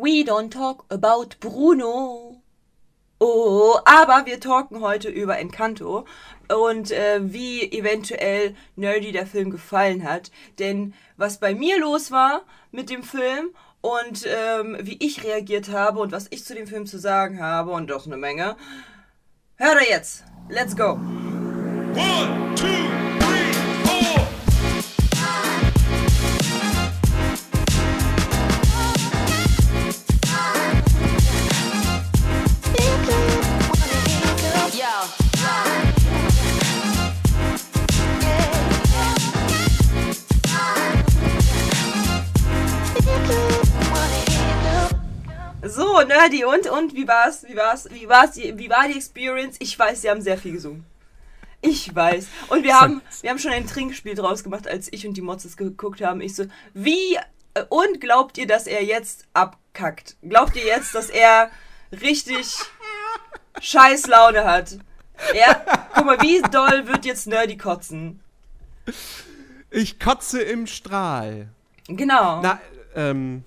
We don't talk about Bruno. Oh, aber wir talken heute über Encanto und äh, wie eventuell nerdy der Film gefallen hat. Denn was bei mir los war mit dem Film und ähm, wie ich reagiert habe und was ich zu dem Film zu sagen habe und doch eine Menge. Hört er jetzt. Let's go. One, two, Nerdy, und, und, wie war's? Wie war's? Wie war's? Wie war die Experience? Ich weiß, sie haben sehr viel gesungen. Ich weiß. Und wir haben, wir haben schon ein Trinkspiel draus gemacht, als ich und die Motzes geguckt haben. Ich so, wie, äh, und glaubt ihr, dass er jetzt abkackt? Glaubt ihr jetzt, dass er richtig scheiß Laune hat? Ja, guck mal, wie doll wird jetzt Nerdy kotzen? Ich kotze im Strahl. Genau. Na, ähm,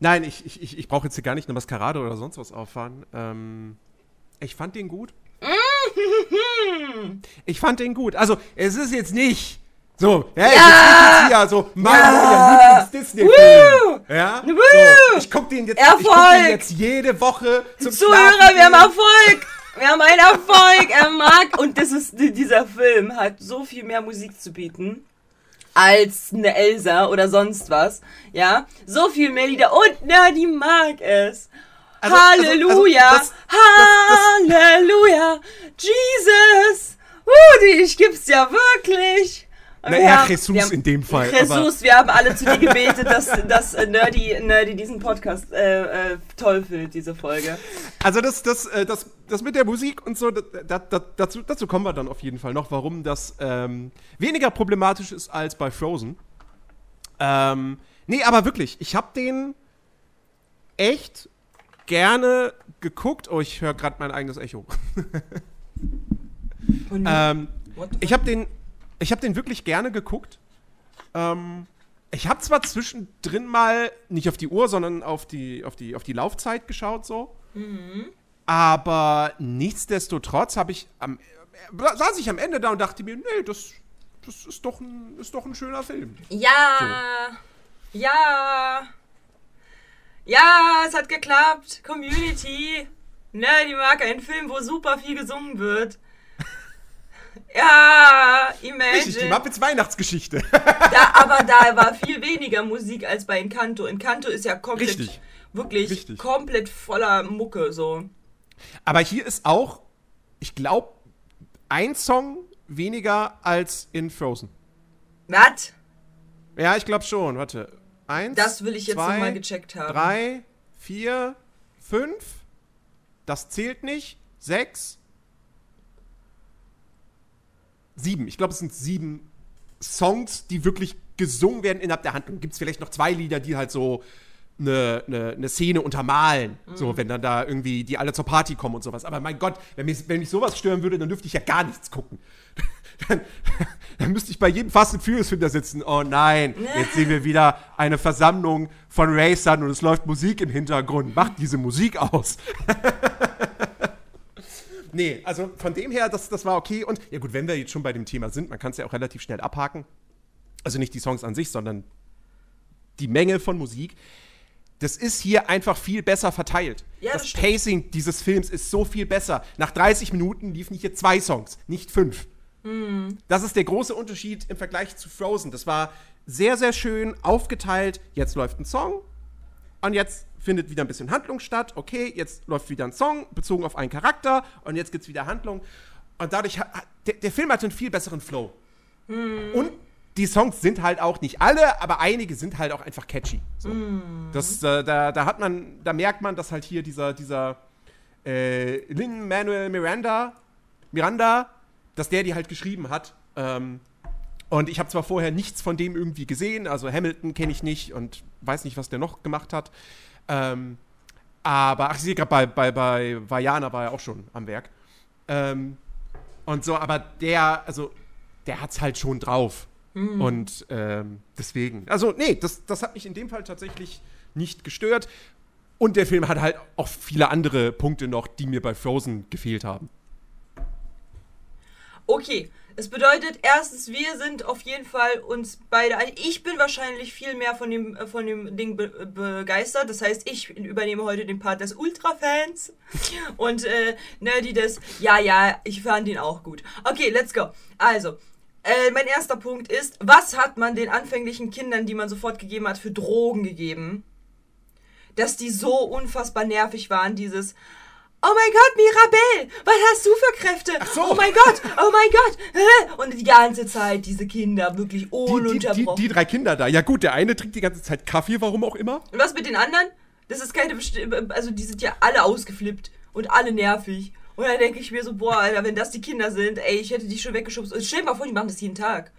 Nein, ich, ich, ich brauche jetzt hier gar nicht eine Maskerade oder sonst was auffahren. Ähm, ich fand den gut. ich fand den gut. Also, es ist jetzt nicht so, ja, ja. jetzt hier so mein ja. Lieblings-Disney-Film. Ja? So, ich guck den jetzt, Erfolg. ich guck den jetzt jede Woche zum Zuhörer, wir haben Erfolg. Wir haben einen Erfolg. Er mag und das ist dieser Film hat so viel mehr Musik zu bieten als eine Elsa oder sonst was. Ja, so viel mehr Lieder und Nerdy mag es. Also, Halleluja, also, also, das, Halleluja, Jesus, uh, ich gibt's ja wirklich. Naja, Jesus haben, in dem Fall. Jesus, wir haben alle zu dir gebetet, dass, dass Nerdy, Nerdy diesen Podcast äh, äh, toll findet, diese Folge. Also das, das, äh, das, das mit der Musik und so, da, da, dazu, dazu kommen wir dann auf jeden Fall noch, warum das ähm, weniger problematisch ist als bei Frozen. Ähm, nee, aber wirklich, ich habe den echt gerne geguckt. Oh, ich höre gerade mein eigenes Echo. ähm, ich habe den ich habe den wirklich gerne geguckt. Ähm, ich habe zwar zwischendrin mal nicht auf die Uhr, sondern auf die, auf die, auf die Laufzeit geschaut, so. Mhm. Aber nichtsdestotrotz habe ich am, äh, saß ich am Ende da und dachte mir, nee, das, das ist, doch ein, ist doch ein schöner Film. Ja, so. ja, ja, es hat geklappt. Community. Ne, die mag einen Film, wo super viel gesungen wird. Ja, imagine. Richtig, die Muppets Weihnachtsgeschichte. Da, aber da war viel weniger Musik als bei Encanto. Encanto ist ja komplett, Richtig. wirklich Richtig. komplett voller Mucke, so. Aber hier ist auch, ich glaube, ein Song weniger als in Frozen. Was? Ja, ich glaube schon. Warte. Eins. Das will ich jetzt nochmal gecheckt haben. Drei, vier, fünf. Das zählt nicht. Sechs, sieben. Ich glaube, es sind sieben Songs, die wirklich gesungen werden innerhalb der Handlung. Gibt es vielleicht noch zwei Lieder, die halt so eine, eine, eine Szene untermalen. Mhm. So, wenn dann da irgendwie die alle zur Party kommen und sowas. Aber mein Gott, wenn mich, wenn mich sowas stören würde, dann dürfte ich ja gar nichts gucken. dann, dann müsste ich bei jedem Fast and Furious da sitzen. Oh nein, jetzt sehen wir wieder eine Versammlung von Racern und es läuft Musik im Hintergrund. Macht diese Musik aus. nee, also von dem her, das, das war okay. Und ja gut, wenn wir jetzt schon bei dem Thema sind, man kann es ja auch relativ schnell abhaken. Also nicht die Songs an sich, sondern die Menge von Musik. Das ist hier einfach viel besser verteilt. Ja, das, das Pacing dieses Films ist so viel besser. Nach 30 Minuten liefen hier zwei Songs, nicht fünf. Mhm. Das ist der große Unterschied im Vergleich zu Frozen. Das war sehr, sehr schön aufgeteilt. Jetzt läuft ein Song und jetzt findet wieder ein bisschen Handlung statt. Okay, jetzt läuft wieder ein Song bezogen auf einen Charakter und jetzt gibt es wieder Handlung. Und dadurch hat der, der, Film hat einen viel besseren Flow. Hm. Und die Songs sind halt auch nicht alle, aber einige sind halt auch einfach catchy. So. Mm. Das, äh, da, da hat man, da merkt man, dass halt hier dieser, dieser äh, Lin Manuel Miranda, Miranda, dass der die halt geschrieben hat. Ähm, und ich habe zwar vorher nichts von dem irgendwie gesehen, also Hamilton kenne ich nicht und weiß nicht, was der noch gemacht hat. Ähm, aber, ach, ich sehe gerade bei, bei, bei Vajana war er auch schon am Werk. Ähm, und so, aber der, also, der hat's halt schon drauf. Mhm. Und ähm, deswegen, also, nee, das, das hat mich in dem Fall tatsächlich, nicht gestört. Und der Film hat halt auch viele andere Punkte noch, die mir bei Frozen gefehlt haben. Okay, es bedeutet erstens, wir sind auf jeden Fall uns beide. Ich bin wahrscheinlich viel mehr von dem, äh, von dem Ding be begeistert. Das heißt, ich übernehme heute den Part des Ultra-Fans und äh, Nerdy des, ja, ja, ich fand ihn auch gut. Okay, let's go. Also, äh, mein erster Punkt ist, was hat man den anfänglichen Kindern, die man sofort gegeben hat, für Drogen gegeben? Dass die so unfassbar nervig waren, dieses, Oh mein Gott, Mirabelle, was hast du für Kräfte? So. Oh mein Gott, oh mein Gott. Und die ganze Zeit diese Kinder, wirklich ununterbrochen. Die, die, die, drei Kinder da. Ja gut, der eine trinkt die ganze Zeit Kaffee, warum auch immer. Und was mit den anderen? Das ist keine bestimmte, also die sind ja alle ausgeflippt und alle nervig. Und dann denke ich mir so, boah, Alter, wenn das die Kinder sind, ey, ich hätte die schon weggeschubst. Stell dir mal vor, die machen das jeden Tag.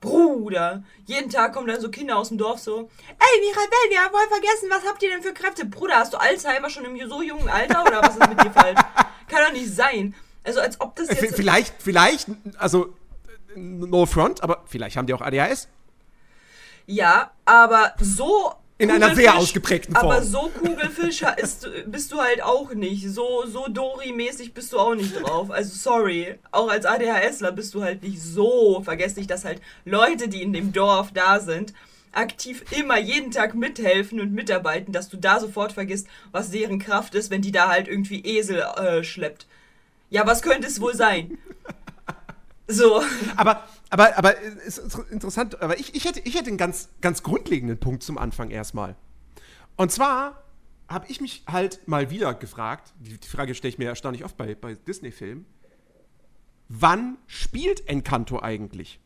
Bruder, jeden Tag kommen dann so Kinder aus dem Dorf so, ey Mirabelle, wir haben voll vergessen, was habt ihr denn für Kräfte? Bruder, hast du Alzheimer schon im so jungen Alter oder was ist mit dir falsch? Kann doch nicht sein. Also als ob das jetzt... Vielleicht, vielleicht, also no front, aber vielleicht haben die auch ADHS. Ja, aber so in einer sehr ausgeprägten Form. Aber so Kugelfischer ist, bist du halt auch nicht. So, so Dori-mäßig bist du auch nicht drauf. Also sorry. Auch als ADHSler bist du halt nicht so vergesslich, dass halt Leute, die in dem Dorf da sind, aktiv immer jeden Tag mithelfen und mitarbeiten, dass du da sofort vergisst, was deren Kraft ist, wenn die da halt irgendwie Esel äh, schleppt. Ja, was könnte es wohl sein? So. Aber, aber, aber ist interessant, aber ich, ich, hätte, ich hätte einen ganz, ganz grundlegenden Punkt zum Anfang erstmal. Und zwar habe ich mich halt mal wieder gefragt, die, die Frage stelle ich mir erstaunlich oft bei, bei Disney-Filmen, wann spielt Encanto eigentlich?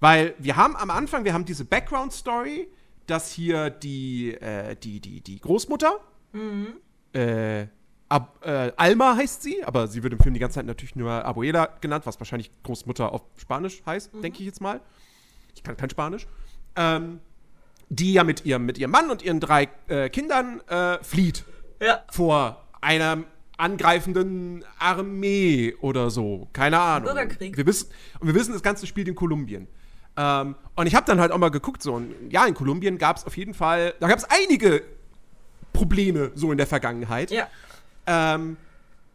Weil wir haben am Anfang, wir haben diese Background-Story, dass hier die, äh, die, die, die Großmutter, mhm. äh, Ab, äh, Alma heißt sie, aber sie wird im Film die ganze Zeit natürlich nur Abuela genannt, was wahrscheinlich Großmutter auf Spanisch heißt, mhm. denke ich jetzt mal. Ich kann kein Spanisch. Ähm, die ja mit ihrem, mit ihrem Mann und ihren drei äh, Kindern äh, flieht. Ja. Vor einer angreifenden Armee oder so. Keine Ahnung. Bürgerkrieg. Wir wissen, und wir wissen, das Ganze spielt in Kolumbien. Ähm, und ich habe dann halt auch mal geguckt, so, und ja, in Kolumbien gab es auf jeden Fall, da gab es einige Probleme so in der Vergangenheit. Ja. Ähm,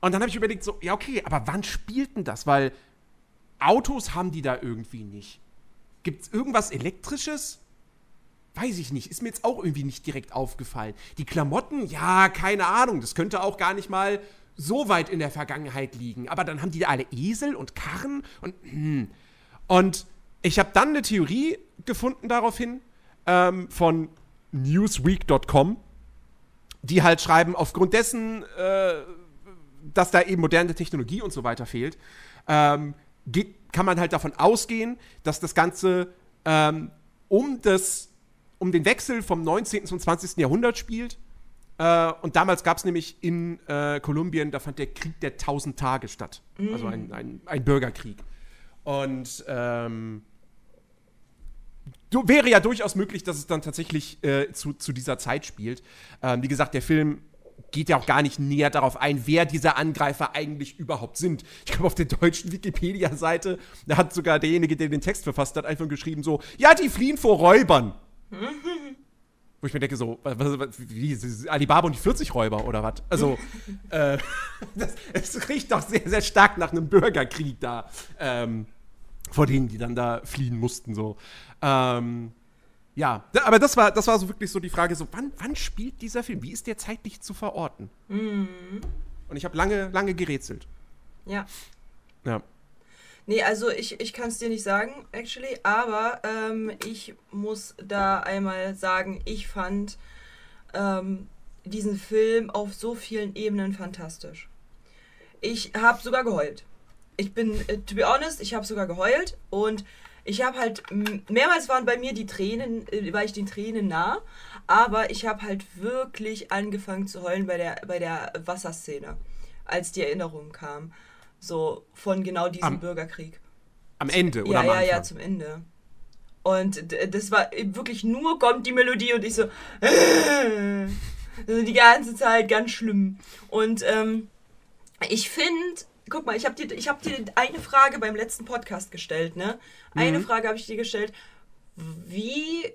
und dann habe ich überlegt, so, ja, okay, aber wann spielt denn das? Weil Autos haben die da irgendwie nicht. Gibt es irgendwas Elektrisches? Weiß ich nicht. Ist mir jetzt auch irgendwie nicht direkt aufgefallen. Die Klamotten, ja, keine Ahnung. Das könnte auch gar nicht mal so weit in der Vergangenheit liegen. Aber dann haben die alle Esel und Karren und. Hm. Und ich habe dann eine Theorie gefunden daraufhin ähm, von newsweek.com die halt schreiben, aufgrund dessen, äh, dass da eben moderne Technologie und so weiter fehlt, ähm, geht, kann man halt davon ausgehen, dass das Ganze ähm, um, das, um den Wechsel vom 19. zum 20. Jahrhundert spielt. Äh, und damals gab es nämlich in äh, Kolumbien, da fand der Krieg der 1000 Tage statt. Mhm. Also ein, ein, ein, Bürgerkrieg. Und ähm, wäre ja durchaus möglich, dass es dann tatsächlich äh, zu, zu dieser Zeit spielt. Ähm, wie gesagt, der Film geht ja auch gar nicht näher darauf ein, wer diese Angreifer eigentlich überhaupt sind. Ich glaube, auf der deutschen Wikipedia-Seite, da hat sogar derjenige, der den Text verfasst hat, einfach geschrieben so, ja, die fliehen vor Räubern. Wo ich mir denke, so, was, was, wie, Alibaba und die 40 Räuber oder was? Also, äh, das, es riecht doch sehr, sehr stark nach einem Bürgerkrieg da. Ähm, vor denen, die dann da fliehen mussten, so. Ähm, ja, aber das war, das war so wirklich so die Frage, so, wann, wann spielt dieser Film? Wie ist der zeitlich zu verorten? Mhm. Und ich habe lange, lange gerätselt. Ja. Ja. Nee, also ich, ich kann es dir nicht sagen, actually, aber ähm, ich muss da einmal sagen, ich fand ähm, diesen Film auf so vielen Ebenen fantastisch. Ich habe sogar geheult ich bin, äh, to be honest, ich habe sogar geheult und ich habe halt, mehrmals waren bei mir die Tränen, äh, war ich den Tränen nah, aber ich habe halt wirklich angefangen zu heulen bei der, bei der Wasserszene, als die Erinnerung kam. So von genau diesem am, Bürgerkrieg. Am Ende, oder? Ja, ja, ja, zum Ende. Und das war wirklich nur kommt die Melodie und ich so, äh, die ganze Zeit ganz schlimm. Und ähm, ich finde, guck mal, ich habe dir, hab dir eine Frage beim letzten Podcast gestellt, ne? Eine mhm. Frage habe ich dir gestellt. Wie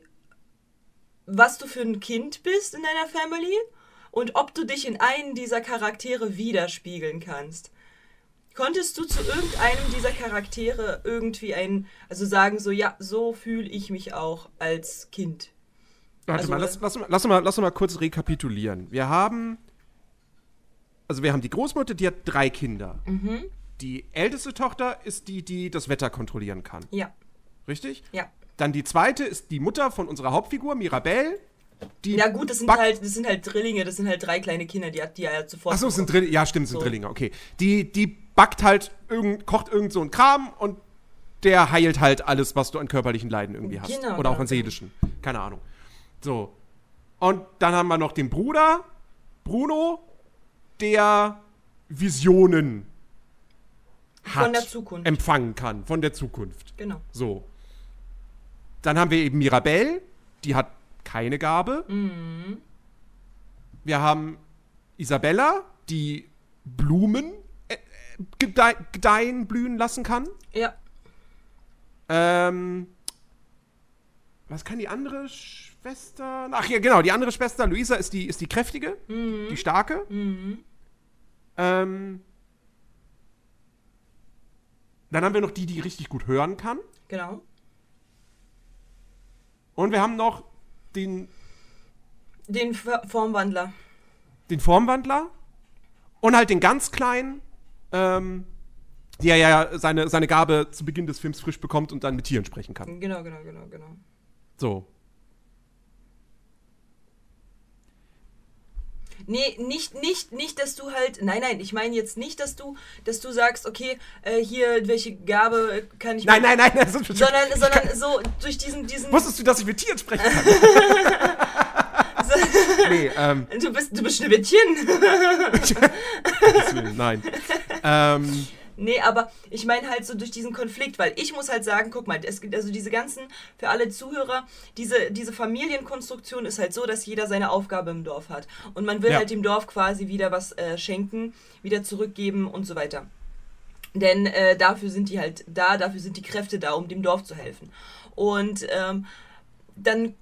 was du für ein Kind bist in deiner Family und ob du dich in einen dieser Charaktere widerspiegeln kannst. Konntest du zu irgendeinem dieser Charaktere irgendwie ein, also sagen so, ja, so fühle ich mich auch als Kind? Warte Also, mal, lass, lass, mal, lass, mal, lass mal kurz rekapitulieren. Wir haben. Also, wir haben die Großmutter, die hat drei Kinder. Mhm. Die älteste Tochter ist die, die das Wetter kontrollieren kann. Ja, Richtig? ja. Dann die zweite ist die Mutter von unserer Hauptfigur, Mirabelle. Die Ja gut, das sind halt, das sind halt Drillinge, das sind halt drei kleine Kinder, die hat die ja sofort. Achso, sind Drillinge. Ja, stimmt, sind So. Drillinge, okay. Die, die backt halt, irgend, kocht irgend so ein Kram und der heilt halt alles, was du an körperlichen Leiden irgendwie hast. Genau, Oder auch genau. an seelischen. Keine Ahnung. So. Und dann haben wir noch den Bruder, Bruno, der Visionen hat, Von der Zukunft. empfangen kann, von der Zukunft. Genau. So. Dann haben wir eben Mirabelle, die hat keine Gabe. Mhm. Wir haben Isabella, die Blumen äh, gedei gedeihen, blühen lassen kann. Ja. Ähm, was kann die andere Schwester? Ach ja, genau, die andere Schwester, Luisa, ist die, ist die kräftige, die starke. Ähm, dann haben wir noch die, die richtig gut hören kann. Genau. Und wir haben noch den, Den Formwandler. den Formwandler und halt den ganz kleinen, ähm, der ja seine, seine Gabe zu Beginn des Films frisch bekommt und dann mit Tieren sprechen kann. Genau, genau, genau, genau. So. Nee, nicht, nicht, nicht, dass du halt. Nein, nein, ich meine jetzt nicht, dass du, dass du sagst, okay, äh, hier, welche Gabe kann ich. Nein, nein, nein, das ist Sondern, sondern so durch diesen, diesen. Wusstest du, dass ich mit Tieren sprechen kann? nee, ähm, Du bist, du bist Schneewittchen. Nein. ähm, Nee, aber ich meine halt so durch diesen Konflikt, weil ich muss halt sagen, guck mal, es gibt also diese ganzen, für alle Zuhörer, diese, diese Familienkonstruktion ist halt so, dass jeder seine Aufgabe im Dorf hat. Und man will Ja. halt dem Dorf quasi wieder was äh, schenken, wieder zurückgeben und so weiter. Denn äh, dafür sind die halt da, dafür sind die Kräfte da, um dem Dorf zu helfen. Und ähm, dann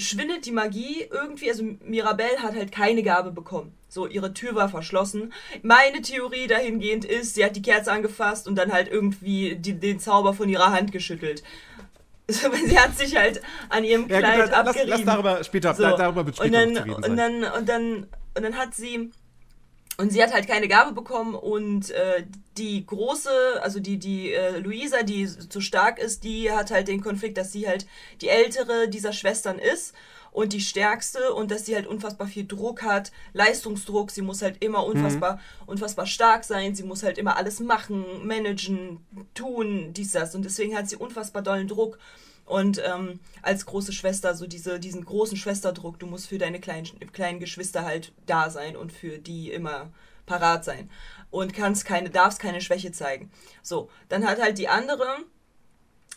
schwindet die Magie irgendwie, also Mirabelle hat halt keine Gabe bekommen. So, ihre Tür war verschlossen. Meine Theorie dahingehend ist, sie hat die Kerze angefasst und dann halt irgendwie die, den Zauber von ihrer Hand geschüttelt. sie hat sich halt an ihrem ja, Kleid gut, lass, abgerieben. lass darüber später, So. darüber wird später und dann, und dann und dann und dann hat sie und sie hat halt keine Gabe bekommen und äh, die große, also die die äh, Luisa, die so stark ist, die hat halt den Konflikt, dass sie halt die ältere dieser Schwestern ist und die stärkste und dass sie halt unfassbar viel Druck hat, Leistungsdruck, sie muss halt immer unfassbar unfassbar stark sein, sie muss halt immer alles machen, managen, tun, dies das. Und deswegen hat sie unfassbar dollen Druck und ähm, als große Schwester, so diese, diesen großen Schwesterdruck, du musst für deine kleinen, kleinen Geschwister halt da sein und für die immer parat sein. Und kannst keine, darfst keine Schwäche zeigen. So, dann hat halt die andere,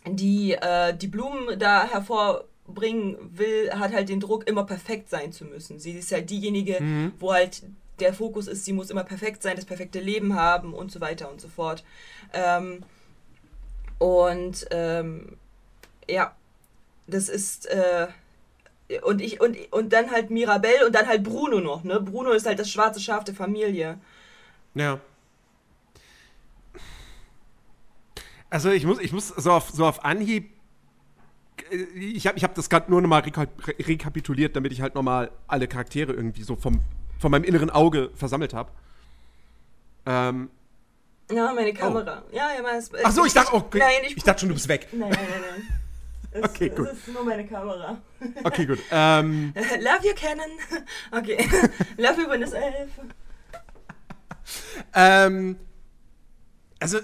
die äh, die Blumen da hervorbringen will, hat halt den Druck, immer perfekt sein zu müssen. Sie ist halt diejenige, wo halt der Fokus ist, sie muss immer perfekt sein, das perfekte Leben haben und so weiter und so fort. Ähm, und ähm, ja, das ist äh, und ich und und dann halt Mirabelle und dann halt Bruno noch, ne? Bruno ist halt das schwarze Schaf der Familie. Ja. Also ich muss, ich muss so auf, so auf Anhieb. äh, Ich habe ich hab das gerade nur nochmal reka re rekapituliert, damit ich halt nochmal alle Charaktere irgendwie so vom, von meinem inneren Auge versammelt habe. Ähm, Ja, meine Kamera. Ja, ja, mein, ach so, ich dachte, oh, nein, ich, dachte schon, du bist weg. Nein, nein, nein, nein. Es, Okay, gut. Es ist nur meine Kamera. Okay, gut. Ähm, Love you, Canon. Okay. Love you, Windows 11. ähm, also,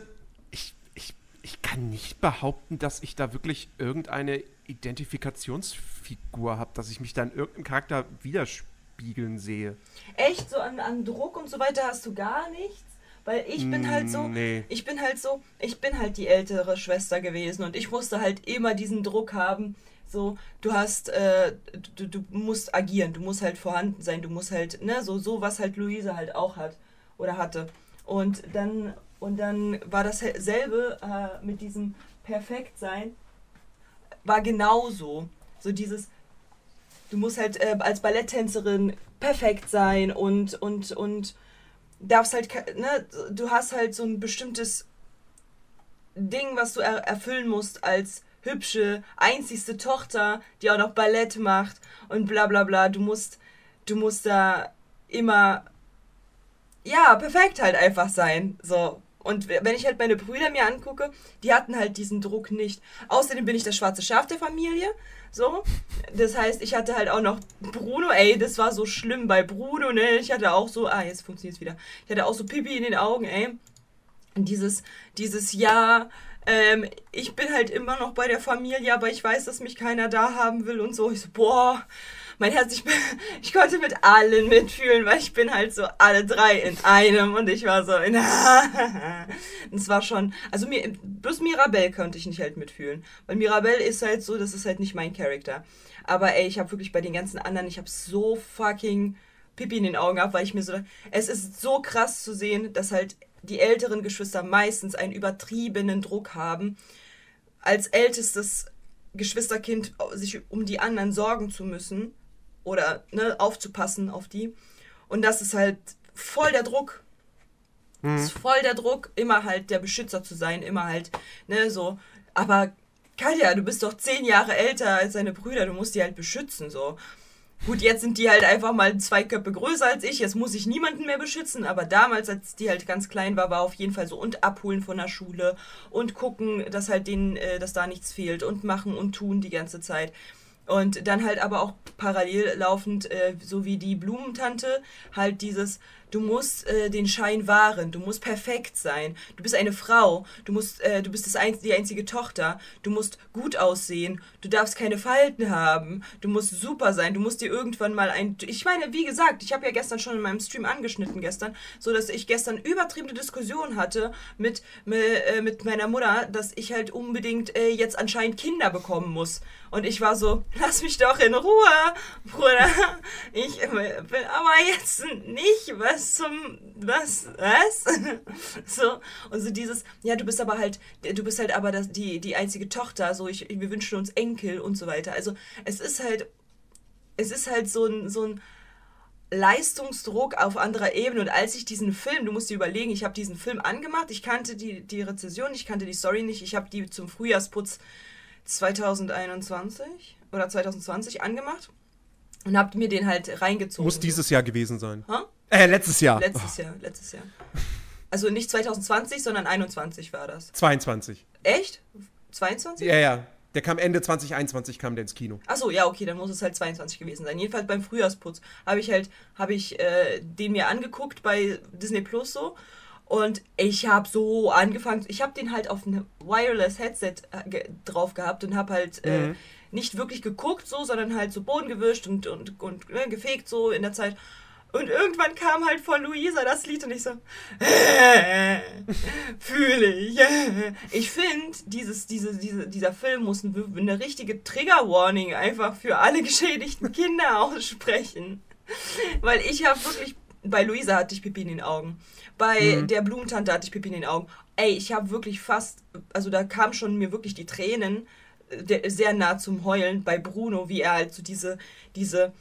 ich, ich, ich kann nicht behaupten, dass ich da wirklich irgendeine Identifikationsfigur habe, dass ich mich da in irgendeinem Charakter widerspiegeln sehe. Echt, so an, an Druck und so weiter hast du gar nichts? Weil ich bin halt so, Mm, nee. ich bin halt so, ich bin halt die ältere Schwester gewesen und ich musste halt immer diesen Druck haben, so, du hast, äh, du, du musst agieren, du musst halt vorhanden sein, du musst halt, ne, so, so was halt Luise halt auch hat oder hatte. Und dann, und dann war dasselbe äh, mit diesem Perfektsein, war genauso. So dieses, du musst halt äh, als Balletttänzerin perfekt sein und, und, und darfst halt, ne, du hast halt so ein bestimmtes Ding, was du er erfüllen musst als hübsche, einzigste Tochter, die auch noch Ballett macht und bla bla bla. Du musst, du musst da immer, ja, perfekt halt einfach sein. So. Und wenn ich halt meine Brüder mir angucke, die hatten halt diesen Druck nicht. Außerdem bin ich das schwarze Schaf der Familie. So. Das heißt, ich hatte halt auch noch Bruno, ey, das war so schlimm bei Bruno, ne? Ich hatte auch so, ah, jetzt funktioniert es wieder. Ich hatte auch so Pipi in den Augen, ey. Dieses, dieses Jahr, ähm, ich bin halt immer noch bei der Familie, aber ich weiß, dass mich keiner da haben will und so. Ich so, boah, mein Herz, ich, ich konnte mit allen mitfühlen, weil ich bin halt so alle drei in einem und ich war so in. Es war schon, also mir, bloß Mirabelle konnte ich nicht halt mitfühlen, weil Mirabelle ist halt so, das ist halt nicht mein Charakter. Aber ey, ich habe wirklich bei den ganzen anderen, ich habe so fucking Pipi in den Augen gehabt, weil ich mir so, es ist so krass zu sehen, dass halt die älteren Geschwister meistens einen übertriebenen Druck haben, als ältestes Geschwisterkind sich um die anderen sorgen zu müssen oder ne, aufzupassen auf die. Und das ist halt voll der Druck. Mhm. Ist voll der Druck, immer halt der Beschützer zu sein, immer halt, ne, so. Aber Katja, du bist doch zehn Jahre älter als deine Brüder, du musst die halt beschützen, so. Gut, jetzt sind die halt einfach mal zwei Köpfe größer als ich. Jetzt muss ich niemanden mehr beschützen. Aber damals, als die halt ganz klein war, war auf jeden Fall so und abholen von der Schule und gucken, dass halt denen, äh, dass da nichts fehlt und machen und tun die ganze Zeit. Und dann halt aber auch parallel laufend, äh, so wie die Blumentante, halt dieses, du musst äh, den Schein wahren, du musst perfekt sein, du bist eine Frau, du musst, äh, du bist das ein, die einzige Tochter, du musst gut aussehen, du darfst keine Falten haben, du musst super sein, du musst dir irgendwann mal ein, ich meine, wie gesagt, ich habe ja gestern schon in meinem Stream angeschnitten gestern, so dass ich gestern übertriebene Diskussion hatte mit, mit, äh, mit meiner Mutter, dass ich halt unbedingt äh, jetzt anscheinend Kinder bekommen muss. Und ich war so, lass mich doch in Ruhe, Bruder. Ich will aber jetzt nicht, was was zum, was, was? so, und so dieses, ja, du bist aber halt, du bist halt aber das, die, die einzige Tochter, so, ich, wir wünschen uns Enkel und so weiter. Also, es ist halt, es ist halt so ein, so ein, Leistungsdruck auf anderer Ebene. Und als ich diesen Film, du musst dir überlegen, ich habe diesen Film angemacht, ich kannte die, die Rezession, ich kannte die Story nicht, ich habe die zum Frühjahrsputz 2021 oder 2020 angemacht und habe mir den halt reingezogen. Muss dieses Jahr gewesen sein. Ha? Äh, letztes Jahr. Letztes Jahr, letztes Jahr. Also nicht 2020, sondern 21 war das. 22. Echt? 22? Ja, ja. Der kam Ende 2021 kam der ins Kino. Achso, ja, okay, dann muss es halt 22 gewesen sein. Jedenfalls beim Frühjahrsputz habe ich halt, habe ich äh, den mir angeguckt bei Disney Plus so. Und ich habe so angefangen, ich habe den halt auf ein Wireless Headset äh, drauf gehabt und habe halt äh, mhm. nicht wirklich geguckt so, sondern halt so Boden gewischt und, und, und äh, gefegt so in der Zeit. Und irgendwann kam halt von Luisa das Lied und ich so, äh, fühle ich. Ich finde, dieses, diese, diese, dieser Film muss eine, eine richtige Trigger-Warning einfach für alle geschädigten Kinder aussprechen. Weil ich habe wirklich, bei Luisa hatte ich Pipi in den Augen. Bei mhm. der Blumentante hatte ich Pipi in den Augen. Ey, ich habe wirklich fast, also da kamen schon mir wirklich die Tränen äh, sehr nah zum Heulen bei Bruno, wie er halt so diese, diese,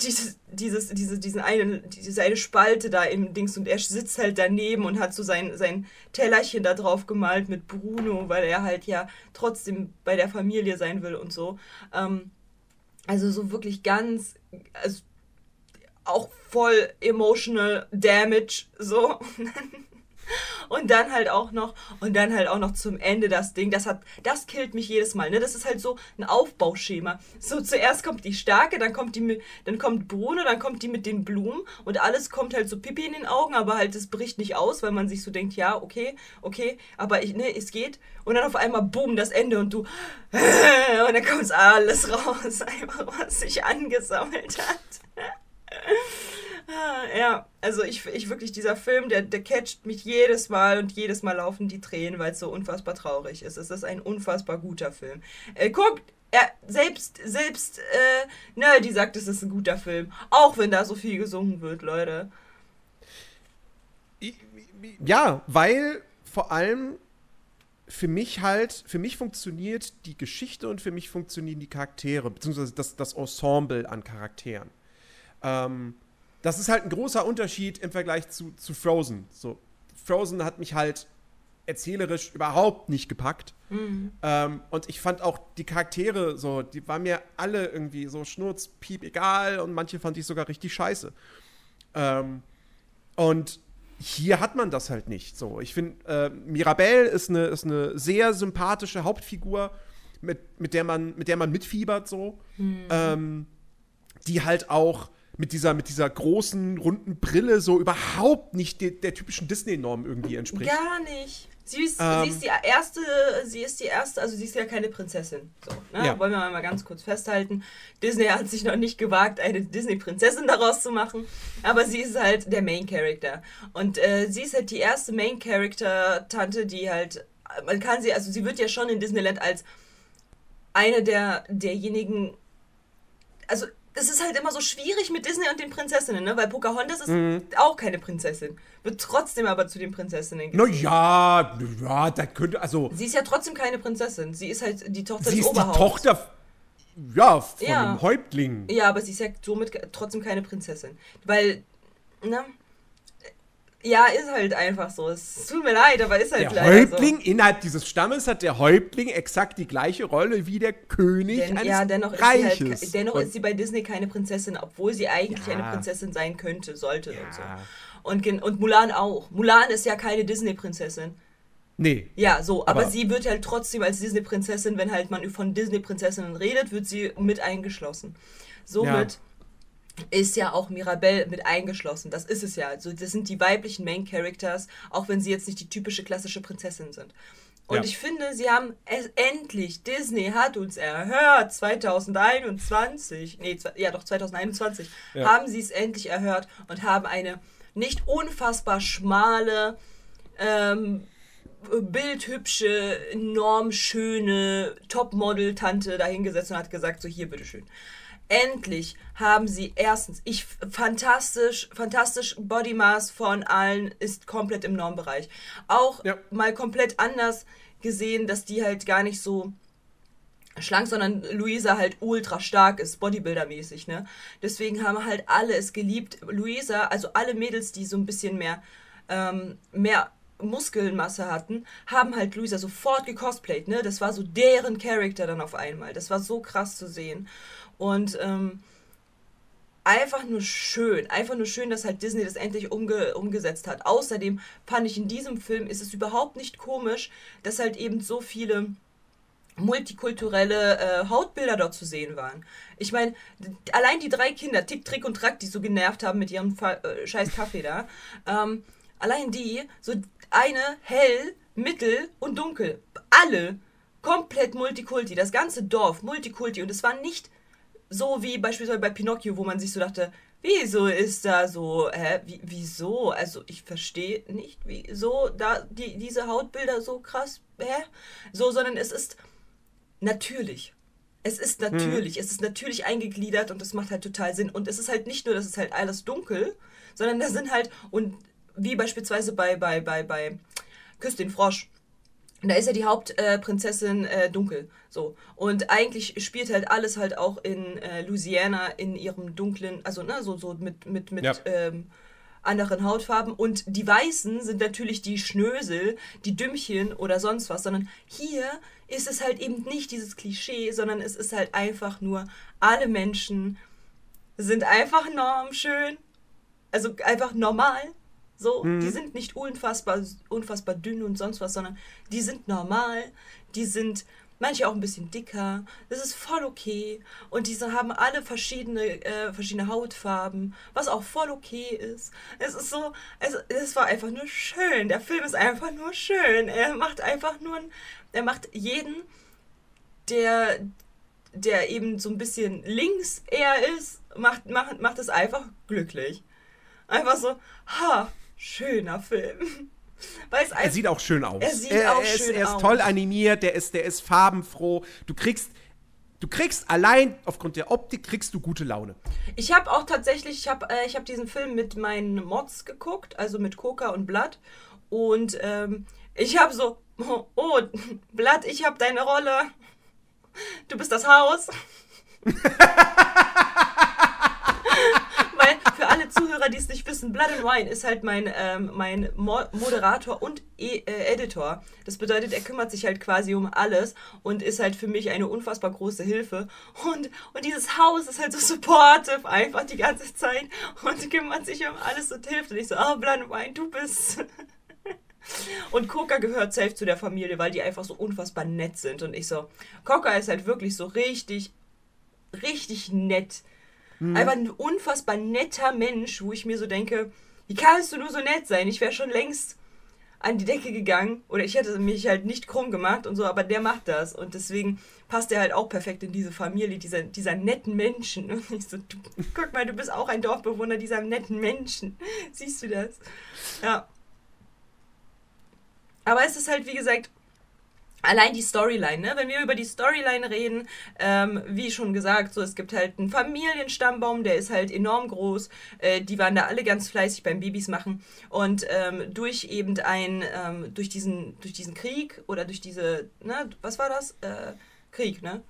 dieses, dieses, diese, diesen eine, diese eine Spalte da im Dings und er sitzt halt daneben und hat so sein, sein Tellerchen da drauf gemalt mit Bruno, weil er halt ja trotzdem bei der Familie sein will und so. Ähm, also so wirklich ganz, also auch voll emotional damage, so. Und dann halt auch noch, und dann halt auch noch zum Ende das Ding, das hat, das killt mich jedes Mal, ne? Das ist halt so ein Aufbauschema. So, zuerst kommt die Starke, dann kommt die dann kommt Bruno, dann kommt die mit den Blumen und alles kommt halt so Pipi in den Augen, aber halt es bricht nicht aus, weil man sich so denkt, ja, okay, okay, aber ich, ne, es geht. Und dann auf einmal, boom, das Ende und du, und dann kommt alles raus, einfach was sich angesammelt hat. Ja, also ich, ich wirklich, dieser Film, der, der catcht mich jedes Mal und jedes Mal laufen die Tränen, weil es so unfassbar traurig ist. Es ist ein unfassbar guter Film. Äh, guckt, er, selbst, selbst, äh, Nerdy sagt, es ist ein guter Film. Auch wenn da so viel gesungen wird, Leute. Ja, weil vor allem für mich halt, für mich funktioniert die Geschichte und für mich funktionieren die Charaktere, beziehungsweise das, das Ensemble an Charakteren. Ähm, das ist halt ein großer Unterschied im Vergleich zu, zu Frozen. So, Frozen hat mich halt erzählerisch überhaupt nicht gepackt. Mhm. Ähm, und ich fand auch die Charaktere so, die waren mir alle irgendwie so schnurzpiep egal und manche fand ich sogar richtig scheiße. Ähm, und hier hat man das halt nicht so. Ich finde, äh, Mirabelle ist eine, ist eine sehr sympathische Hauptfigur, mit, mit, der, man, mit der man mitfiebert so. Mhm. Ähm, die halt auch mit dieser, mit dieser großen, runden Brille so überhaupt nicht de, der typischen Disney-Norm irgendwie entspricht. Gar nicht. Sie ist, ähm, sie ist die erste, sie ist die erste, also sie ist ja keine Prinzessin. So, ne? ja. Wollen wir mal ganz kurz festhalten. Disney hat sich noch nicht gewagt, eine Disney-Prinzessin daraus zu machen, aber sie ist halt der Main-Character. Und äh, sie ist halt die erste Main-Character-Tante, die halt, man kann sie, also sie wird ja schon in Disneyland als eine der derjenigen, also das ist halt immer so schwierig mit Disney und den Prinzessinnen, ne? Weil Pocahontas ist mhm. auch keine Prinzessin. Wird trotzdem aber zu den Prinzessinnen gezählt. Na ja, ja, das könnte, also. Sie ist ja trotzdem keine Prinzessin. Sie ist halt die Tochter sie des ist Die Tochter, ja, von ja. einem Häuptling. Ja, aber sie ist ja somit trotzdem keine Prinzessin. Weil, ne? Ja, ist halt einfach so. Es tut mir leid, aber ist halt der leider Häuptling, so. innerhalb dieses Stammes hat der Häuptling exakt die gleiche Rolle wie der König Denn, eines ja, dennoch Reiches. Ist halt, dennoch und ist sie bei Disney keine Prinzessin, obwohl sie eigentlich ja. eine Prinzessin sein könnte, sollte ja. und so. Und, und Mulan auch. Mulan ist ja keine Disney-Prinzessin. Nee. Ja, so, aber, aber, sie wird halt trotzdem als Disney-Prinzessin, wenn halt man von Disney-Prinzessinnen redet, wird sie mit eingeschlossen. Somit ist ja auch Mirabelle mit eingeschlossen. Das ist es ja. Also das sind die weiblichen Main Characters, auch wenn sie jetzt nicht die typische klassische Prinzessin sind. Und ja. ich finde, sie haben es endlich, Disney hat uns erhört, 2021, nee, ja doch 2021, ja. haben sie es endlich erhört und haben eine nicht unfassbar schmale, ähm, bildhübsche, enorm schöne Topmodel-Tante dahingesetzt und hat gesagt, so hier, bitteschön endlich haben sie erstens, ich fantastisch, fantastisch Body Mass von allen ist komplett im Normbereich. Auch ja. mal komplett anders gesehen, dass die halt gar nicht so schlank, sondern Luisa halt ultra stark ist, Bodybuilder-mäßig, ne? Deswegen haben halt alle es geliebt. Luisa, also alle Mädels, die so ein bisschen mehr, ähm, mehr Muskelmasse hatten, haben halt Luisa sofort gecosplayt, ne? Das war so deren Charakter dann auf einmal. Das war so krass zu sehen. Und ähm, einfach nur schön, einfach nur schön, dass halt Disney das endlich umge umgesetzt hat. Außerdem fand ich in diesem Film ist es überhaupt nicht komisch, dass halt eben so viele multikulturelle äh, Hautbilder dort zu sehen waren. Ich meine, allein die drei Kinder, Tick, Trick und Track, die so genervt haben mit ihrem Fa äh, scheiß Kaffee da, ähm, allein die, so eine hell, mittel und dunkel. Alle komplett Multikulti, das ganze Dorf Multikulti und es war nicht so wie beispielsweise bei Pinocchio, wo man sich so dachte, wieso ist da so, hä, wie, wieso? Also ich verstehe nicht, wieso da die, diese Hautbilder so krass, hä? So, sondern es ist natürlich. Es ist natürlich, mhm. es ist natürlich eingegliedert und das macht halt total Sinn. Und es ist halt nicht nur, dass es halt alles dunkel, sondern da sind halt, und wie beispielsweise bei, bei, bei, bei Küss den Frosch, da ist ja die Hauptprinzessin äh, dunkel. So. Und eigentlich spielt halt alles halt auch in äh, Louisiana in ihrem dunklen, also ne, so, so mit, mit, mit ja. ähm, anderen Hautfarben. Und die Weißen sind natürlich die Schnösel, die Dümmchen oder sonst was, sondern hier ist es halt eben nicht dieses Klischee, sondern es ist halt einfach nur, alle Menschen sind einfach normschön. Also einfach normal so, mhm. die sind nicht unfassbar, unfassbar dünn und sonst was, sondern die sind normal, die sind manche auch ein bisschen dicker. Das ist voll okay. Und diese haben alle verschiedene, äh, verschiedene Hautfarben, was auch voll okay ist. Es ist so, es, es war einfach nur schön. Der Film ist einfach nur schön. Er macht einfach nur, er macht jeden, der, der eben so ein bisschen links eher ist, macht, macht, macht es einfach glücklich. Einfach so, ha, schöner Film. er sieht auch schön aus. Er sieht er, auch er ist, schön er ist toll animiert, der ist, der ist farbenfroh. Du kriegst, du kriegst allein aufgrund der Optik kriegst du gute Laune. Ich habe auch tatsächlich, ich habe äh, hab diesen Film mit meinen Mods geguckt, also mit Coca und Blood. Und ähm, ich habe so, oh, oh, Blatt, ich habe deine Rolle. Du bist das Haus. Alle Zuhörer, die es nicht wissen, Blood and Wine ist halt mein, ähm, mein Mo Moderator und e äh, Editor. Das bedeutet, er kümmert sich halt quasi um alles und ist halt für mich eine unfassbar große Hilfe. Und, und dieses Haus ist halt so supportive einfach die ganze Zeit und kümmert sich um alles und hilft. Und ich so, oh, Blood and Wine, du bist... Und Coca gehört safe zu der Familie, weil die einfach so unfassbar nett sind. Und ich so, Coca ist halt wirklich so richtig, richtig nett. Mhm. Einfach ein unfassbar netter Mensch, wo ich mir so denke, wie kannst du nur so nett sein? Ich wäre schon längst an die Decke gegangen oder ich hätte mich halt nicht krumm gemacht und so, aber der macht das und deswegen passt er halt auch perfekt in diese Familie dieser, dieser netten Menschen. Und ich so, du, guck mal, du bist auch ein Dorfbewohner dieser netten Menschen. Siehst du das? Ja. Aber es ist halt, wie gesagt, allein die Storyline, ne? Wenn wir über die Storyline reden, ähm, wie schon gesagt, so es gibt halt einen Familienstammbaum, der ist halt enorm groß. Äh, die waren da alle ganz fleißig beim Babys machen und ähm, durch eben ein, ähm, durch diesen, durch diesen Krieg oder durch diese, ne? Was war das? Äh, Krieg, ne?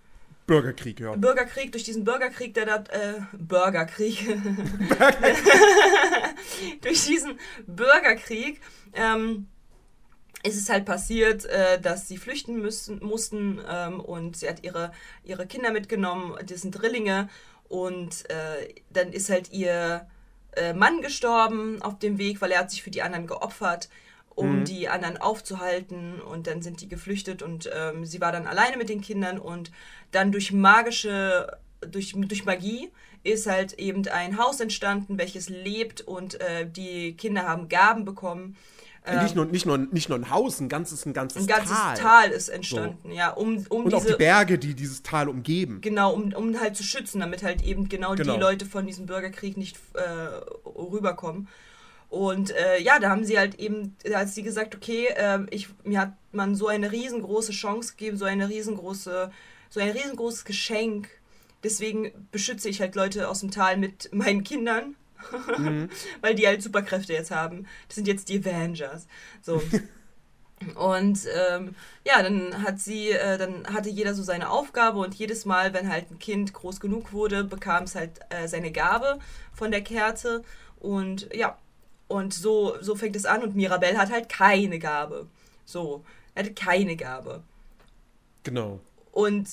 Bürgerkrieg, ja. Bürgerkrieg, durch diesen Bürgerkrieg, der da, äh, Bürgerkrieg. durch diesen Bürgerkrieg, ähm, ist es halt passiert, äh, dass sie flüchten müssen, mussten ähm, und sie hat ihre, ihre Kinder mitgenommen, das sind Drillinge und äh, dann ist halt ihr äh, Mann gestorben auf dem Weg, weil er hat sich für die anderen geopfert, um mhm. die anderen aufzuhalten und dann sind die geflüchtet und ähm, sie war dann alleine mit den Kindern und dann durch magische, durch, durch Magie ist halt eben ein Haus entstanden, welches lebt und äh, die Kinder haben Gaben bekommen ähm, nicht, nur, nicht, nur, nicht nur ein Haus, ein ganzes, ein ganzes, ein ganzes Tal. Tal ist entstanden, so. ja. Um, um Und diese, auch die Berge, die dieses Tal umgeben. Genau, um, um halt zu schützen, damit halt eben genau, genau. die Leute von diesem Bürgerkrieg nicht äh, rüberkommen. Und äh, ja, da haben sie halt eben, als sie gesagt, okay, äh, ich, mir hat man so eine riesengroße Chance gegeben, so eine riesengroße, so ein riesengroßes Geschenk. Deswegen beschütze ich halt Leute aus dem Tal mit meinen Kindern mhm. weil die halt Superkräfte jetzt haben. Das sind jetzt die Avengers. So. Und ähm, ja, dann hat sie, äh, dann hatte jeder so seine Aufgabe und jedes Mal, wenn halt ein Kind groß genug wurde, bekam es halt äh, seine Gabe von der Kerze. Und ja, und so, so fängt es an und Mirabelle hat halt keine Gabe. So, er hatte keine Gabe. Genau. Und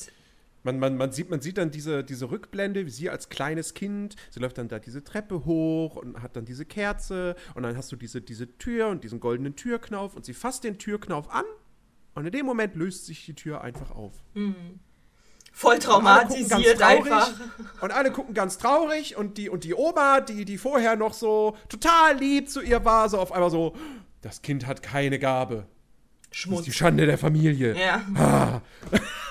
man, man, man, sieht, man sieht dann diese, diese Rückblende, wie sie als kleines Kind, sie läuft dann da diese Treppe hoch und hat dann diese Kerze und dann hast du diese, diese Tür und diesen goldenen Türknauf und sie fasst den Türknauf an und in dem Moment löst sich die Tür einfach auf. Mhm. Voll traumatisiert und einfach. Und alle gucken ganz traurig und die, und die Oma, die, die vorher noch so total lieb zu ihr war, so auf einmal so, das Kind hat keine Gabe. Schmutz. Das ist die Schande der Familie. Ja. Ah.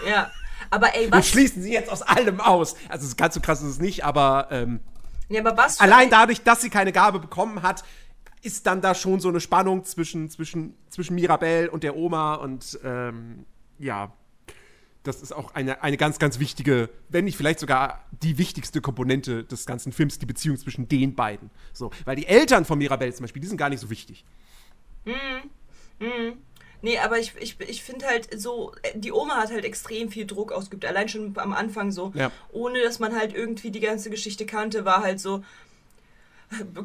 Ja. Aber ey, was. Wir schließen sie jetzt aus allem aus. Also ganz so krass ist es nicht, aber. Ähm, ja, aber was. Allein dadurch, dass sie keine Gabe bekommen hat, ist dann da schon so eine Spannung zwischen, zwischen, zwischen Mirabelle und der Oma und ähm, ja. Das ist auch eine, eine ganz, ganz wichtige, wenn nicht vielleicht sogar die wichtigste Komponente des ganzen Films, die Beziehung zwischen den beiden. So, weil die Eltern von Mirabelle zum Beispiel, die sind gar nicht so wichtig. Mhm. Mhm. Nee, aber ich, ich, ich finde halt so, die Oma hat halt extrem viel Druck ausgeübt. Allein schon am Anfang so. Ja. Ohne dass man halt irgendwie die ganze Geschichte kannte, war halt so.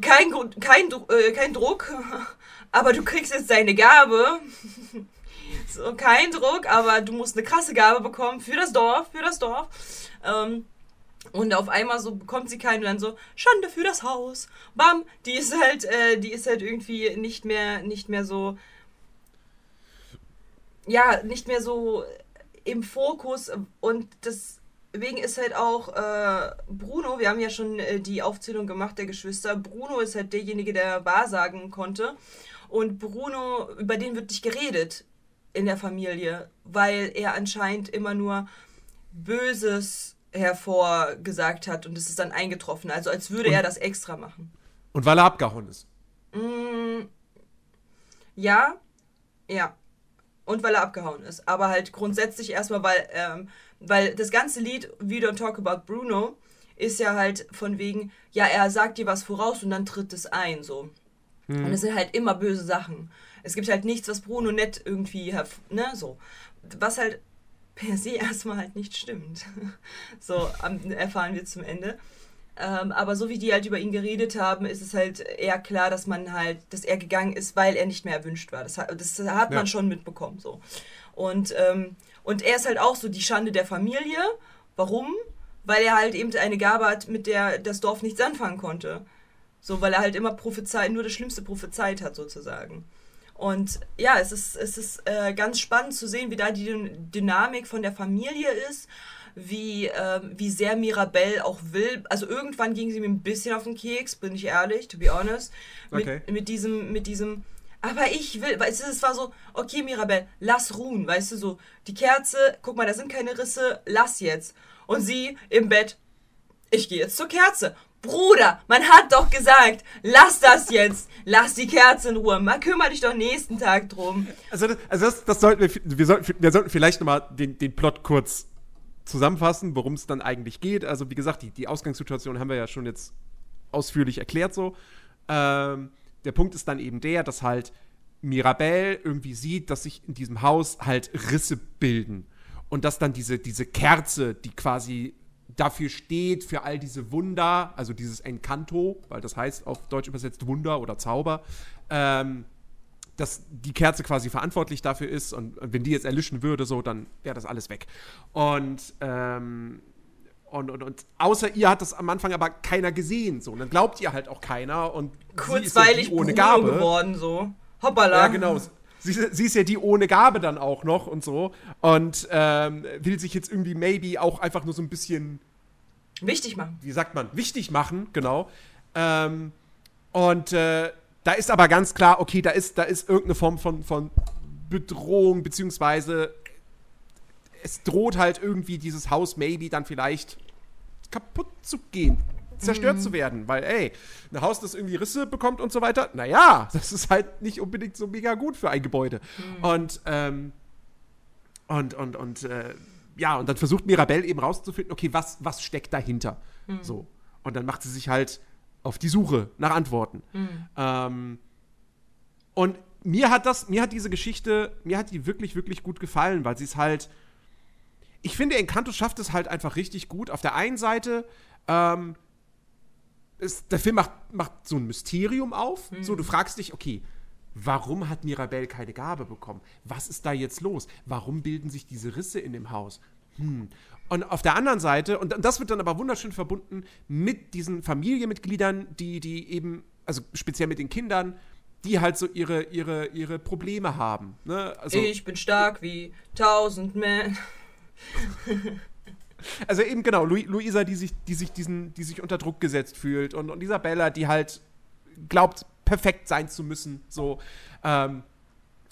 Kein, kein, äh, kein Druck, aber du kriegst jetzt deine Gabe. so, kein Druck, aber du musst eine krasse Gabe bekommen für das Dorf, für das Dorf. Ähm, und auf einmal so bekommt sie keinen und dann so, Schande für das Haus. Bam, die ist halt, äh, die ist halt irgendwie nicht mehr, nicht mehr so ja, nicht mehr so im Fokus. Und deswegen ist halt auch äh, Bruno, wir haben ja schon äh, die Aufzählung gemacht der Geschwister, Bruno ist halt derjenige, der wahrsagen konnte. Und Bruno, über den wird nicht geredet in der Familie, weil er anscheinend immer nur Böses hervorgesagt hat und es ist dann eingetroffen, also als würde und, er das extra machen. Und weil er abgehauen ist. Mm, ja, ja und weil er abgehauen ist. Aber halt grundsätzlich erstmal, weil, ähm, weil das ganze Lied We Don't Talk About Bruno ist ja halt von wegen, ja, er sagt dir was voraus und dann tritt es ein, so. Mhm. Und es sind halt immer böse Sachen. Es gibt halt nichts, was Bruno nett irgendwie, ne, so. Was halt per se erstmal halt nicht stimmt. so erfahren wir zum Ende. Ähm, aber so wie die halt über ihn geredet haben, ist es halt eher klar, dass man halt, dass er gegangen ist, weil er nicht mehr erwünscht war. Das, hat, das hat man schon mitbekommen. So. Und, ähm, und er ist halt auch so die Schande der Familie. Warum? Weil er halt eben eine Gabe hat, mit der das Dorf nichts anfangen konnte. So, weil er halt immer prophezeit, nur das Schlimmste prophezeit hat, sozusagen. Und ja, es ist, es ist äh, ganz spannend zu sehen, wie da die Dynamik von der Familie ist, wie, äh, wie sehr Mirabelle auch will. Also irgendwann ging sie mir ein bisschen auf den Keks, bin ich ehrlich, to be honest. Mit, okay. mit diesem, mit diesem, aber ich will, weißt du, es war so, okay, Mirabelle, lass ruhen, weißt du, so, die Kerze, guck mal, da sind keine Risse, lass jetzt. Und sie im Bett, ich gehe jetzt zur Kerze. Bruder, man hat doch gesagt, lass das jetzt. Lass die Kerze in Ruhe. Mal kümmere dich doch nächsten Tag drum. Also, das, also das, das sollten wir, wir sollten, wir sollten vielleicht nochmal den, den Plot kurz zusammenfassen, worum es dann eigentlich geht. Also, wie gesagt, die, die Ausgangssituation haben wir ja schon jetzt ausführlich erklärt so. Ähm, der Punkt ist dann eben der, dass halt Mirabelle irgendwie sieht, dass sich in diesem Haus halt Risse bilden. Und dass dann diese, diese Kerze, die quasi dafür steht, für all diese Wunder, also dieses Encanto, weil das heißt auf Deutsch übersetzt Wunder oder Zauber, ähm, dass die Kerze quasi verantwortlich dafür ist und, wenn die jetzt erlischen würde, so, dann wäre das alles weg. Und, ähm, und, und, und außer ihr hat das am Anfang aber keiner gesehen, so. Und dann glaubt ihr halt auch keiner und kurzweilig ja ohne Gabe geworden, so. Hoppala. Ja, genau. Sie, sie, ist ja die ohne Gabe dann auch noch und so. Und ähm, will sich jetzt irgendwie maybe auch einfach nur so ein bisschen. Wichtig machen. Wie sagt man? Wichtig machen, genau. Ähm, und äh, da ist aber ganz klar, okay, da ist, da ist irgendeine Form von, von Bedrohung, beziehungsweise es droht halt irgendwie dieses Haus maybe dann vielleicht kaputt zu gehen zerstört mhm. zu werden, weil, ey, ein Haus, das irgendwie Risse bekommt und so weiter, naja, das ist halt nicht unbedingt so mega gut für ein Gebäude. Mhm. Und, ähm, und, und, und, äh, ja, und dann versucht Mirabelle eben rauszufinden, okay, was, was steckt dahinter? Mhm. So. Und dann macht sie sich halt auf die Suche nach Antworten. Mhm. Ähm, und mir hat das, mir hat diese Geschichte, mir hat die wirklich, wirklich gut gefallen, weil sie es halt, ich finde, Encanto schafft es halt einfach richtig gut. Auf der einen Seite ähm, ist, der Film macht, macht so ein Mysterium auf. Mhm. So, du fragst dich, okay, warum hat Mirabelle keine Gabe bekommen? Was ist da jetzt los? Warum bilden sich diese Risse in dem Haus? Hm. Und auf der anderen Seite, und das wird dann aber wunderschön verbunden mit diesen Familienmitgliedern, die, die eben, also speziell mit den Kindern, die halt so ihre, ihre, ihre Probleme haben. Ne? Also, ich bin stark wie tausend Männer. Also eben genau, Lu Luisa, die sich, die sich diesen, die sich unter Druck gesetzt fühlt und, und Isabella, die halt glaubt, perfekt sein zu müssen. So. Ähm,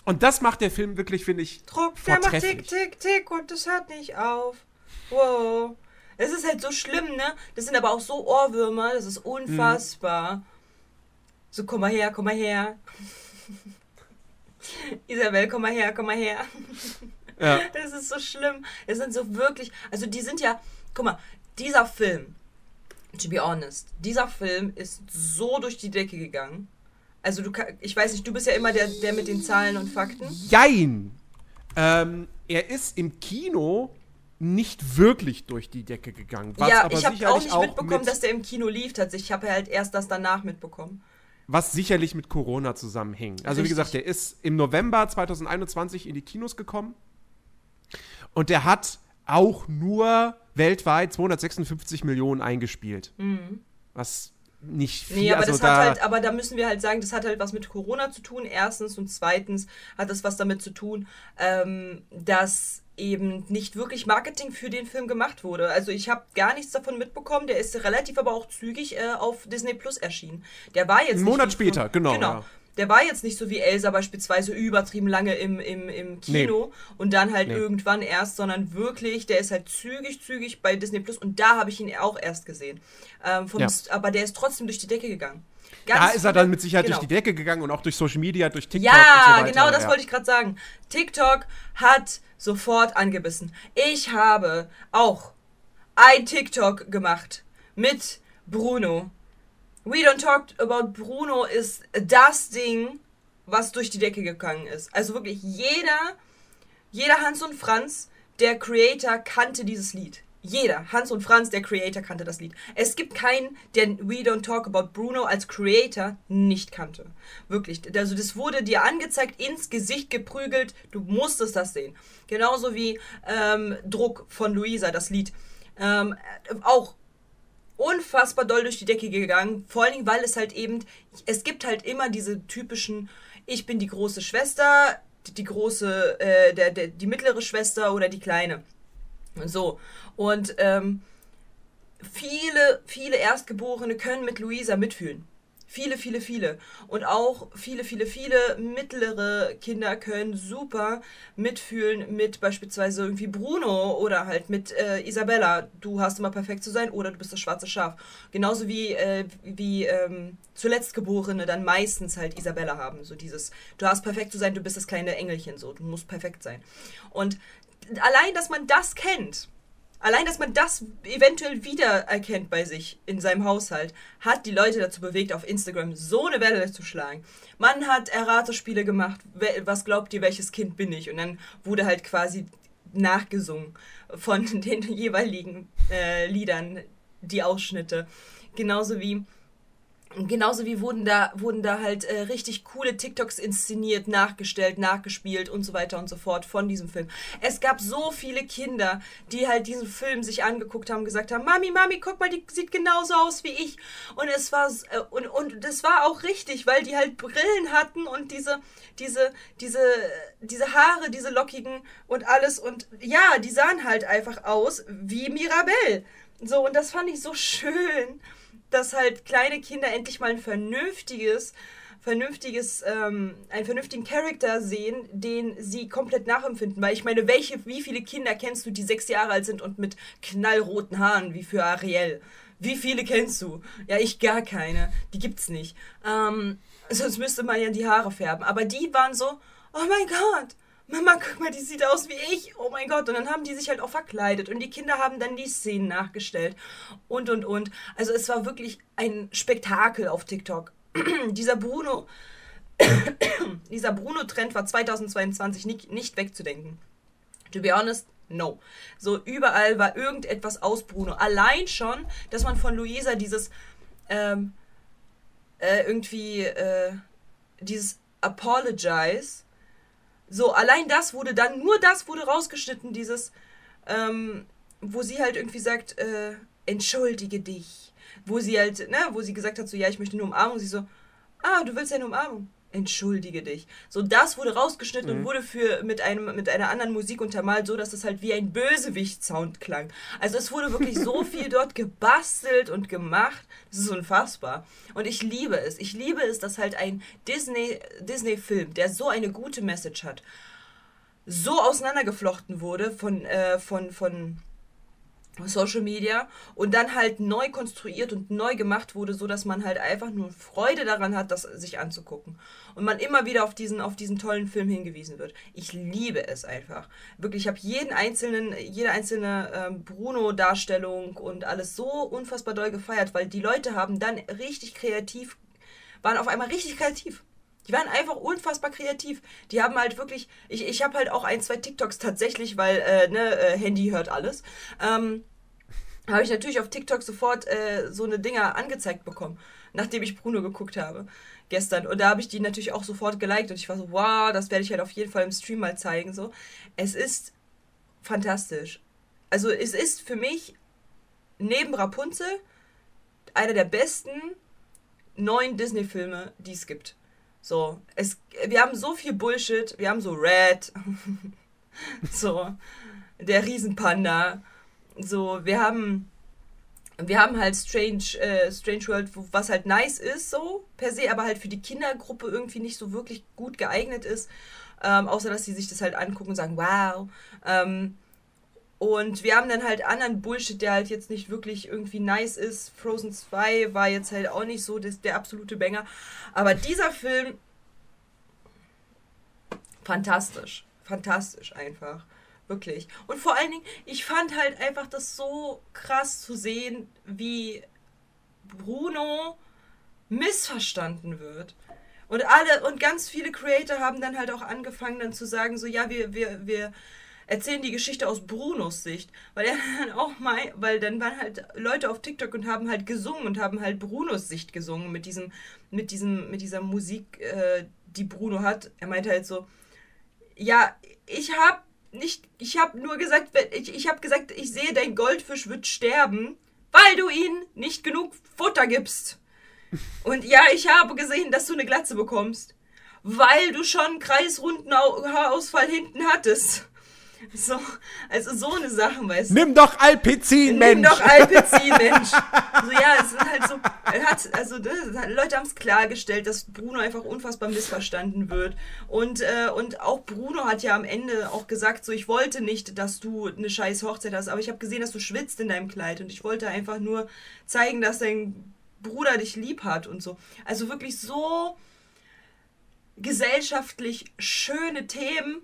und das macht der Film wirklich, finde ich. Druck, der macht tick, tick, tick und das hört nicht auf. Wow. Es ist halt so schlimm, ne? Das sind aber auch so Ohrwürmer, das ist unfassbar. Mhm. So, komm mal her, komm mal her. Isabel, komm mal her, komm mal her. Ja. Das ist so schlimm. Es sind so wirklich, also die sind ja, guck mal, dieser Film, to be honest, dieser Film ist so durch die Decke gegangen. Also du, ich weiß nicht, du bist ja immer der, der mit den Zahlen und Fakten. Jein! Ähm, er ist im Kino nicht wirklich durch die Decke gegangen. ja, ich habe auch nicht mitbekommen, mit dass der im Kino lief. Tatsächlich, ich habe halt erst das danach mitbekommen. Was sicherlich mit Corona zusammenhängt. Also Richtig. wie gesagt, der ist im November 2021 in die Kinos gekommen. Und der hat auch nur weltweit 256 Millionen eingespielt. Mhm. Was nicht viel. Nee, aber, also das da hat halt, aber da müssen wir halt sagen, das hat halt was mit Corona zu tun, erstens. Und zweitens hat das was damit zu tun, ähm, dass eben nicht wirklich Marketing für den Film gemacht wurde. Also ich habe gar nichts davon mitbekommen. Der ist relativ aber auch zügig äh, auf Disney Plus erschienen. Der war jetzt. Einen Monat später, genau. Genau. Ja der war jetzt nicht so wie Elsa beispielsweise übertrieben lange im, im, im Kino nee. und dann halt nee. irgendwann erst, sondern wirklich, der ist halt zügig, zügig bei Disney Plus und da habe ich ihn auch erst gesehen. Ähm, ja. aber der ist trotzdem durch die Decke gegangen. Ganz da ist er dann mit Sicherheit genau. durch die Decke gegangen und auch durch Social Media, durch TikTok. Ja, so genau das ja. wollte ich gerade sagen. TikTok hat sofort angebissen. Ich habe auch ein TikTok gemacht mit Bruno We Don't Talk About Bruno ist das Ding, was durch die Decke gegangen ist. Also wirklich jeder, jeder Hans und Franz, der Creator, kannte dieses Lied. Jeder, Hans und Franz, der Creator, kannte das Lied. Es gibt keinen, der We Don't Talk About Bruno als Creator nicht kannte. Wirklich. Also das wurde dir angezeigt, ins Gesicht geprügelt. Du musstest das sehen. Genauso wie ähm, Druck von Luisa, das Lied. Ähm, auch unfassbar doll durch die Decke gegangen. Vor allen Dingen, weil es halt eben, es gibt halt immer diese typischen, ich bin die große Schwester, die große, äh, der, der, die mittlere Schwester oder die kleine. So. Und ähm, viele, viele Erstgeborene können mit Luisa mitfühlen. Viele, viele, viele. Und auch viele, viele, viele mittlere Kinder können super mitfühlen mit beispielsweise irgendwie Bruno oder halt mit äh, Isabella. Du hast immer perfekt zu sein oder du bist das schwarze Schaf. Genauso wie, äh, wie ähm, zuletzt Geborene dann meistens halt Isabella haben. So dieses, du hast perfekt zu sein, du bist das kleine Engelchen so. Du musst perfekt sein. Und allein, dass man das kennt, Allein, dass man das eventuell wiedererkennt bei sich in seinem Haushalt, hat die Leute dazu bewegt, auf Instagram so eine Welle zu schlagen. Man hat Erratespiele gemacht, was glaubt ihr, welches Kind bin ich? Und dann wurde halt quasi nachgesungen von den jeweiligen äh, Liedern, die Ausschnitte. Genauso wie genauso wie wurden da, wurden da halt äh, richtig coole TikToks inszeniert, nachgestellt, nachgespielt und so weiter und so fort von diesem Film. Es gab so viele Kinder, die halt diesen Film sich angeguckt haben, gesagt haben, Mami, Mami, guck mal, die sieht genauso aus wie ich. Und es war, äh, und, und das war auch richtig, weil die halt Brillen hatten und diese, diese, diese, diese Haare, diese lockigen und alles und ja, die sahen halt einfach aus wie Mirabelle. So, und das fand ich so schön dass halt kleine Kinder endlich mal ein vernünftiges, vernünftiges, ähm, einen vernünftigen Charakter sehen, den sie komplett nachempfinden. Weil ich meine, welche, wie viele Kinder kennst du, die sechs Jahre alt sind und mit knallroten Haaren, wie für Ariel? Wie viele kennst du? Ja, ich gar keine. Die gibt's nicht. Ähm, sonst müsste man ja die Haare färben. Aber die waren so, oh mein Gott, Mama, guck mal, die sieht aus wie ich. Oh mein Gott. Und dann haben die sich halt auch verkleidet. Und die Kinder haben dann die Szenen nachgestellt. Und, und, und. Also es war wirklich ein Spektakel auf TikTok. dieser Bruno, dieser Bruno-Trend war 2022 nicht, nicht wegzudenken. To be honest, no. So, überall war irgendetwas aus Bruno. Allein schon, dass man von Luisa dieses, ähm, äh, irgendwie, äh, dieses Apologize so, allein das wurde dann, nur das wurde rausgeschnitten, dieses, ähm, wo sie halt irgendwie sagt, äh, entschuldige dich. Wo sie halt, ne, wo sie gesagt hat, so, ja, ich möchte eine Umarmung. Sie so, ah, du willst eine Umarmung entschuldige dich. So, das wurde rausgeschnitten mhm. und wurde für mit einem mit einer anderen Musik untermalt, so dass es halt wie ein Bösewicht-Sound klang. Also es wurde wirklich so viel dort gebastelt und gemacht. Das ist unfassbar. Und ich liebe es. Ich liebe es, dass halt ein Disney Disney-Film, der so eine gute Message hat, so auseinandergeflochten wurde von äh, von von Social Media und dann halt neu konstruiert und neu gemacht wurde, so dass man halt einfach nur Freude daran hat, das sich anzugucken und man immer wieder auf diesen auf diesen tollen Film hingewiesen wird. Ich liebe es einfach. Wirklich, ich habe jeden einzelnen jede einzelne ähm, Bruno Darstellung und alles so unfassbar doll gefeiert, weil die Leute haben dann richtig kreativ waren auf einmal richtig kreativ. Die waren einfach unfassbar kreativ. Die haben halt wirklich, ich, ich habe halt auch ein, zwei TikToks tatsächlich, weil, äh, ne, äh, Handy hört alles. Ähm, habe ich natürlich auf TikTok sofort äh, so eine Dinger angezeigt bekommen, nachdem ich Bruno geguckt habe gestern. Und da habe ich die natürlich auch sofort geliked und ich war so, wow, das werde ich halt auf jeden Fall im Stream mal zeigen. So, es ist fantastisch. Also es ist für mich neben Rapunzel einer der besten neuen Disney-Filme, die es gibt. So, es, wir haben so viel Bullshit. Wir haben so Red, so der Riesenpanda. So, wir haben wir haben halt Strange, äh, Strange World, was halt nice ist, so per se, aber halt für die Kindergruppe irgendwie nicht so wirklich gut geeignet ist. Ähm, außer dass sie sich das halt angucken und sagen, wow. Ähm, und wir haben dann halt anderen Bullshit, der halt jetzt nicht wirklich irgendwie nice ist. Frozen 2 war jetzt halt auch nicht so das, der absolute Banger. Aber dieser Film, fantastisch. Fantastisch einfach. Wirklich. Und vor allen Dingen, ich fand halt einfach das so krass zu sehen, wie Bruno missverstanden wird Und alle, und ganz viele Creator haben dann halt auch angefangen dann zu sagen, so, ja, wir, wir, wir erzählen die Geschichte aus Brunos Sicht. Weil er dann auch mal, weil dann waren halt Leute auf TikTok und haben halt gesungen und haben halt Brunos Sicht gesungen mit diesem, mit diesem, mit dieser Musik, äh, die Bruno hat. Er meinte halt so, ja, ich hab nicht, ich hab nur gesagt, ich, ich hab gesagt, ich sehe, dein Goldfisch wird sterben, weil du ihm nicht genug Futter gibst. Und ja, ich habe gesehen, dass du eine Glatze bekommst, weil du schon kreisrunden Haarausfall hinten hattest. So, also so eine Sache, weißt du. Nimm doch Alpizin, Mensch! Nimm doch Alpizin, Mensch! So, ja, es ist halt so, hat, also Leute haben es klargestellt, dass Bruno einfach unfassbar missverstanden wird. Und, äh, und auch Bruno hat ja am Ende auch gesagt, so, ich wollte nicht, dass du eine scheiß Hochzeit hast, aber ich habe gesehen, dass du schwitzt in deinem Kleid und ich wollte einfach nur zeigen, dass dein Bruder dich lieb hat und so. Also wirklich so gesellschaftlich schöne Themen.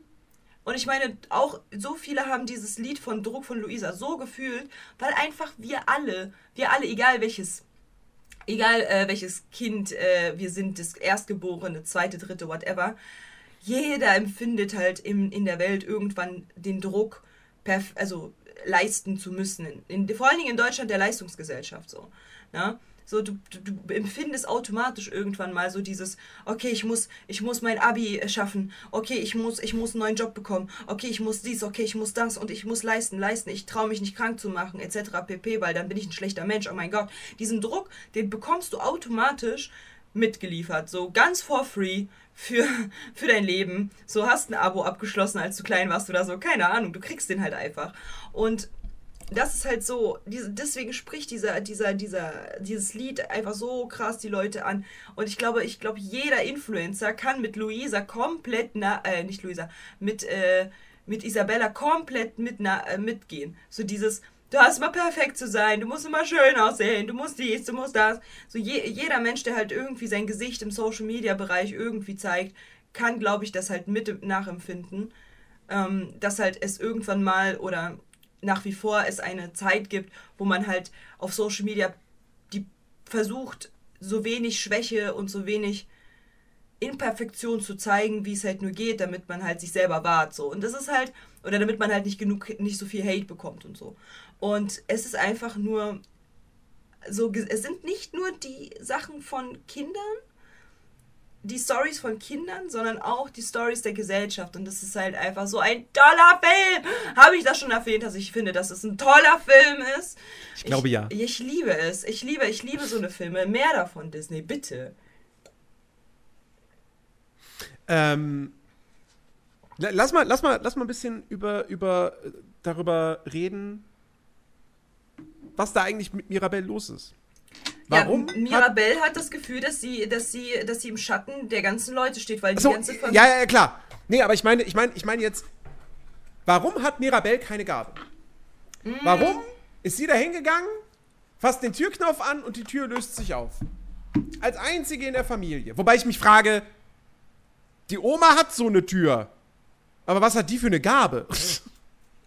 Und ich meine, auch so viele haben dieses Lied von Druck von Luisa so gefühlt, weil einfach wir alle, wir alle, egal welches, egal äh, welches Kind äh, wir sind, das Erstgeborene, zweite, dritte, whatever, jeder empfindet halt im, in der Welt irgendwann den Druck, also leisten zu müssen. In, vor allen Dingen in Deutschland der Leistungsgesellschaft so. Ne? So, du, du, du, empfindest automatisch irgendwann mal so dieses, okay, ich muss, ich muss mein Abi schaffen, okay, ich muss, ich muss einen neuen Job bekommen, okay, ich muss dies, okay, ich muss das und ich muss leisten, leisten, ich traue mich nicht krank zu machen, etc. pp, weil dann bin ich ein schlechter Mensch, oh mein Gott. Diesen Druck, den bekommst du automatisch mitgeliefert, so ganz for free für, für dein Leben. So hast ein Abo abgeschlossen, als du klein warst oder so, keine Ahnung, du kriegst den halt einfach. Und das ist halt so, diese, deswegen spricht dieser, dieser, dieser, dieses Lied einfach so krass die Leute an. Und ich glaube, ich glaube, jeder Influencer kann mit Luisa komplett, na, äh, nicht Luisa, mit, äh, mit Isabella komplett mit, na, äh, mitgehen. So dieses, du hast immer perfekt zu sein, du musst immer schön aussehen, du musst dies, du musst das. So je, jeder Mensch, der halt irgendwie sein Gesicht im Social Media Bereich irgendwie zeigt, kann, glaube ich, das halt mit nachempfinden. Ähm, dass halt es irgendwann mal oder nach wie vor es eine Zeit gibt, wo man halt auf Social Media die versucht, so wenig Schwäche und so wenig Imperfektion zu zeigen, wie es halt nur geht, damit man halt sich selber wahrt. So. Und das ist halt, oder damit man halt nicht genug, nicht so viel Hate bekommt und so. Und es ist einfach nur so, es sind nicht nur die Sachen von Kindern, die Stories von Kindern, sondern auch die Stories der Gesellschaft. Und das ist halt einfach so ein toller Film. Habe ich das schon erwähnt, dass ich finde, dass es ein toller Film ist? Ich glaube ich, ja. Ich liebe es. Ich liebe, ich liebe so eine Filme. Mehr davon, Disney, bitte. Ähm, lass mal, lass mal, lass mal ein bisschen über, über darüber reden, was da eigentlich mit Mirabelle los ist. Warum? Ja, Mirabelle hat, hat, das Gefühl, dass sie, dass sie, dass sie im Schatten der ganzen Leute steht, weil die so, ganze Familie. Ja, ja, klar. Nee, aber ich meine, ich meine, ich meine jetzt, warum hat Mirabelle keine Gabe? Mm. Warum ist sie da hingegangen, fasst den Türknopf an und die Tür löst sich auf? Als einzige in der Familie. Wobei ich mich frage, die Oma hat so eine Tür. Aber was hat die für eine Gabe?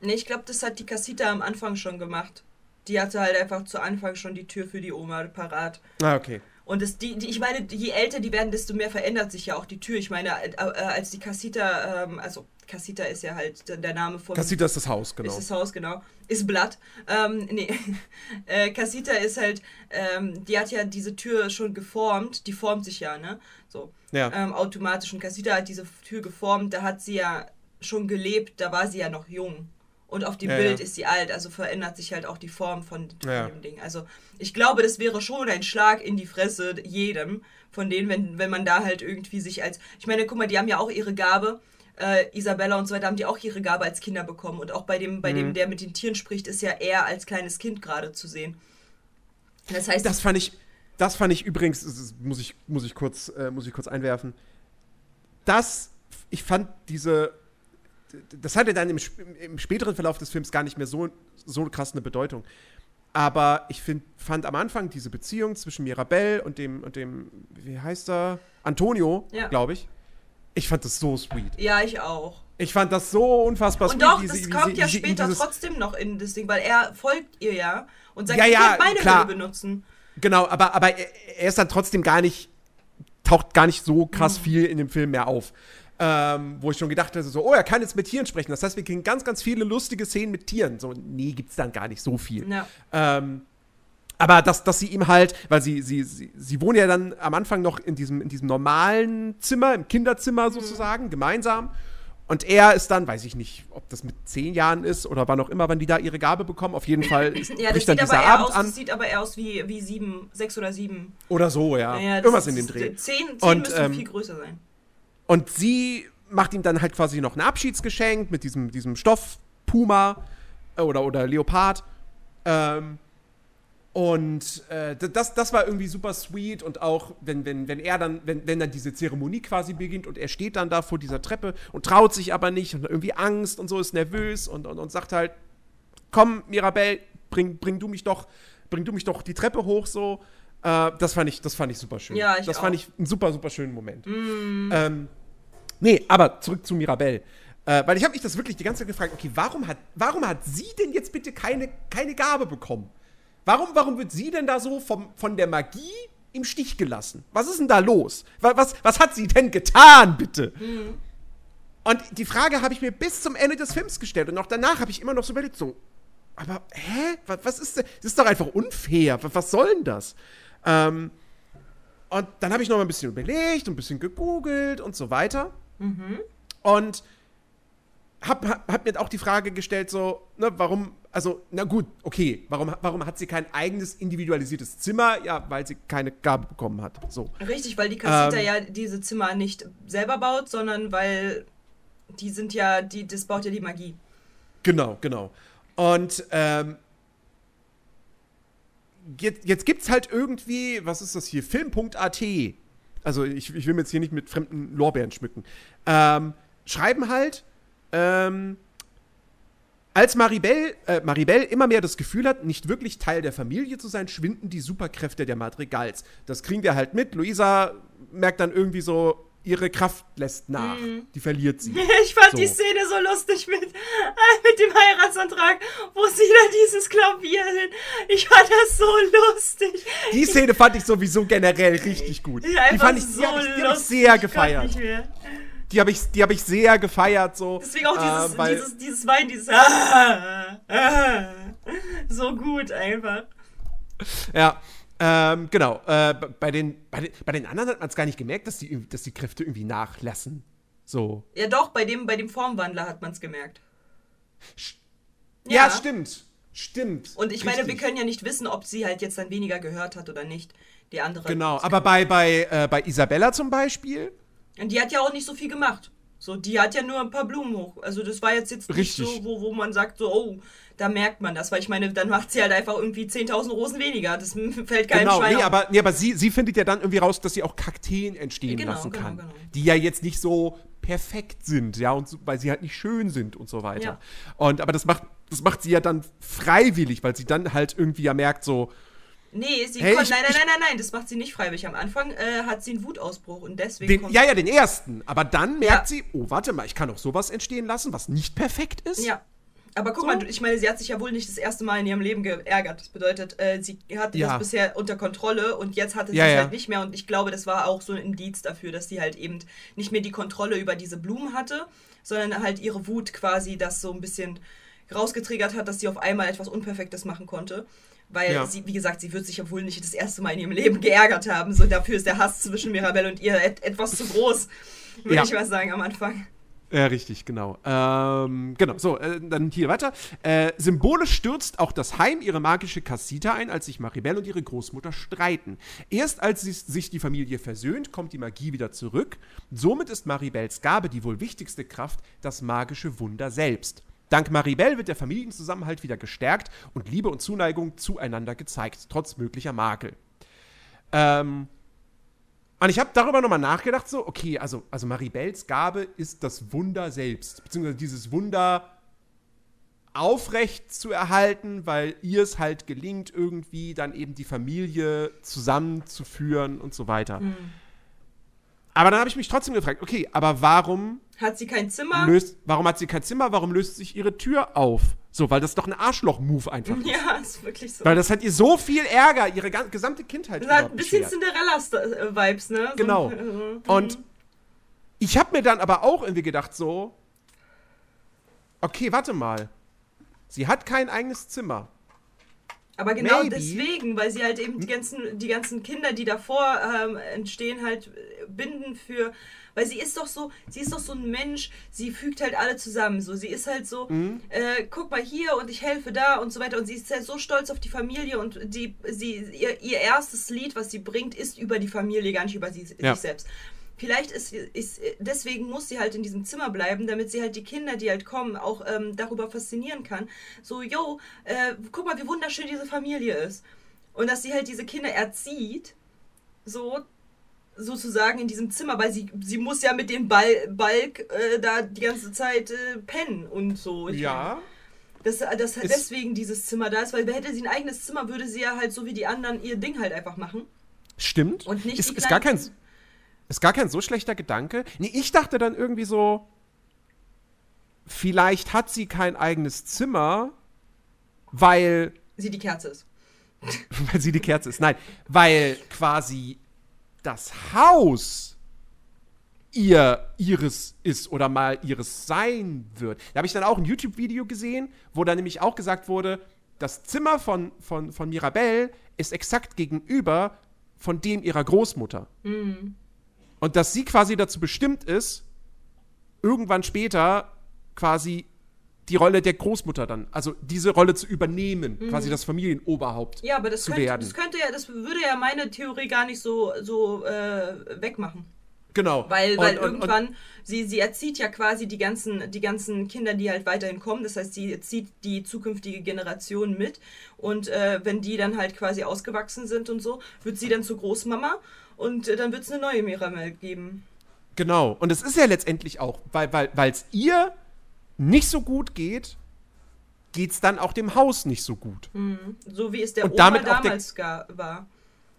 Nee, ich glaube, das hat die Casita am Anfang schon gemacht die hatte halt einfach zu Anfang schon die Tür für die Oma parat. Ah, okay. Und das, die, die, ich meine, je älter die werden, desto mehr verändert sich ja auch die Tür. Ich meine, äh, äh, als die Casita, ähm, also Casita ist ja halt der Name von. Casita ist das Haus, genau. Ist das Haus, genau. Ist Blatt. Ähm, nee. äh, Casita ist halt, ähm, die hat ja diese Tür schon geformt. Die formt sich ja, ne? So. Ja. Ähm, automatisch. Und Casita hat diese Tür geformt. Da hat sie ja schon gelebt. Da war sie ja noch jung und auf dem ja, Bild ja. ist sie alt, also verändert sich halt auch die Form von, von ja. dem Ding. Also ich glaube, das wäre schon ein Schlag in die Fresse jedem von denen, wenn, wenn man da halt irgendwie sich als. Ich meine, guck mal, die haben ja auch ihre Gabe. Äh, Isabella und so weiter haben die auch ihre Gabe als Kinder bekommen. Und auch bei dem, bei mhm. dem, der mit den Tieren spricht, ist ja er als kleines Kind gerade zu sehen. Das heißt. Das fand ich. Das fand ich übrigens, muss ich, muss ich, kurz, äh, muss ich kurz einwerfen. Das, ich fand diese das hatte dann im, im, späteren Verlauf des Films gar nicht mehr so, so krass eine Bedeutung. Aber ich find, fand am Anfang diese Beziehung zwischen Mirabelle und dem, und dem, wie heißt er? Antonio, ja. glaube ich. Ich fand das so sweet. Ja, ich auch. Ich fand das so unfassbar und sweet. Und doch, das kommt ja später trotzdem noch in das Ding, weil er folgt ihr ja und sagt, ja, ja, ich meine klar. Würde benutzen. Genau, aber, aber er ist dann trotzdem gar nicht taucht gar nicht so krass viel in dem Film mehr auf. Ähm, wo ich schon gedacht habe, so, oh, er kann jetzt mit Tieren sprechen. Das heißt, wir kriegen ganz, ganz viele lustige Szenen mit Tieren. So, nee, gibt's dann gar nicht so viel. Ja. Ähm, aber dass, dass sie ihm halt, weil sie, sie, sie, sie wohnen ja dann am Anfang noch in diesem, in diesem normalen Zimmer, im Kinderzimmer sozusagen, gemeinsam. Und er ist dann, weiß ich nicht, ob das mit zehn Jahren ist oder wann auch immer, wann die da ihre Gabe bekommen. Auf jeden Fall ist, Ja, bricht dann sieht aber, dieser eher Abend aus, an. das sieht aber eher aus wie, wie sieben, sechs oder sieben. Oder so, ja. Naja, Irgendwas ist- in dem Dreh. Zehn, zehn Und, müssen ähm, viel größer sein. Und sie macht ihm dann halt quasi noch ein Abschiedsgeschenk mit diesem, diesem Stoff Puma äh, oder, oder Leopard. Ähm, und äh, das, das war irgendwie super sweet und auch, wenn, wenn, wenn er dann, wenn, wenn dann diese Zeremonie quasi beginnt und er steht dann da vor dieser Treppe und traut sich aber nicht und hat irgendwie Angst und so, ist nervös und, und, und sagt halt, komm, Mirabelle, bring, bring du mich doch, bring du mich doch die Treppe hoch so. Äh, das fand ich, das fand ich super schön. Ja, ich das auch. fand ich einen super, super schönen Moment. Ähm, nee, aber zurück zu Mirabelle. Äh, weil ich habe mich das wirklich die ganze Zeit gefragt, okay, warum hat, warum hat sie denn jetzt bitte keine, keine Gabe bekommen? Warum, warum wird sie denn da so vom, von der Magie im Stich gelassen? Was ist denn da los? Wa- Was, was hat sie denn getan, bitte? Und die Frage habe ich mir bis zum Ende des Films gestellt und auch danach habe ich immer noch so überlegt, so, aber hä? Was, was ist denn? Das ist doch einfach unfair. Was, was soll denn das? Ähm, und dann habe ich noch mal ein bisschen überlegt und ein bisschen gegoogelt und so weiter. Und hab, hab, hab mir auch die Frage gestellt, so, ne, warum, also, na gut, okay, warum, warum hat sie kein eigenes individualisiertes Zimmer? Ja, weil sie keine Gabe bekommen hat. So. Richtig, weil die Casita ähm, ja diese Zimmer nicht selber baut, sondern weil die sind ja, die, das baut ja die Magie. Genau, genau. Und ähm, jetzt, jetzt gibt's halt irgendwie, was ist das hier, Film.at. Also ich, ich will mir jetzt hier nicht mit fremden Lorbeeren schmücken. Ähm, schreiben halt, ähm, als Maribel, äh, Maribel immer mehr das Gefühl hat, nicht wirklich Teil der Familie zu sein, schwinden die Superkräfte der Madrigals. Das kriegen wir halt mit. Luisa merkt dann irgendwie so, ihre Kraft lässt nach. Die verliert sie. Ich fand So. die Szene so lustig mit, mit dem Heiratsantrag, wo sie da dieses Klavier hin. Ich fand das so lustig. Die Szene fand ich sowieso generell richtig gut. Die Die fand ich, so die hab ich, die hab ich sehr gefeiert. Die habe ich, die hab ich sehr gefeiert. So. Deswegen auch dieses, Äh, dieses, dieses Wein, dieses ah, ah, so gut einfach. Ja, ähm, genau. Äh, bei, den, bei, den, bei den anderen hat man es gar nicht gemerkt, dass die, dass die Kräfte irgendwie nachlassen. So. Ja doch, bei dem, bei dem Formwandler hat man es gemerkt. Ja, stimmt. Stimmt. Und ich meine, wir Richtig. können ja nicht wissen, ob sie halt jetzt dann weniger gehört hat oder nicht. Die andere. Genau, aber bei, bei, äh, bei Isabella zum Beispiel. Und die hat ja auch nicht so viel gemacht. So, die hat ja nur ein paar Blumen hoch. Also das war jetzt, jetzt nicht Richtig. so, wo, wo man sagt, so, oh, da merkt man das. Weil ich meine, dann macht sie halt einfach irgendwie 10.000 Rosen weniger. Das fällt keinem Genau, Schwein nee, auf. aber, nee, aber sie, sie findet ja dann irgendwie raus, dass sie auch Kakteen entstehen Genau, lassen genau, kann. genau. Die ja jetzt nicht so perfekt sind, ja, und so, weil sie halt nicht schön sind und so weiter. Ja. Und aber das macht, das macht sie ja dann freiwillig, weil sie dann halt irgendwie ja merkt, so, Nee, sie Hey, kon- ich- nein, nein, nein, nein, nein, das macht sie nicht freiwillig. Am Anfang äh, hat sie einen Wutausbruch und deswegen den, kommt ja, ja, den ersten. Aber dann merkt Ja. sie, oh, warte mal, ich kann auch sowas entstehen lassen, was nicht perfekt ist. Ja. Aber guck So. mal, ich meine, sie hat sich ja wohl nicht das erste Mal in ihrem Leben geärgert. Das bedeutet, äh, sie hatte Ja. das bisher unter Kontrolle und jetzt hatte sie Ja, es ja. halt nicht mehr. Und ich glaube, das war auch so ein Indiz dafür, dass sie halt eben nicht mehr die Kontrolle über diese Blumen hatte, sondern halt ihre Wut quasi das so ein bisschen rausgetriggert hat, dass sie auf einmal etwas Unperfektes machen konnte. Weil sie, wie gesagt, sie wird sich ja wohl nicht das erste Mal in ihrem Leben geärgert haben. So dafür ist der Hass zwischen Mirabelle und ihr et etwas zu groß, würde ich mal sagen am Anfang. Ja, richtig, genau. Ähm, genau, so, äh, dann hier weiter. Äh, symbolisch stürzt auch das Heim ihre magische Casita ein, als sich Maribel und ihre Großmutter streiten. Erst als sie, sich die Familie versöhnt, kommt die Magie wieder zurück. Somit ist Maribels Gabe die wohl wichtigste Kraft, das magische Wunder selbst. Dank Maribel wird der Familienzusammenhalt wieder gestärkt und Liebe und Zuneigung zueinander gezeigt, trotz möglicher Makel. Ähm, und ich habe darüber nochmal nachgedacht, so, okay, also, also Maribels Gabe ist das Wunder selbst, beziehungsweise dieses Wunder aufrecht zu erhalten, weil ihr es halt gelingt, irgendwie dann eben die Familie zusammenzuführen und so weiter. Aber dann habe ich mich trotzdem gefragt, okay, aber warum Hat sie kein Zimmer? löst, warum hat sie kein Zimmer, warum löst sich ihre Tür auf? So, weil das doch ein Arschloch-Move einfach ist. Ja, ist wirklich so. Weil das hat ihr so viel Ärger, ihre gesamte Kindheit Das hat ein bisschen. Cinderella-Vibes, ne? So, Genau. äh, Und ich habe mir dann aber auch irgendwie gedacht, so, okay, warte mal. Sie hat kein eigenes Zimmer. Aber genau Maybe. deswegen, weil sie halt eben die ganzen, die ganzen Kinder, die davor ähm, entstehen, halt äh, binden für. Weil sie ist doch so, sie ist doch so ein Mensch, sie fügt halt alle zusammen. So, sie ist halt so, äh, guck mal hier und ich helfe da und so weiter. Und sie ist halt so stolz auf die Familie und die, sie, ihr, ihr erstes Lied, was sie bringt, ist über die Familie, gar nicht über sie, Ja. sich selbst. Vielleicht ist, ist, deswegen muss sie halt in diesem Zimmer bleiben, damit sie halt die Kinder, die halt kommen, auch ähm, darüber faszinieren kann. So, yo, äh, guck mal, wie wunderschön diese Familie ist. Und dass sie halt diese Kinder erzieht, so sozusagen in diesem Zimmer, weil sie, sie muss ja mit dem Ball, Balk äh, da die ganze Zeit äh, pennen und so. Ich Ja. dass, dass Ist- deswegen dieses Zimmer da ist, weil hätte sie ein eigenes Zimmer, würde sie ja halt so wie die anderen ihr Ding halt einfach machen. Stimmt. Und nicht ist, ist, gar kein, ist gar kein so schlechter Gedanke. Nee, ich dachte dann irgendwie so, vielleicht hat sie kein eigenes Zimmer, weil, Sie die Kerze ist. weil sie die Kerze ist. Nein, weil quasi das Haus ihr ihres ist oder mal ihres sein wird. Da habe ich dann auch ein YouTube-Video gesehen, wo dann nämlich auch gesagt wurde, das Zimmer von, von, von Mirabelle ist exakt gegenüber von dem ihrer Großmutter. Und dass sie quasi dazu bestimmt ist, irgendwann später quasi die Rolle der Großmutter dann, also diese Rolle zu übernehmen, quasi das Familienoberhaupt Ja, aber das zu könnte, werden. das könnte ja, das würde ja meine Theorie gar nicht so, so äh, wegmachen. genau. Weil, Und- weil und- und- irgendwann, sie, sie erzieht ja quasi die ganzen, die ganzen Kinder, die halt weiterhin kommen. Das heißt, sie zieht die zukünftige Generation mit. Und äh, wenn die dann halt quasi ausgewachsen sind und so, wird sie dann zur Großmama und äh, dann wird es eine neue Miramel geben. Genau. Und es ist ja letztendlich auch, weil weil weil, es ihr nicht so gut geht, geht es dann auch dem Haus nicht so gut. So wie es der Und Oma der- damals gar war.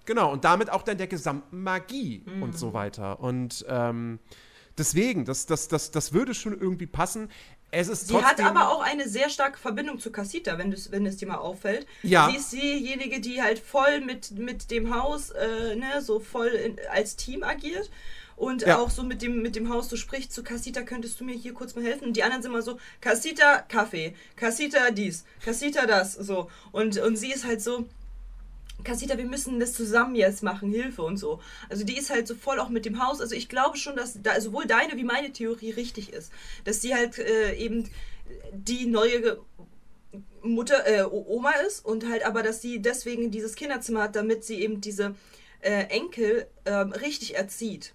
Genau. Und damit auch dann der gesamten Magie Mhm. und so weiter. Und ähm, deswegen, das, das, das, das würde schon irgendwie passen. Es ist Sie hat aber auch eine sehr starke Verbindung zu Casita, wenn, wenn es dir mal auffällt. Ja. Sie ist diejenige, die halt voll mit, mit dem Haus, äh, ne, so voll in, als Team agiert. Und Ja. auch so mit dem, mit dem Haus so spricht, zu Casita, könntest du mir hier kurz mal helfen? Und die anderen sind immer so, Casita, Kaffee, Casita dies, Casita das, so. Und, und sie ist halt so, Casita, wir müssen das zusammen jetzt machen, Hilfe und so. Also die ist halt so voll auch mit dem Haus. Also ich glaube schon, dass da sowohl deine wie meine Theorie richtig ist. Dass sie halt äh, eben die neue Mutter, äh, Oma ist und halt aber, dass sie deswegen dieses Kinderzimmer hat, damit sie eben diese äh, Enkel ähm, richtig erzieht.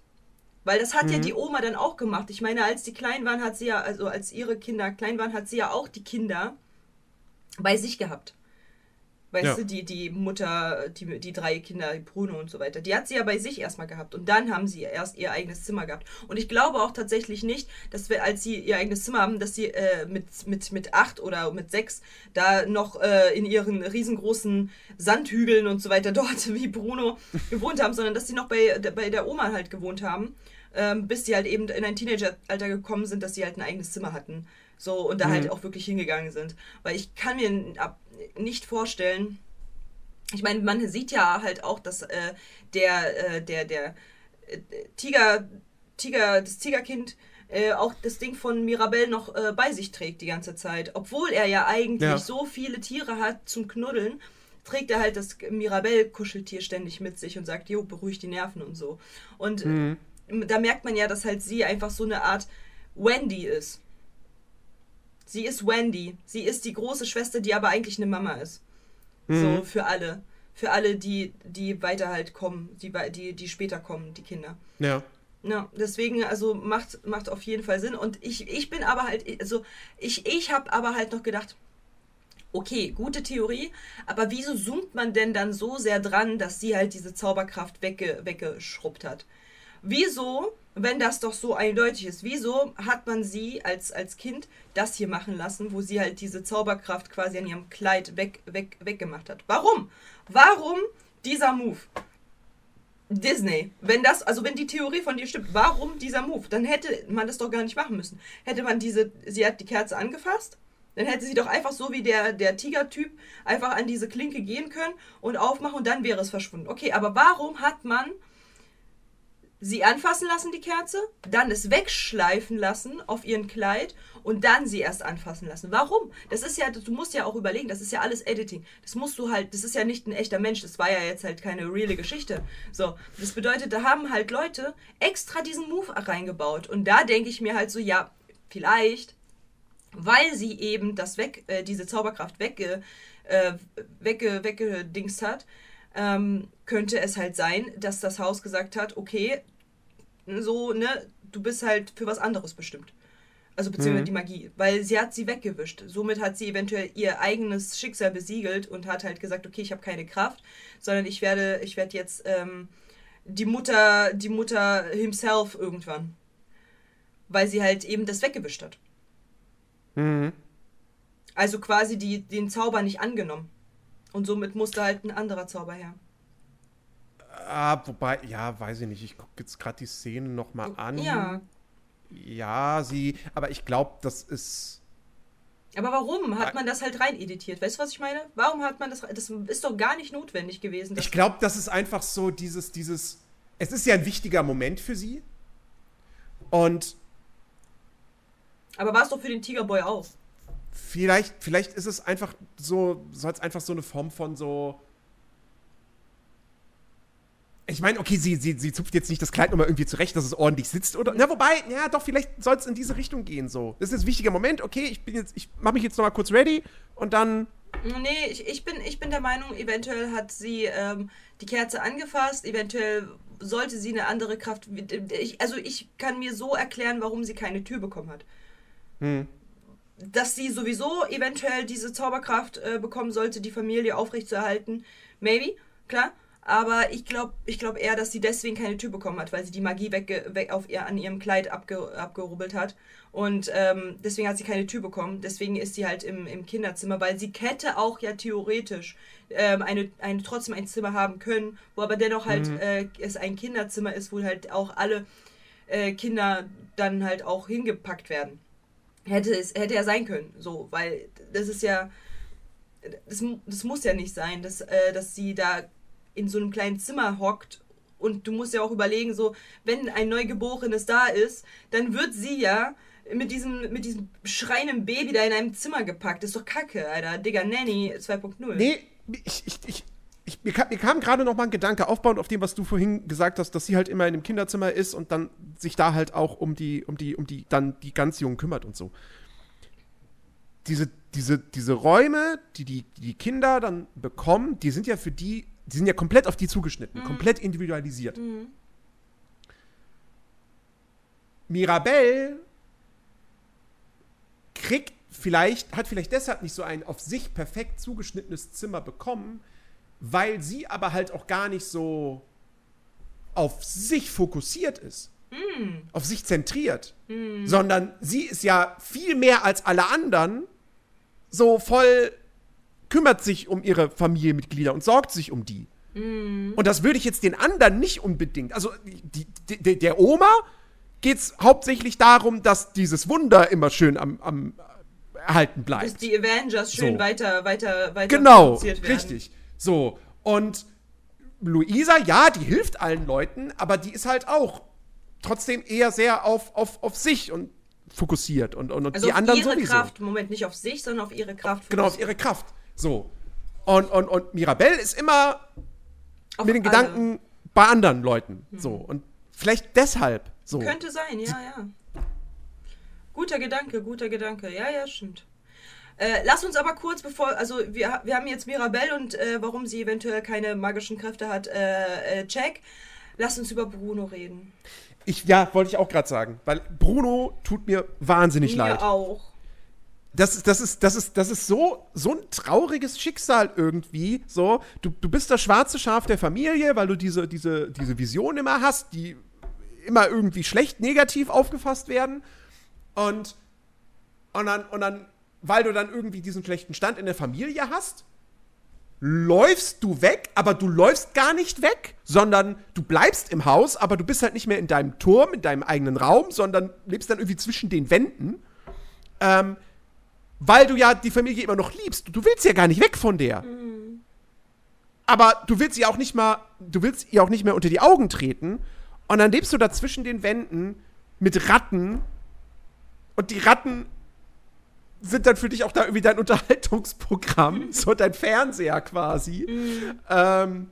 Weil das hat ja die Oma dann auch gemacht. Ich meine, als die klein waren, hat sie ja, also als ihre Kinder klein waren, hat sie ja auch die Kinder bei sich gehabt. Weißt Ja. du, die, die Mutter, die, die drei Kinder, Bruno und so weiter, die hat sie ja bei sich erstmal gehabt. Und dann haben sie erst ihr eigenes Zimmer gehabt. Und ich glaube auch tatsächlich nicht, dass wir, als sie ihr eigenes Zimmer haben, dass sie äh, mit, mit, mit acht oder mit sechs da noch äh, in ihren riesengroßen Sandhügeln und so weiter dort wie Bruno gewohnt haben, sondern dass sie noch bei, bei der Oma halt gewohnt haben, ähm, bis sie halt eben in ein Teenageralter gekommen sind, dass sie halt ein eigenes Zimmer hatten. So, und da halt auch wirklich hingegangen sind. Weil ich kann mir ab- nicht vorstellen, ich meine, man sieht ja halt auch, dass äh, der, äh, der, der äh, Tiger, Tiger, das Tigerkind äh, auch das Ding von Mirabelle noch äh, bei sich trägt die ganze Zeit. Obwohl er ja eigentlich Ja. so viele Tiere hat zum Knuddeln, trägt er halt das Mirabelle-Kuscheltier ständig mit sich und sagt, jo, beruhig die Nerven und so. Und äh, da merkt man ja, dass halt sie einfach so eine Art Wendy ist. Sie ist Wendy. Sie ist die große Schwester, die aber eigentlich eine Mama ist. So für alle. Für alle, die, die weiter halt kommen, die, die, die später kommen, die Kinder. Ja. Ja, deswegen, also macht, macht auf jeden Fall Sinn. Und ich, ich bin aber halt, also ich, ich habe aber halt noch gedacht, okay, gute Theorie, aber wieso zoomt man denn dann so sehr dran, dass sie halt diese Zauberkraft wegge, weggeschrubbt hat? Wieso, wenn das doch so eindeutig ist, wieso hat man sie als, als Kind das hier machen lassen, wo sie halt diese Zauberkraft quasi an ihrem Kleid weg, weg, weggemacht hat? Warum? Warum dieser Move? Disney, wenn das, also wenn die Theorie von dir stimmt, warum dieser Move? Dann hätte man das doch gar nicht machen müssen. Hätte man diese, sie hat die Kerze angefasst, Dann hätte sie doch einfach so wie der, der Tiger-Typ einfach an diese Klinke gehen können und aufmachen und dann wäre es verschwunden. Okay, aber warum hat man sie anfassen lassen, die Kerze, dann es wegschleifen lassen auf ihren Kleid und dann sie erst anfassen lassen. Warum? Das ist ja, du musst ja auch überlegen, das ist ja alles Editing. Das musst du halt, das ist ja nicht ein echter Mensch, das war ja jetzt halt keine reale Geschichte. So, das bedeutet, da haben halt Leute extra diesen Move reingebaut. Und da denke ich mir halt so, ja, vielleicht, weil sie eben das weg, äh, diese Zauberkraft wegge, äh, wegge, weggedingst hat, ähm, könnte es halt sein, dass das Haus gesagt hat, okay, so, ne, du bist halt für was anderes bestimmt. Also beziehungsweise mhm. die Magie. Weil sie hat sie weggewischt. Somit hat sie eventuell ihr eigenes Schicksal besiegelt und hat halt gesagt, okay, ich habe keine Kraft, sondern ich werde, ich werde jetzt ähm, die Mutter, die Mutter himself irgendwann. Weil sie halt eben das weggewischt hat. Mhm. Also quasi die, den Zauber nicht angenommen. Und somit musste halt ein anderer Zauber her. Ah, wobei, ja, weiß ich nicht. Ich gucke jetzt gerade die Szene nochmal an. Ja. Ja, sie, aber ich glaube, das ist. Aber warum hat man das halt rein editiert? Weißt du, was ich meine? Warum hat man das? Das ist doch gar nicht notwendig gewesen. Ich glaube, das ist einfach so dieses, dieses. Es ist ja ein wichtiger Moment für sie. Und. Aber war es doch für den Tigerboy auch. Vielleicht, vielleicht ist es einfach so, soll es einfach so eine Form von so. Ich meine, okay, sie, sie, sie zupft jetzt nicht das Kleid nochmal irgendwie zurecht, dass es ordentlich sitzt oder. Na, wobei, ja, doch, vielleicht soll es in diese Richtung gehen so. Das ist ein wichtiger Moment, okay, ich bin jetzt, ich mache mich jetzt nochmal kurz ready und dann. Nee, ich, ich, bin, ich bin der Meinung, eventuell hat sie ähm, die Kerze angefasst, eventuell sollte sie eine andere Kraft. Ich, also ich kann mir so erklären, warum sie keine Tür bekommen hat. Hm dass sie sowieso eventuell diese Zauberkraft äh, bekommen sollte, die Familie aufrechtzuerhalten. Maybe, klar. Aber ich glaube ich glaub eher, dass sie deswegen keine Tür bekommen hat, weil sie die Magie weg, weg auf ihr, an ihrem Kleid abge, abgerubbelt hat. Und ähm, deswegen hat sie keine Tür bekommen. Deswegen ist sie halt im, im Kinderzimmer, weil sie hätte auch ja theoretisch ähm, eine, eine, trotzdem ein Zimmer haben können, wo aber dennoch halt mhm. äh, es ein Kinderzimmer ist, wo halt auch alle äh, Kinder dann halt auch hingepackt werden hätte es hätte er sein können, so, weil das ist ja das, das muss ja nicht sein, dass, äh, dass sie da in so einem kleinen Zimmer hockt und du musst ja auch überlegen, so, wenn ein Neugeborenes da ist, dann wird sie ja mit diesem, mit diesem schreienden Baby da in einem Zimmer gepackt. Das ist doch kacke, Alter. Digga, Nanny 2.0. Nee, ich, ich, ich, ich, mir kam, mir kam gerade noch mal ein Gedanke, aufbauend auf dem, was du vorhin gesagt hast, dass sie halt immer in dem Kinderzimmer ist und dann sich da halt auch um die, um die, um die, dann die ganz Jungen kümmert und so. Diese, diese, diese Räume, die, die die Kinder dann bekommen, die sind ja für die, die sind ja komplett auf die zugeschnitten, mhm. komplett individualisiert. Mhm. Mirabelle kriegt vielleicht, hat vielleicht deshalb nicht so ein auf sich perfekt zugeschnittenes Zimmer bekommen, weil sie aber halt auch gar nicht so auf sich fokussiert ist. Mm. Auf sich zentriert. Mm. Sondern sie ist ja viel mehr als alle anderen so voll kümmert sich um ihre Familienmitglieder und sorgt sich um die. Mm. Und das würde ich jetzt den anderen nicht unbedingt. Also die, die, der Oma geht es hauptsächlich darum, dass dieses Wunder immer schön am, am erhalten bleibt. Dass die Avengers schön so. weiter, weiter, weiter genau, produziert werden. Richtig. So, und Luisa, ja, die hilft allen Leuten, aber die ist halt auch trotzdem eher sehr auf, auf, auf sich und fokussiert und, und, und also die anderen ihre sowieso. Kraft, Moment, nicht auf sich, sondern auf ihre Kraft. Genau, auf ihre Kraft. So. Und, und, und Mirabelle ist immer auf mit den alle. Gedanken bei anderen Leuten. Hm. So. Und vielleicht deshalb so. Könnte sein, ja, ja. Guter Gedanke, guter Gedanke. Ja, ja, stimmt. Äh, lass uns aber kurz, bevor, also wir, wir haben jetzt Mirabelle und äh, warum sie eventuell keine magischen Kräfte hat, äh, äh check. Lass uns über Bruno reden. Ich, ja, wollte ich auch gerade sagen, weil Bruno tut mir wahnsinnig mir leid. Mir auch. Das, das, ist, das, ist, das ist so, so ein trauriges Schicksal irgendwie. So, du, du bist das schwarze Schaf der Familie, weil du diese, diese, diese Vision immer hast, die immer irgendwie schlecht negativ aufgefasst werden. Und, und, dann, und dann weil du dann irgendwie diesen schlechten Stand in der Familie hast, läufst du weg, aber du läufst gar nicht weg, sondern du bleibst im Haus, aber du bist halt nicht mehr in deinem Turm, in deinem eigenen Raum, sondern lebst dann irgendwie zwischen den Wänden. Ähm, weil du ja die Familie immer noch liebst. Du willst ja gar nicht weg von der. Mhm. Aber du willst sie auch nicht mal, du willst ihr auch nicht mehr unter die Augen treten. Und dann lebst du da zwischen den Wänden mit Ratten. Und die Ratten sind dann für dich auch da irgendwie dein Unterhaltungsprogramm, so dein Fernseher quasi. Mhm. Ähm,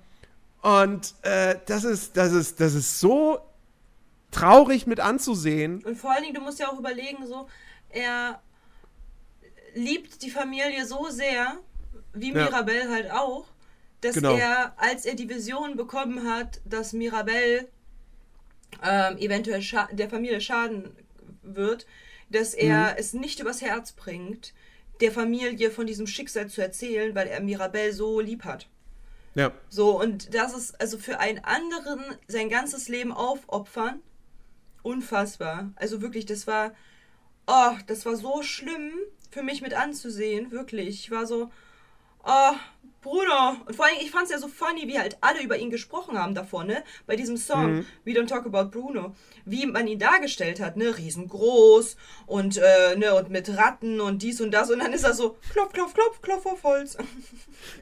und äh, das ist, das ist, das ist so traurig mit anzusehen. Und vor allen Dingen, du musst ja auch überlegen, so, er liebt die Familie so sehr, wie ja. Mirabelle halt auch, dass genau. er, als er die Vision bekommen hat, dass Mirabelle ähm, eventuell der Familie schaden wird, dass er mhm. es nicht übers Herz bringt, der Familie von diesem Schicksal zu erzählen, weil er Mirabelle so lieb hat. Ja. So, und das ist also für einen anderen sein ganzes Leben aufopfern. Unfassbar. Also wirklich, das war. Oh, das war so schlimm für mich mit anzusehen. Wirklich. Ich war so. Oh, Bruder. Und vor allem, ich fand es ja so funny, wie halt alle über ihn gesprochen haben davor, ne? Bei diesem Song, mhm. We Don't Talk About Bruno. Wie man ihn dargestellt hat, ne? Riesengroß und, äh, ne? Und mit Ratten und dies und das. Und dann ist er so, klopf, klopf, klopf, klopf auf Holz.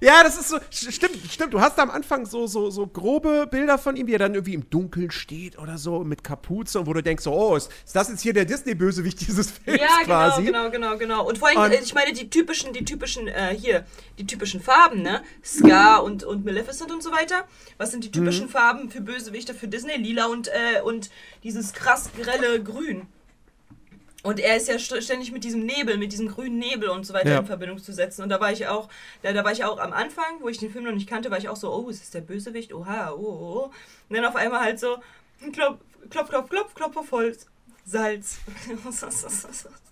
Ja, das ist so, stimmt, stimmt. Du hast da am Anfang so, so, so grobe Bilder von ihm, wie er dann irgendwie im Dunkeln steht oder so, mit Kapuze und wo du denkst, so, oh, ist, ist das jetzt hier der Disney-Bösewicht dieses Films ja, genau, quasi? Ja, genau, genau, genau. Und vor allem, und, ich meine, die typischen, die typischen, äh, hier, die typischen Farben, ne? Scar und, und Maleficent und so weiter. Was sind die typischen mhm. Farben für Bösewichter für Disney? Lila und, äh, und dieses krass grelle Grün. Und er ist ja ständig mit diesem Nebel, mit diesem grünen Nebel und so weiter ja. in Verbindung zu setzen. Und da war ich auch, da, da war ich auch am Anfang, wo ich den Film noch nicht kannte, war ich auch so, oh, ist das der Bösewicht? Oha, oh, oh. oh. Und dann auf einmal halt so, klopf, klopf, klopf, klopf, klopf auf Holz. Salz.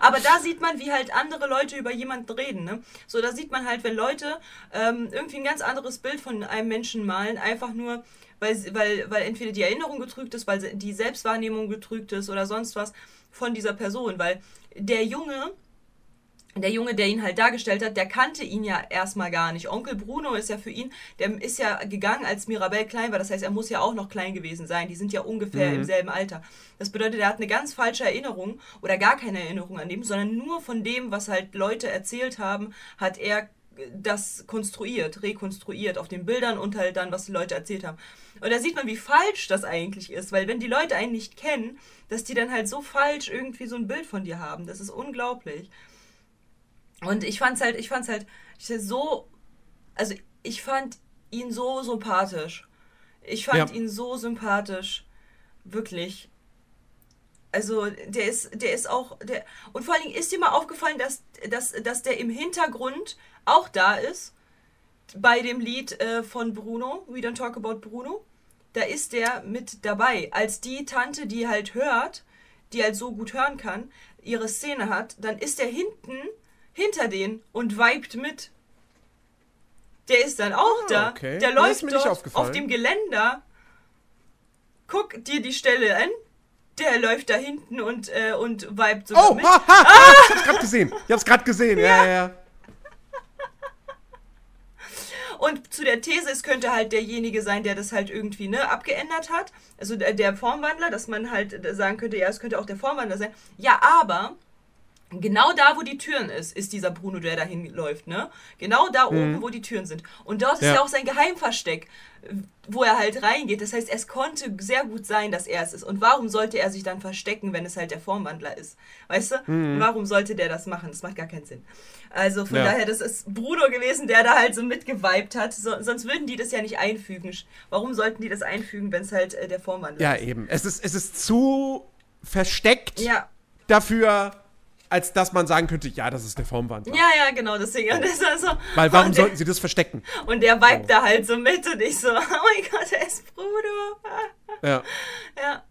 Aber da sieht man, wie halt andere Leute über jemanden reden. Ne? So, da sieht man halt, wenn Leute ähm, irgendwie ein ganz anderes Bild von einem Menschen malen, einfach nur, weil, weil, weil entweder die Erinnerung getrügt ist, weil die Selbstwahrnehmung getrügt ist oder sonst was von dieser Person. Weil der Junge, der Junge, der ihn halt dargestellt hat, der kannte ihn ja erstmal gar nicht. Onkel Bruno ist ja für ihn, der ist ja gegangen, als Mirabelle klein war. Das heißt, er muss ja auch noch klein gewesen sein. Die sind ja ungefähr mhm. im selben Alter. Das bedeutet, er hat eine ganz falsche Erinnerung oder gar keine Erinnerung an dem, sondern nur von dem, was halt Leute erzählt haben, hat er das konstruiert, rekonstruiert auf den Bildern und halt dann, was die Leute erzählt haben. Und da sieht man, wie falsch das eigentlich ist, weil wenn die Leute einen nicht kennen, dass die dann halt so falsch irgendwie so ein Bild von dir haben. Das ist unglaublich. Und ich fand's halt, ich fand's halt ich so, also ich fand ihn so sympathisch. Ich fand ja. ihn so sympathisch. Wirklich. Also, der ist, der ist auch, der, und vor allen Dingen ist dir mal aufgefallen, dass, dass, dass der im Hintergrund auch da ist. Bei dem Lied äh, von Bruno, We Don't Talk About Bruno. Da ist der mit dabei. Als die Tante, die halt hört, die halt so gut hören kann, ihre Szene hat, dann ist er hinten hinter denen und vibet mit. Der ist dann auch ah, da. Okay. Der läuft dort auf dem Geländer. Guck dir die Stelle an. Der läuft da hinten und, äh, und vibet sogar oh, mit. Ha, ha, ah! Ich hab's gerade gesehen. Ich hab's gerade gesehen. Ja, ja, ja. Und zu der These, es könnte halt derjenige sein, der das halt irgendwie ne, abgeändert hat. Also der, der Formwandler, dass man halt sagen könnte, ja, es könnte auch der Formwandler sein. Ja, aber Genau da, wo die Türen ist, ist dieser Bruno, der dahin läuft, ne? Genau da mhm. oben, wo die Türen sind. Und dort ist ja. ja auch sein Geheimversteck, wo er halt reingeht. Das heißt, es konnte sehr gut sein, dass er es ist. Und warum sollte er sich dann verstecken, wenn es halt der Formwandler ist? Weißt du? Mhm. Warum sollte der das machen? Das macht gar keinen Sinn. Also von ja. daher, das ist Bruno gewesen, der da halt so mitgeweibt hat. So, sonst würden die das ja nicht einfügen. Warum sollten die das einfügen, wenn es halt äh, der Formwandler ja, ist? Ja, eben. Es ist, es ist zu versteckt ja. dafür als dass man sagen könnte, ja, das ist der Formwandler. Ja, ja, genau, deswegen. Und das also, Weil warum sollten sie das verstecken? Und der vibet oh. da halt so mit und ich so, oh mein Gott, er ist Bruder. Ja. Ja.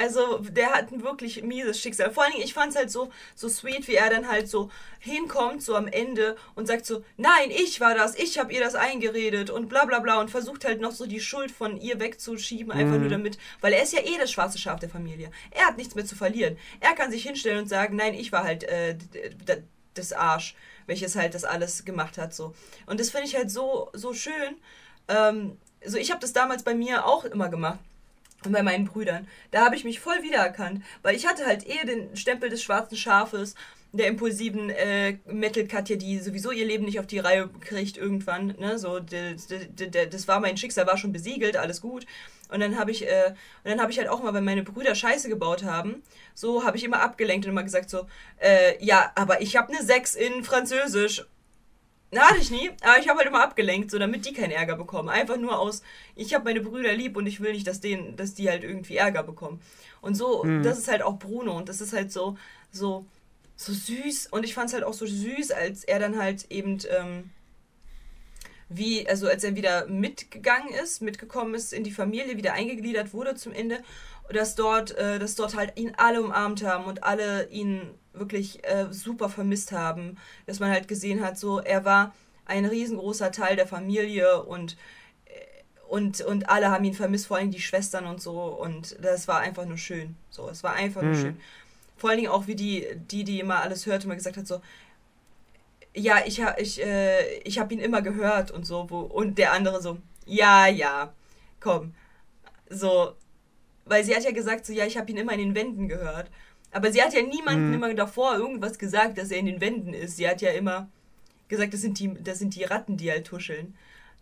Also, der hat ein wirklich mieses Schicksal. Vor allen Dingen, ich fand es halt so, so sweet, wie er dann halt so hinkommt, so am Ende und sagt so, nein, ich war das, ich habe ihr das eingeredet und bla bla bla und versucht halt noch so die Schuld von ihr wegzuschieben, einfach mhm. nur damit, weil er ist ja eh das schwarze Schaf der Familie. Er hat nichts mehr zu verlieren. Er kann sich hinstellen und sagen, nein, ich war halt äh, das Arsch, welches halt das alles gemacht hat, so. Und das finde ich halt so, so schön. Ähm, so, ich habe das damals bei mir auch immer gemacht Und bei meinen Brüdern. Da habe ich mich voll wiedererkannt, weil ich hatte halt eh den Stempel des schwarzen Schafes, der impulsiven äh, Metal-Katja, die sowieso ihr Leben nicht auf die Reihe kriegt irgendwann. Ne? So, das war mein Schicksal, war schon besiegelt, alles gut. Und dann habe ich, äh, und dann habe ich halt auch mal, wenn meine Brüder Scheiße gebaut haben, so habe ich immer abgelenkt und immer gesagt so, äh, ja, aber ich habe eine 6 in Französisch. Na, hatte ich nie, aber ich habe halt immer abgelenkt, so damit die keinen Ärger bekommen. Einfach nur aus, ich habe meine Brüder lieb und ich will nicht, dass denen, dass die halt irgendwie Ärger bekommen. Und so, mhm. das ist halt auch Bruno und das ist halt so, so, so süß. Und ich fand es halt auch so süß, als er dann halt eben, ähm, wie, also als er wieder mitgegangen ist, mitgekommen ist in die Familie, wieder eingegliedert wurde zum Ende, dass dort, äh, dass dort halt ihn alle umarmt haben und alle ihn wirklich äh, super vermisst haben. Dass man halt gesehen hat, so, er war ein riesengroßer Teil der Familie und äh, und, und alle haben ihn vermisst, vor allem die Schwestern und so. Und das war einfach nur schön. So, es war einfach nur mhm. schön. Vor allen Dingen auch, wie die, die, die immer alles hörte, immer gesagt hat, so, ja, ich, ich, äh, ich habe ihn immer gehört und so. Wo, und der andere so, ja, ja, komm. So, weil sie hat ja gesagt, so, ja, ich habe ihn immer in den Wänden gehört. Aber sie hat ja niemandem mhm. immer davor irgendwas gesagt, dass er in den Wänden ist. Sie hat ja immer gesagt, das sind die, das sind die Ratten, die halt tuscheln.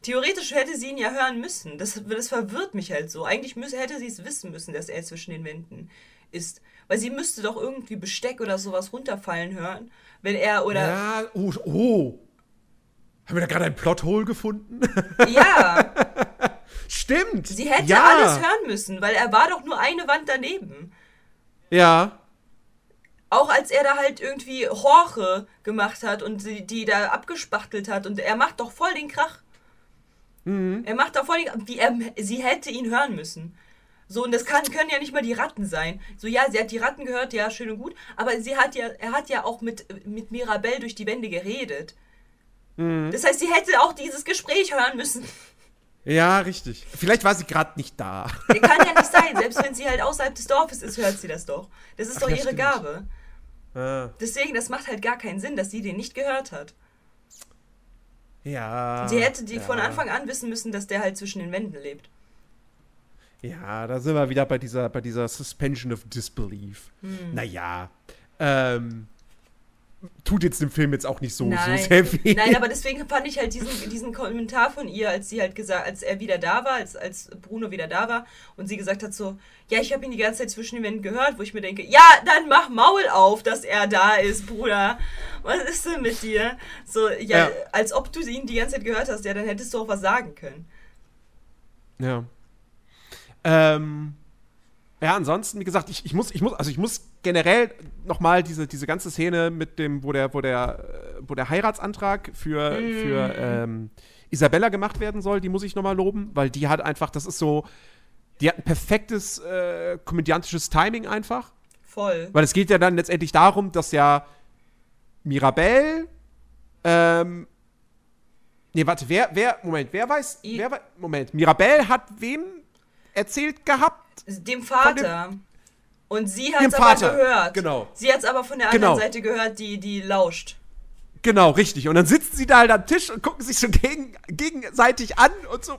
Theoretisch hätte sie ihn ja hören müssen. Das, das verwirrt mich halt so. Eigentlich müsse, hätte sie es wissen müssen, dass er zwischen den Wänden ist. Weil sie müsste doch irgendwie Besteck oder sowas runterfallen hören, wenn er oder. Ja, oh, oh. Haben wir da gerade ein Plothole gefunden? Ja. Stimmt. Sie hätte ja. alles hören müssen, weil er war doch nur eine Wand daneben. Ja. Auch als er da halt irgendwie Horche gemacht hat und die, die da abgespachtelt hat und er macht doch voll den Krach. Mhm. Er macht doch voll den wie er, Sie hätte ihn hören müssen. So, und das kann, können ja nicht mal die Ratten sein. So, ja, sie hat die Ratten gehört, ja, schön und gut. Aber sie hat ja, er hat ja auch mit, mit Mirabelle durch die Wände geredet. Mhm. Das heißt, sie hätte auch dieses Gespräch hören müssen. Ja, richtig. Vielleicht war sie gerade nicht da. Der kann ja nicht sein. Selbst wenn sie halt außerhalb des Dorfes ist, hört sie das doch. Das ist Ach, doch ihre stimmt. Gabe. Ah. Deswegen, das macht halt gar keinen Sinn, dass sie den nicht gehört hat. Ja. Sie hätte die ja. von Anfang an wissen müssen, dass der halt zwischen den Wänden lebt. Ja, da sind wir wieder bei dieser, bei dieser Suspension of Disbelief. Hm. Naja. Ähm, tut jetzt dem Film jetzt auch nicht so, Nein. so sehr weh. Nein, aber deswegen fand ich halt diesen, diesen Kommentar von ihr, als sie halt gesagt, als er wieder da war, als, als Bruno wieder da war und sie gesagt hat so, ja, ich habe ihn die ganze Zeit zwischen den Wänden gehört, wo ich mir denke, ja, dann mach Maul auf, dass er da ist, Bruder. Was ist denn mit dir? So, ja, ja. als ob du ihn die ganze Zeit gehört hast, ja, dann hättest du auch was sagen können. Ja. Ähm, ja, ansonsten, wie gesagt, ich, ich muss, ich muss, also ich muss generell nochmal diese, diese ganze Szene mit dem, wo der, wo der, wo der Heiratsantrag für, mm. für ähm, Isabella gemacht werden soll, die muss ich nochmal loben, weil die hat einfach, das ist so, die hat ein perfektes äh, komödiantisches Timing einfach. Voll. Weil es geht ja dann letztendlich darum, dass ja Mirabelle, ähm, nee, warte, wer, wer, Moment, wer weiß, I wer, Moment, Mirabelle hat wem erzählt gehabt? Dem Vater. Dem, und sie hat es aber gehört. Genau. Sie hat es aber von der anderen genau. Seite gehört, die, die lauscht. Genau, richtig. Und dann sitzen sie da halt am Tisch und gucken sich so gegen, gegenseitig an und so,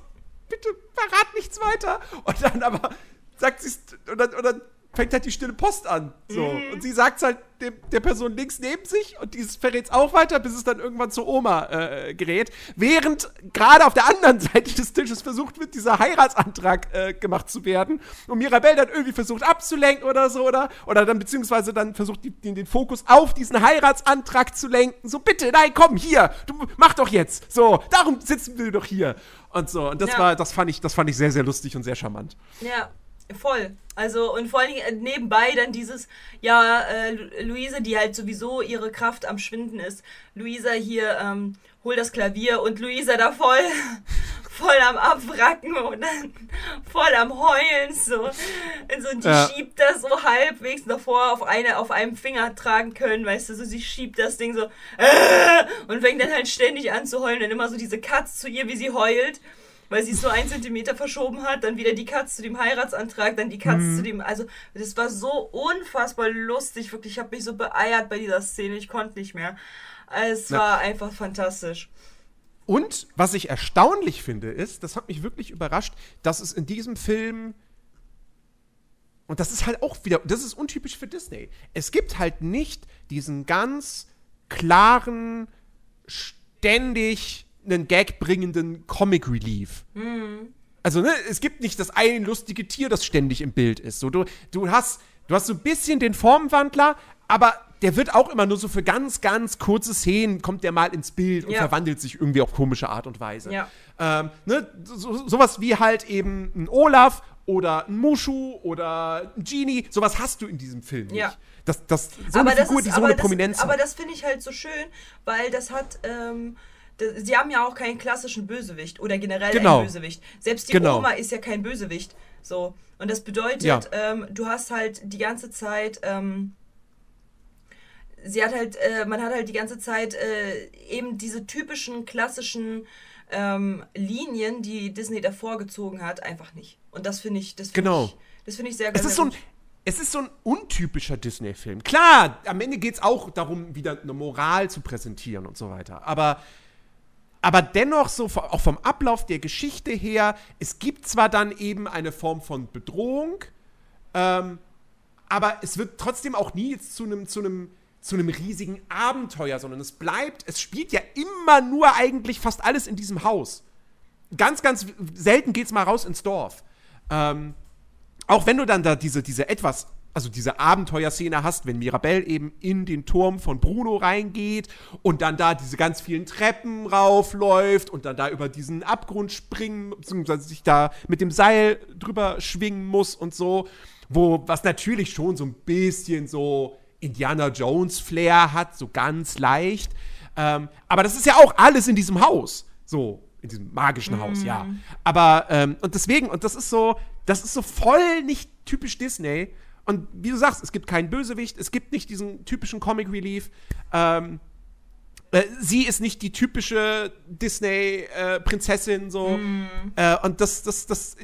bitte verrat nichts weiter. Und dann aber sagt sie es, und dann, und dann fängt halt die stille Post an. So. Mhm. Und sie sagt es halt dem, der Person links neben sich und dieses verrät es auch weiter, bis es dann irgendwann zur Oma äh, gerät. Während gerade auf der anderen Seite des Tisches versucht wird, dieser Heiratsantrag äh, gemacht zu werden. Und Mirabelle dann irgendwie versucht abzulenken oder so, oder? Oder dann beziehungsweise dann versucht, die, den, den Fokus auf diesen Heiratsantrag zu lenken. So, bitte, nein, komm, hier, du mach doch jetzt. So, darum sitzen wir doch hier. Und so. Und das ja. war, das fand ich, das fand ich sehr, sehr lustig und sehr charmant. Ja. Voll. Also, und vor allen Dingen äh, nebenbei dann dieses, ja, äh, Luise, die halt sowieso ihre Kraft am Schwinden ist. Luisa hier, ähm, hol das Klavier und Luisa da voll, voll am Abwracken und dann voll am Heulen, so. Und die ja. schiebt das so halbwegs davor auf eine, auf einem Finger tragen können, weißt du, so sie schiebt das Ding so, äh, und fängt dann halt ständig an zu heulen, dann immer so diese Katz zu ihr, wie sie heult weil sie es nur einen Zentimeter verschoben hat, dann wieder die Katze zu dem Heiratsantrag, dann die Katze mhm. zu dem, also das war so unfassbar lustig, wirklich, ich habe mich so beeiert bei dieser Szene, ich konnte nicht mehr. Es war Na. einfach fantastisch. Und was ich erstaunlich finde, ist, das hat mich wirklich überrascht, dass es in diesem Film und das ist halt auch wieder, das ist untypisch für Disney. Es gibt halt nicht diesen ganz klaren, ständig einen Gag bringenden Comic Relief. Mhm. Also, ne, es gibt nicht das eine lustige Tier, das ständig im Bild ist. So, du, du hast, du hast so ein bisschen den Formwandler, aber der wird auch immer nur so für ganz, ganz kurze Szenen, kommt der mal ins Bild und ja. verwandelt sich irgendwie auf komische Art und Weise. Ja. Ähm, ne, so, sowas wie halt eben ein Olaf oder ein Mushu oder ein Genie, sowas hast du in diesem Film nicht. Ja. Das, das, so aber eine Figur, ist, die so eine das, Prominenz Aber das finde ich halt so schön, weil das hat, ähm, das, sie haben ja auch keinen klassischen Bösewicht oder generell genau. einen Bösewicht. Selbst die genau. Oma ist ja kein Bösewicht. So. Und das bedeutet, ja. ähm, du hast halt die ganze Zeit, ähm, sie hat halt, äh, man hat halt die ganze Zeit äh, eben diese typischen klassischen ähm, Linien, die Disney davor gezogen hat, einfach nicht. Und das finde ich, das find genau. ich, das finde ich sehr, es sehr ist so ein, es ist so ein untypischer Disney-Film. Klar, am Ende geht es auch darum, wieder eine Moral zu präsentieren und so weiter. Aber, aber dennoch, so auch vom Ablauf der Geschichte her, es gibt zwar dann eben eine Form von Bedrohung, ähm, aber es wird trotzdem auch nie jetzt zu einem zu einem zu einem riesigen Abenteuer, sondern es bleibt, es spielt ja immer nur eigentlich fast alles in diesem Haus. Ganz, ganz selten geht es mal raus ins Dorf. Ähm, auch wenn du dann da diese, diese etwas, also diese Abenteuerszene hast, wenn Mirabelle eben in den Turm von Bruno reingeht und dann da diese ganz vielen Treppen raufläuft und dann da über diesen Abgrund springen, beziehungsweise sich da mit dem Seil drüber schwingen muss und so, wo, was natürlich schon so ein bisschen so Indiana Jones Flair hat, so ganz leicht. Ähm, aber das ist ja auch alles in diesem Haus. So, in diesem magischen mm. Haus, ja. Aber, ähm, und deswegen, und das ist so, das ist so voll nicht typisch Disney. Und wie du sagst, es gibt keinen Bösewicht, es gibt nicht diesen typischen Comic Relief. Ähm, äh, sie ist nicht die typische Disney-Prinzessin, äh, so. Mm. Äh, und das, das, das,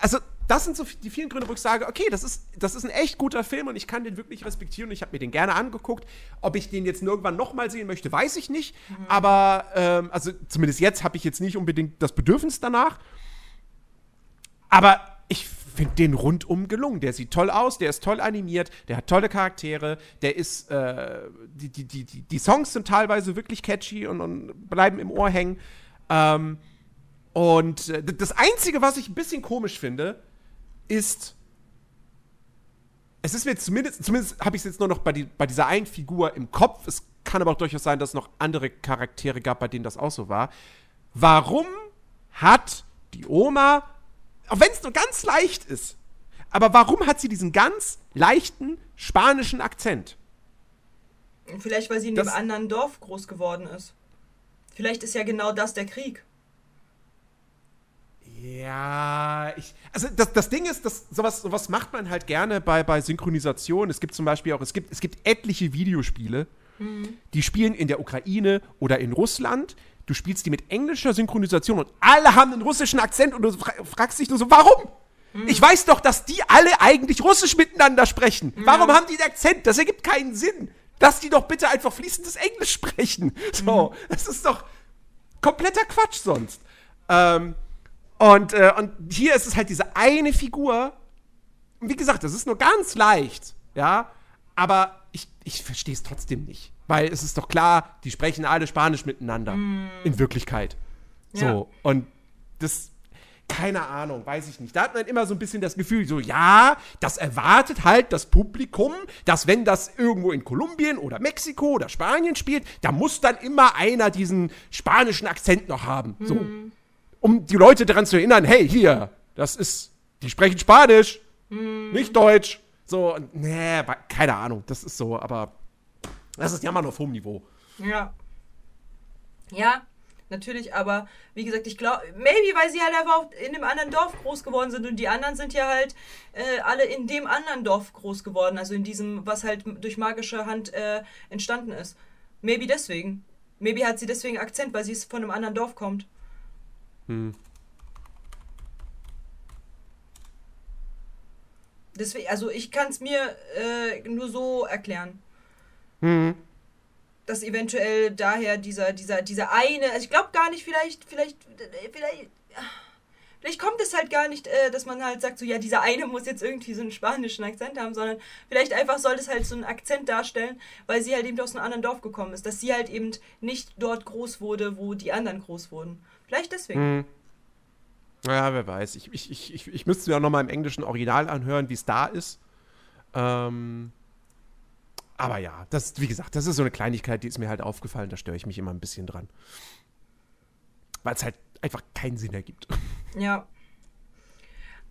also das sind so die vielen Gründe, wo ich sage, okay, das ist, das ist ein echt guter Film und ich kann den wirklich respektieren. Ich habe mir den gerne angeguckt. Ob ich den jetzt irgendwann nochmal sehen möchte, weiß ich nicht. Mhm. Aber, ähm, also zumindest jetzt habe ich jetzt nicht unbedingt das Bedürfnis danach. Aber ich finde den rundum gelungen. Der sieht toll aus, der ist toll animiert, der hat tolle Charaktere, der ist, äh, die, die, die, die Songs sind teilweise wirklich catchy und, und bleiben im Ohr hängen. Ähm, und äh, das Einzige, was ich ein bisschen komisch finde, ist. Es ist mir zumindest, zumindest habe ich es jetzt nur noch bei, die, bei dieser einen Figur im Kopf. Es kann aber auch durchaus sein, dass es noch andere Charaktere gab, bei denen das auch so war. Warum hat die Oma, auch wenn es nur ganz leicht ist, aber warum hat sie diesen ganz leichten spanischen Akzent? Vielleicht, weil sie in das, einem anderen Dorf groß geworden ist. Vielleicht ist ja genau das der Krieg. Ja, ich. Also das, das Ding ist, dass sowas, sowas macht man halt gerne bei, bei Synchronisation. Es gibt zum Beispiel auch, es gibt, es gibt etliche Videospiele, mhm. die spielen in der Ukraine oder in Russland. Du spielst die mit englischer Synchronisation und alle haben einen russischen Akzent und du fragst dich nur so, warum? Mhm. Ich weiß doch, dass die alle eigentlich Russisch miteinander sprechen. Mhm. Warum haben die den Akzent? Das ergibt keinen Sinn. Lass die doch bitte einfach fließendes Englisch sprechen. So, mhm. das ist doch kompletter Quatsch sonst. Ähm, und, äh, und hier ist es halt diese eine Figur. Wie gesagt, das ist nur ganz leicht, ja. Aber ich, ich verstehe es trotzdem nicht. Weil es ist doch klar, die sprechen alle Spanisch miteinander. Mm. In Wirklichkeit. Ja. So. Und das, keine Ahnung, weiß ich nicht. Da hat man immer so ein bisschen das Gefühl, so, ja, das erwartet halt das Publikum, dass wenn das irgendwo in Kolumbien oder Mexiko oder Spanien spielt, da muss dann immer einer diesen spanischen Akzent noch haben. So. Mm um die Leute daran zu erinnern, hey, hier, das ist, die sprechen Spanisch, hm. nicht Deutsch. So, nee, keine Ahnung, das ist so, aber das ist Jammern auf hohem Niveau. Ja. Ja, natürlich, aber wie gesagt, ich glaube, maybe, weil sie halt einfach in einem anderen Dorf groß geworden sind und die anderen sind ja halt äh, alle in dem anderen Dorf groß geworden, also in diesem, was halt durch magische Hand äh, entstanden ist. Maybe deswegen. Maybe hat sie deswegen Akzent, weil sie von einem anderen Dorf kommt. Hm. Deswegen, also ich kann es mir äh, nur so erklären. Hm. Dass eventuell daher dieser, dieser, dieser eine, also ich glaube gar nicht, vielleicht, vielleicht, vielleicht, vielleicht kommt es halt gar nicht, äh, dass man halt sagt, so ja, dieser eine muss jetzt irgendwie so einen spanischen Akzent haben, sondern vielleicht einfach soll es halt so einen Akzent darstellen, weil sie halt eben aus einem anderen Dorf gekommen ist, dass sie halt eben nicht dort groß wurde, wo die anderen groß wurden. Vielleicht deswegen. Hm. Ja, wer weiß. Ich, ich, ich, ich, ich müsste mir auch nochmal im englischen Original anhören, wie es da ist. Ähm, aber ja, das, wie gesagt, das ist so eine Kleinigkeit, die ist mir halt aufgefallen, da störe ich mich immer ein bisschen dran. Weil es halt einfach keinen Sinn ergibt. Ja.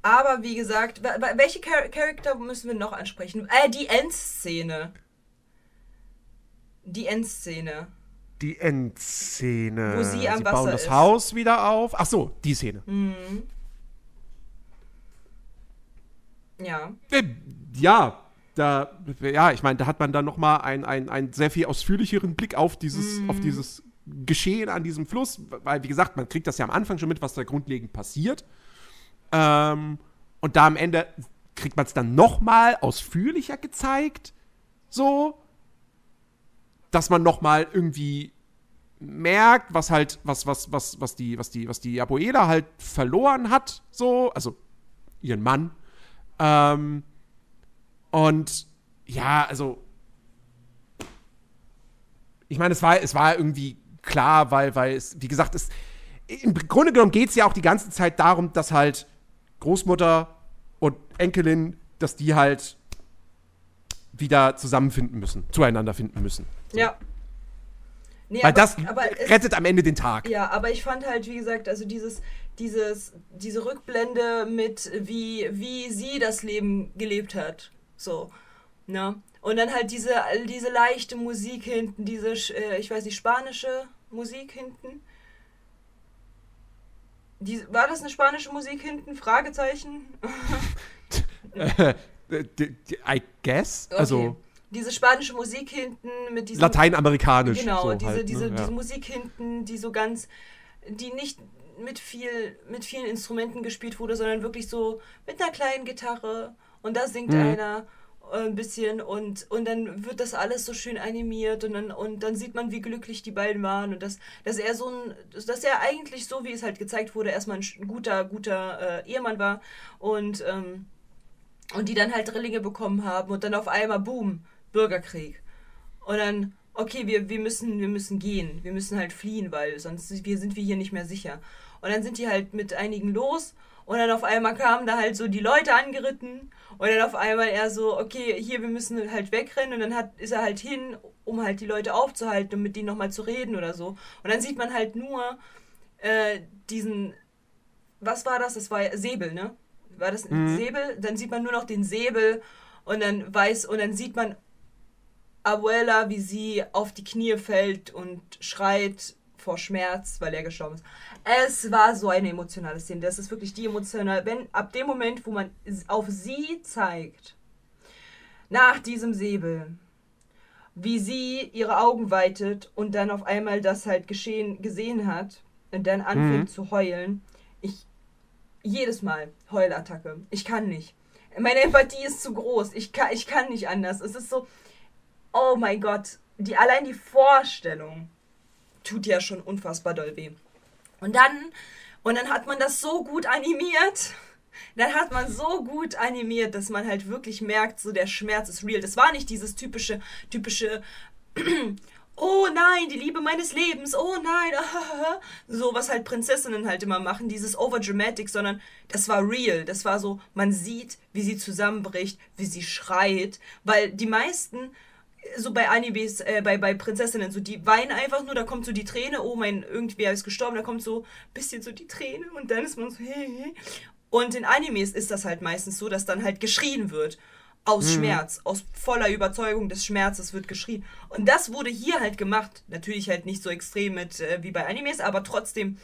Aber wie gesagt, welche Char Charakter müssen wir noch ansprechen? Äh, die Endszene. Die Endszene. Die Endszene. Wo sie am sie Wasser bauen das ist. Haus wieder auf. Ach so, die Szene. Mhm. Ja. Äh, Ja, da, ja, ich meine, da hat man dann noch mal einen, einen, einen sehr viel ausführlicheren Blick auf dieses, Mhm. auf dieses Geschehen an diesem Fluss, weil, wie gesagt, man kriegt das ja am Anfang schon mit, was da grundlegend passiert. Ähm, und da am Ende kriegt man es dann noch mal ausführlicher gezeigt, so, dass man noch mal irgendwie merkt, was halt, was, was, was, was die, was die, was die Abuela halt verloren hat, so, also ihren Mann. Ähm, und ja, also ich meine, es war, es war irgendwie klar, weil, weil es, wie gesagt, es, im Grunde genommen geht es ja auch die ganze Zeit darum, dass halt Großmutter und Enkelin, dass die halt wieder zusammenfinden müssen, zueinander finden müssen. Ja. Nee, Weil aber- das aber es- rettet am Ende den Tag. Ja, aber ich fand halt, wie gesagt, also dieses, dieses, diese Rückblende mit, wie, wie sie das Leben gelebt hat. So. Ne? Und dann halt diese, diese leichte Musik hinten, diese, äh, ich weiß nicht, spanische Musik hinten. Die, war das eine spanische Musik hinten? Fragezeichen? Äh, I guess. Also Okay. Diese spanische Musik hinten mit diesem. lateinamerikanisch. Genau, so diese, halt, ne? diese, ja. diese Musik hinten, die so ganz, die nicht mit viel, mit vielen Instrumenten gespielt wurde, sondern wirklich so mit einer kleinen Gitarre und da singt Mhm. einer äh, ein bisschen und, und dann wird das alles so schön animiert und dann, und dann sieht man, wie glücklich die beiden waren und dass, dass er so ein, dass er eigentlich so, wie es halt gezeigt wurde, erstmal ein guter, guter äh, Ehemann war und, ähm, und die dann halt Drillinge bekommen haben und dann auf einmal, boom, Bürgerkrieg. Und dann, okay, wir, wir, müssen, wir müssen gehen. Wir müssen halt fliehen, weil sonst wir, sind wir hier nicht mehr sicher. Und dann sind die halt mit einigen los. Und dann auf einmal kamen da halt so die Leute angeritten. Und dann auf einmal er so, okay, hier, wir müssen halt wegrennen. Und dann hat, ist er halt hin, um halt die Leute aufzuhalten und mit denen nochmal zu reden oder so. Und dann sieht man halt nur äh, diesen, was war das? Das war Säbel, ne? War das ein Mhm. Säbel? Dann sieht man nur noch den Säbel und dann weiß, und dann sieht man Abuela, wie sie auf die Knie fällt und schreit vor Schmerz, weil er gestorben ist. Es war so eine emotionale Szene. Das ist wirklich die emotional. Wenn ab dem Moment, wo man auf sie zeigt, nach diesem Säbel, wie sie ihre Augen weitet und dann auf einmal das halt geschehen gesehen hat und dann anfängt Mhm. zu heulen. Ich jedes Mal Heulattacke. Ich kann nicht. Meine Empathie ist zu groß. Ich kann, ich kann nicht anders. Es ist so, oh mein Gott, die, allein die Vorstellung tut ja schon unfassbar doll weh. Und dann, und dann hat man das so gut animiert. Dann hat man so gut animiert, dass man halt wirklich merkt, so der Schmerz ist real. Das war nicht dieses typische, typische, oh nein, die Liebe meines Lebens, oh nein, so was halt Prinzessinnen halt immer machen, dieses overdramatic, sondern das war real. Das war so, man sieht, wie sie zusammenbricht, wie sie schreit, weil die meisten so bei Animes, äh, bei, bei Prinzessinnen, so die weinen einfach nur, da kommt so die Träne, oh mein, irgendwer ist gestorben, da kommt so ein bisschen so die Träne und dann ist man so, hey, hey. Und in Animes ist das halt meistens so, dass dann halt geschrien wird. Aus Schmerz, aus voller Überzeugung des Schmerzes wird geschrien. Und das wurde hier halt gemacht. Natürlich halt nicht so extrem mit äh, wie bei Animes, aber trotzdem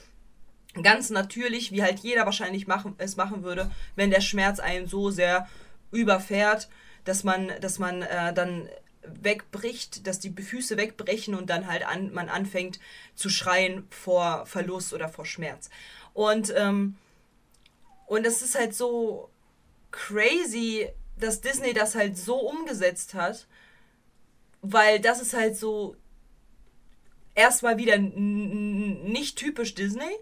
ganz natürlich, wie halt jeder wahrscheinlich machen, es machen würde, wenn der Schmerz einen so sehr überfährt, dass man, dass man äh, dann wegbricht, dass die Füße wegbrechen und dann halt an, man anfängt zu schreien vor Verlust oder vor Schmerz. Und, ähm, und es ist halt so crazy, dass Disney das halt so umgesetzt hat, weil das ist halt so erstmal wieder nicht typisch Disney.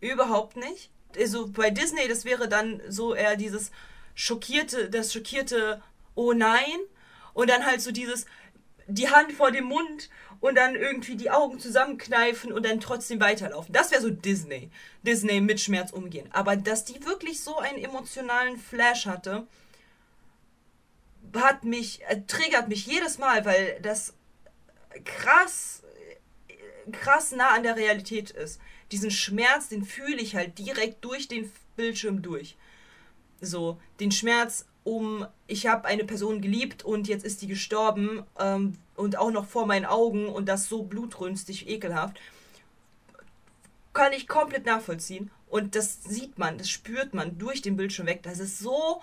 Überhaupt nicht. also bei Disney, das wäre dann so eher dieses schockierte, das schockierte Oh nein. Und dann halt so dieses, die Hand vor dem Mund und dann irgendwie die Augen zusammenkneifen und dann trotzdem weiterlaufen. Das wäre so Disney. Disney mit Schmerz umgehen. Aber dass die wirklich so einen emotionalen Flash hatte, hat mich, äh, triggert mich jedes Mal, weil das krass, krass nah an der Realität ist. Diesen Schmerz, den fühle ich halt direkt durch den Bildschirm durch. So, den Schmerz um, ich habe eine Person geliebt und jetzt ist die gestorben ähm, und auch noch vor meinen Augen und das so blutrünstig, ekelhaft, kann ich komplett nachvollziehen. Und das sieht man, das spürt man durch den Bildschirm weg. Das ist so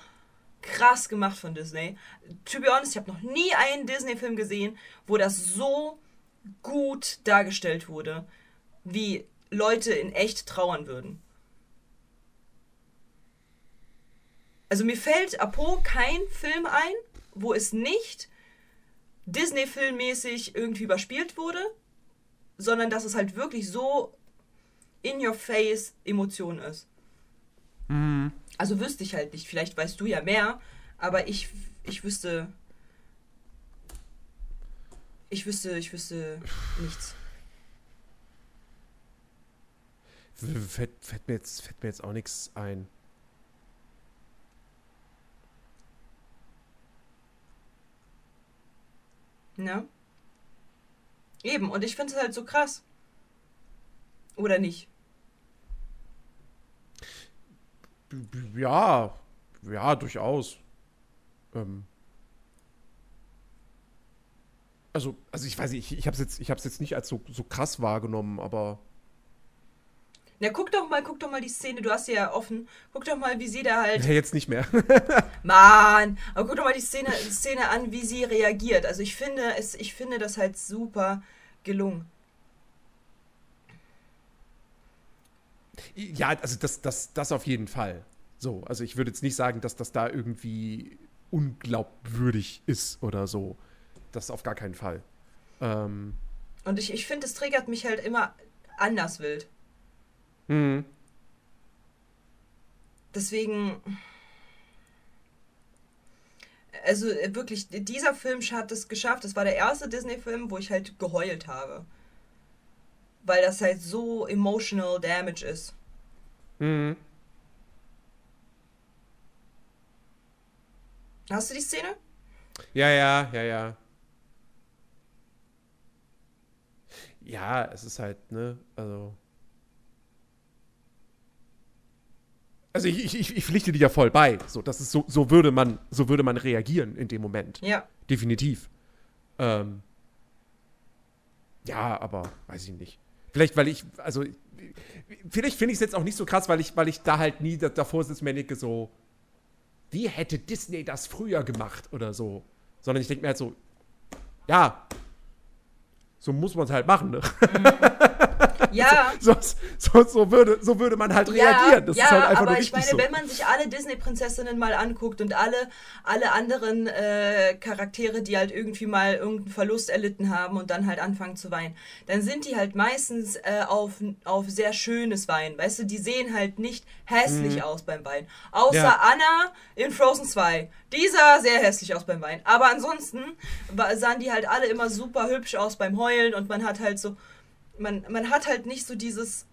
krass gemacht von Disney. To be honest, ich habe noch nie einen Disney-Film gesehen, wo das so gut dargestellt wurde, wie Leute in echt trauern würden. Also mir fällt Apo kein Film ein, wo es nicht Disney-filmmäßig irgendwie überspielt wurde, sondern dass es halt wirklich so in your face Emotion ist. Mhm. Also wüsste ich halt nicht. Vielleicht weißt du ja mehr, aber ich, ich wüsste. Ich wüsste, ich wüsste nichts. Fällt, fällt, mir, jetzt, fällt mir jetzt auch nichts ein. Ne? Eben, und ich finde es halt so krass. Oder nicht? Ja, ja, durchaus. Ähm. Also, also ich weiß nicht, ich, ich habe es jetzt, jetzt nicht als so, so krass wahrgenommen, aber na, guck doch mal, guck doch mal die Szene, du hast sie ja offen. Guck doch mal, wie sie da halt. Ja, jetzt nicht mehr. Mann! Aber guck doch mal die Szene, die Szene an, wie sie reagiert. Also ich finde, es, ich finde das halt super gelungen. Ja, also das, das, das auf jeden Fall. So, also ich würde jetzt nicht sagen, dass das da irgendwie unglaubwürdig ist oder so. Das auf gar keinen Fall. Ähm. Und ich, ich finde, es triggert mich halt immer anders wild. Mhm. Deswegen. Also äh, wirklich, dieser Film hat es geschafft. Das war der erste Disney-Film, wo ich halt geheult habe. Weil das halt so emotional damage ist. Mhm. Hast du die Szene? Ja, ja, ja, ja. Ja, es ist halt, ne, also. Also ich, ich, ich pflichte dir ja voll bei. So, das ist so, so würde man, so würde man reagieren in dem Moment. Ja. Definitiv. Ähm, ja, aber weiß ich nicht. Vielleicht, weil ich, also, vielleicht finde ich es jetzt auch nicht so krass, weil ich, weil ich da halt nie davor sitze mir denke, so, wie hätte Disney das früher gemacht oder so. Sondern ich denke mir halt so, ja, so muss man es halt machen, ne? Mhm. Ja. So, so, so, würde, so würde man halt reagieren. Das ja, ist halt einfach aber nur ich meine, so. wenn man sich alle Disney-Prinzessinnen mal anguckt und alle, alle anderen äh, Charaktere, die halt irgendwie mal irgendeinen Verlust erlitten haben und dann halt anfangen zu weinen, dann sind die halt meistens äh, auf, auf sehr schönes Weinen. Weißt du, die sehen halt nicht hässlich mhm. aus beim Weinen. Außer ja. Anna in Frozen 2. Die sah sehr hässlich aus beim Weinen. Aber ansonsten sahen die halt alle immer super hübsch aus beim Heulen und man hat halt so, man, man hat halt nicht so dieses,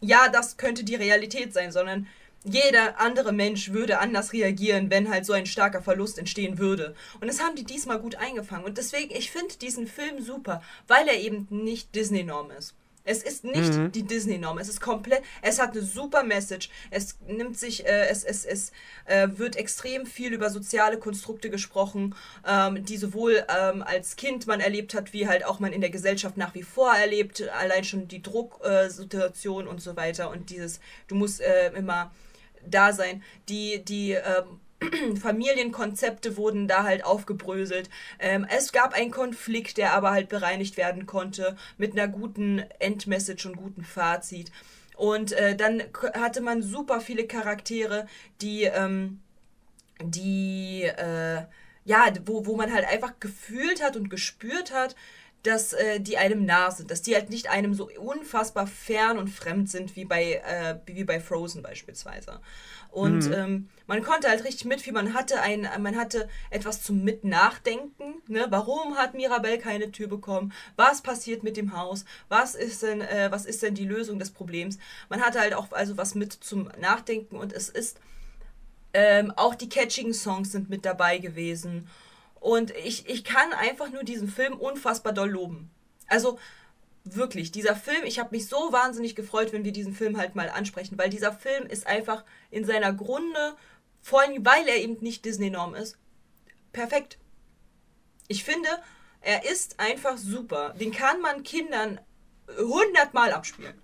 ja, das könnte die Realität sein, sondern jeder andere Mensch würde anders reagieren, wenn halt so ein starker Verlust entstehen würde. Und das haben die diesmal gut eingefangen. Und deswegen, ich finde diesen Film super, weil er eben nicht Disney-Norm ist. Es ist nicht mhm. die Disney-Norm. Es ist komplett. Es hat eine super Message. Es nimmt sich, äh, es, es, es äh, wird extrem viel über soziale Konstrukte gesprochen, ähm, die sowohl ähm, als Kind man erlebt hat, wie halt auch man in der Gesellschaft nach wie vor erlebt. Allein schon die Drucksituation äh, und so weiter und dieses, du musst äh, immer da sein. Die, die ähm, Familienkonzepte wurden da halt aufgebröselt. Ähm, es gab einen Konflikt, der aber halt bereinigt werden konnte mit einer guten Endmessage und guten Fazit. Und äh, dann hatte man super viele Charaktere, die, ähm, die, äh, ja, wo, wo man halt einfach gefühlt hat und gespürt hat, dass äh, die einem nah sind, dass die halt nicht einem so unfassbar fern und fremd sind wie bei, äh, wie bei Frozen beispielsweise. Und mhm. ähm, man konnte halt richtig mit, wie man hatte ein, man hatte etwas zum Mitnachdenken. Ne? Warum hat Mirabelle keine Tür bekommen? Was passiert mit dem Haus? Was ist denn, äh, was ist denn die Lösung des Problems? Man hatte halt auch also was mit zum Nachdenken und es ist ähm, auch die catchigen Songs sind mit dabei gewesen. Und ich, ich kann einfach nur diesen Film unfassbar doll loben. Also wirklich, dieser Film, ich habe mich so wahnsinnig gefreut, wenn wir diesen Film halt mal ansprechen, weil dieser Film ist einfach in seiner Grunde, vor allem weil er eben nicht Disney-Norm ist, perfekt. Ich finde, er ist einfach super. Den kann man Kindern hundertmal abspielen.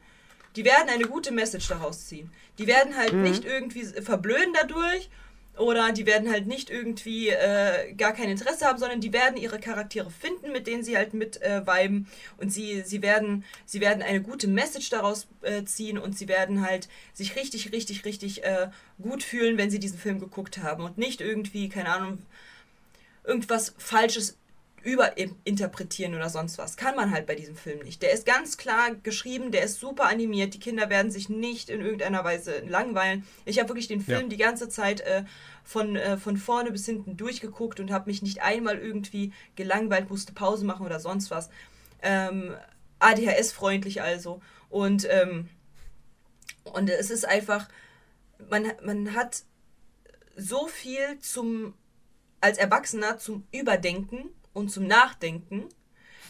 Die werden eine gute Message daraus ziehen. Die werden halt mhm. nicht irgendwie verblöden dadurch oder die werden halt nicht irgendwie äh, gar kein Interesse haben, sondern die werden ihre Charaktere finden, mit denen sie halt mit äh, und sie, sie, werden, sie werden eine gute Message daraus äh, ziehen und sie werden halt sich richtig, richtig, richtig äh, gut fühlen, wenn sie diesen Film geguckt haben. Und nicht irgendwie, keine Ahnung, irgendwas Falsches überinterpretieren oder sonst was. Kann man halt bei diesem Film nicht. Der ist ganz klar geschrieben, der ist super animiert, die Kinder werden sich nicht in irgendeiner Weise langweilen. Ich habe wirklich den Film ja. die ganze Zeit äh, von, äh, von vorne bis hinten durchgeguckt und habe mich nicht einmal irgendwie gelangweilt, musste Pause machen oder sonst was. Ähm, ADHS-freundlich also. Und, ähm, und es ist einfach, man, man hat so viel zum, als Erwachsener zum Überdenken und zum Nachdenken.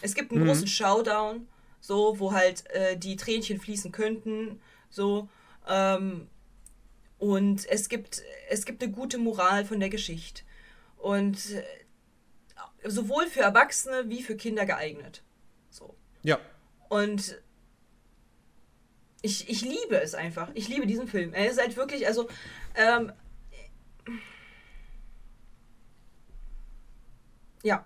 Es gibt einen mhm. großen Showdown, so, wo halt äh, die Tränchen fließen könnten, so. Ähm, und es gibt, es gibt eine gute Moral von der Geschichte. Und äh, sowohl für Erwachsene wie für Kinder geeignet. So. Ja. Und ich, ich liebe es einfach. Ich liebe diesen Film. Er ist halt wirklich, also, ähm, ja.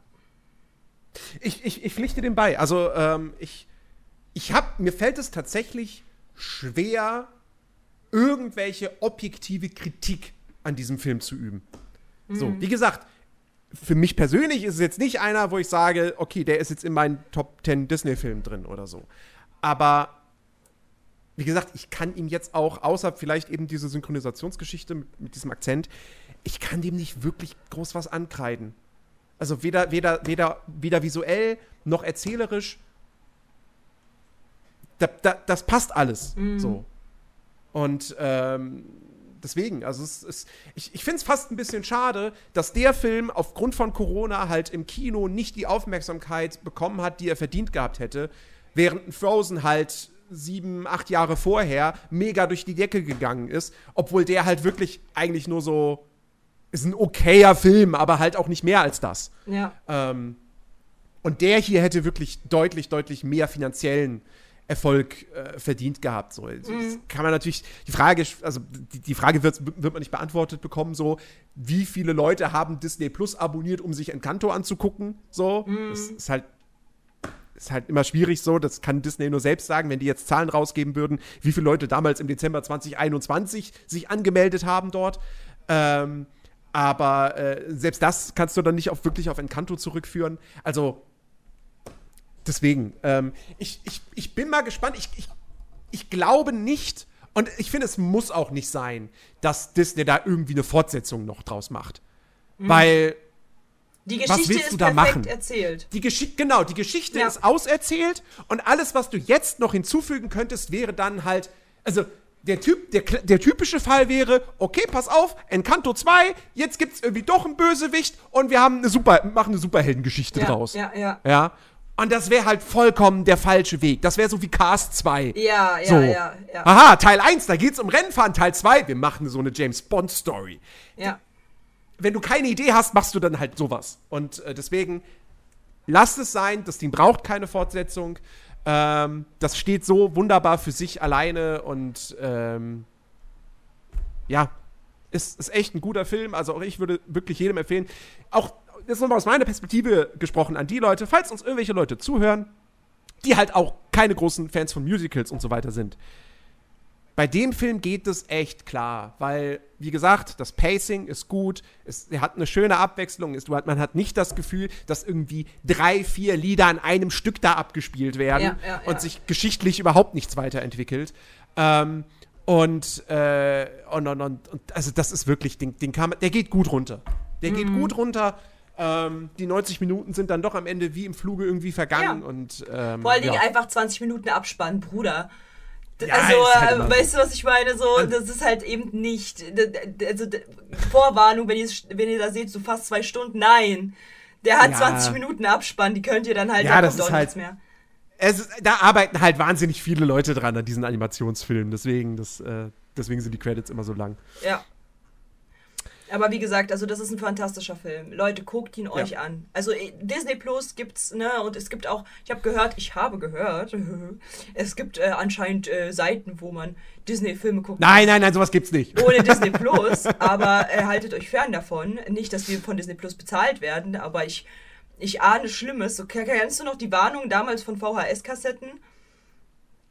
Ich, ich, ich pflichte dem bei. Also, ähm, ich, ich hab, mir fällt es tatsächlich schwer, irgendwelche objektive Kritik an diesem Film zu üben. Mhm. So, wie gesagt, für mich persönlich ist es jetzt nicht einer, wo ich sage, okay, der ist jetzt in meinen Top 10 Disney-Filmen drin oder so. Aber wie gesagt, ich kann ihm jetzt auch, außer vielleicht eben diese Synchronisationsgeschichte mit, mit diesem Akzent, ich kann dem nicht wirklich groß was ankreiden. Also weder, weder, weder, weder visuell noch erzählerisch. Da, da, das passt alles. Mhm. So. Und ähm, deswegen, also es ist, ich, ich finde es fast ein bisschen schade, dass der Film aufgrund von Corona halt im Kino nicht die Aufmerksamkeit bekommen hat, die er verdient gehabt hätte, während Frozen halt sieben, acht Jahre vorher mega durch die Decke gegangen ist, obwohl der halt wirklich eigentlich nur so ist ein okayer Film, aber halt auch nicht mehr als das. Ja. Ähm, und der hier hätte wirklich deutlich, deutlich mehr finanziellen Erfolg äh, verdient gehabt. So. Mhm. kann man natürlich, die Frage, also die, die Frage wird, wird man nicht beantwortet bekommen, so, wie viele Leute haben Disney Plus abonniert, um sich Encanto anzugucken? So, mhm. das ist halt ist halt immer schwierig so, das kann Disney nur selbst sagen, wenn die jetzt Zahlen rausgeben würden, wie viele Leute damals im Dezember 2021 sich angemeldet haben dort. Ähm, aber äh, selbst das kannst du dann nicht auf, wirklich auf Encanto zurückführen. Also, deswegen, ähm, ich, ich, ich bin mal gespannt. Ich, ich, ich glaube nicht, und ich finde, es muss auch nicht sein, dass Disney da irgendwie eine Fortsetzung noch draus macht. Mhm. Weil. Die Geschichte was willst du da machen? erzählt. Die Geschichte, genau, die Geschichte ja. ist auserzählt und alles, was du jetzt noch hinzufügen könntest, wäre dann halt, also der, typ, der, der typische Fall wäre, okay, pass auf, Encanto 2, jetzt gibt's irgendwie doch einen Bösewicht und wir haben eine super, machen eine Superheldengeschichte ja, draus. Ja, ja. Ja. Und das wäre halt vollkommen der falsche Weg. Das wäre so wie Cast 2. Ja, ja, so. ja, ja. Aha, Teil 1, da geht's um Rennfahren. Teil 2, wir machen so eine James Bond Story. Ja. Wenn du keine Idee hast, machst du dann halt sowas. Und äh, deswegen, lasst es sein. Das Ding braucht keine Fortsetzung. Ähm, das steht so wunderbar für sich alleine und ähm, ja, ist, ist echt ein guter Film. Also auch ich würde wirklich jedem empfehlen. Auch jetzt nochmal aus meiner Perspektive gesprochen an die Leute, falls uns irgendwelche Leute zuhören, die halt auch keine großen Fans von Musicals und so weiter sind. Bei dem Film geht es echt klar, weil, wie gesagt, das Pacing ist gut, es, hat eine schöne Abwechslung, es, man hat nicht das Gefühl, dass irgendwie drei, vier Lieder an einem Stück da abgespielt werden Ja, ja, und ja. sich geschichtlich überhaupt nichts weiterentwickelt. Ähm, und, äh, und, und, und, also das ist wirklich, den, den kann man, der geht gut runter. Der geht Mhm. gut runter. Ähm, die 90 Minuten sind dann doch am Ende wie im Fluge irgendwie vergangen und ähm, Vor allen Dingen einfach 20 Minuten Abspann, Bruder. Ja, also, halt weißt du, was ich meine? So, das ist halt eben nicht. Also, Vorwarnung, wenn ihr, wenn ihr da seht, so fast zwei Stunden. Nein. Der hat Ja. 20 Minuten Abspann, die könnt ihr dann halt, Ja, da das ist auch halt- mehr. es da arbeiten halt wahnsinnig viele Leute dran an diesen Animationsfilmen, deswegen, das, äh, deswegen sind die Credits immer so lang. Ja. Aber wie gesagt, also das ist ein fantastischer Film. Leute, guckt ihn euch an. Also eh, Disney Plus gibt's, ne, und es gibt auch, ich habe gehört, ich habe gehört, es gibt äh, anscheinend äh, Seiten, wo man Disney-Filme gucken Nein, nein, nein, sowas gibt's nicht. ohne Disney Plus, aber äh, haltet euch fern davon. Nicht, dass wir von Disney Plus bezahlt werden, aber ich, ich ahne Schlimmes. So, kennst du noch die Warnung damals von VHS-Kassetten?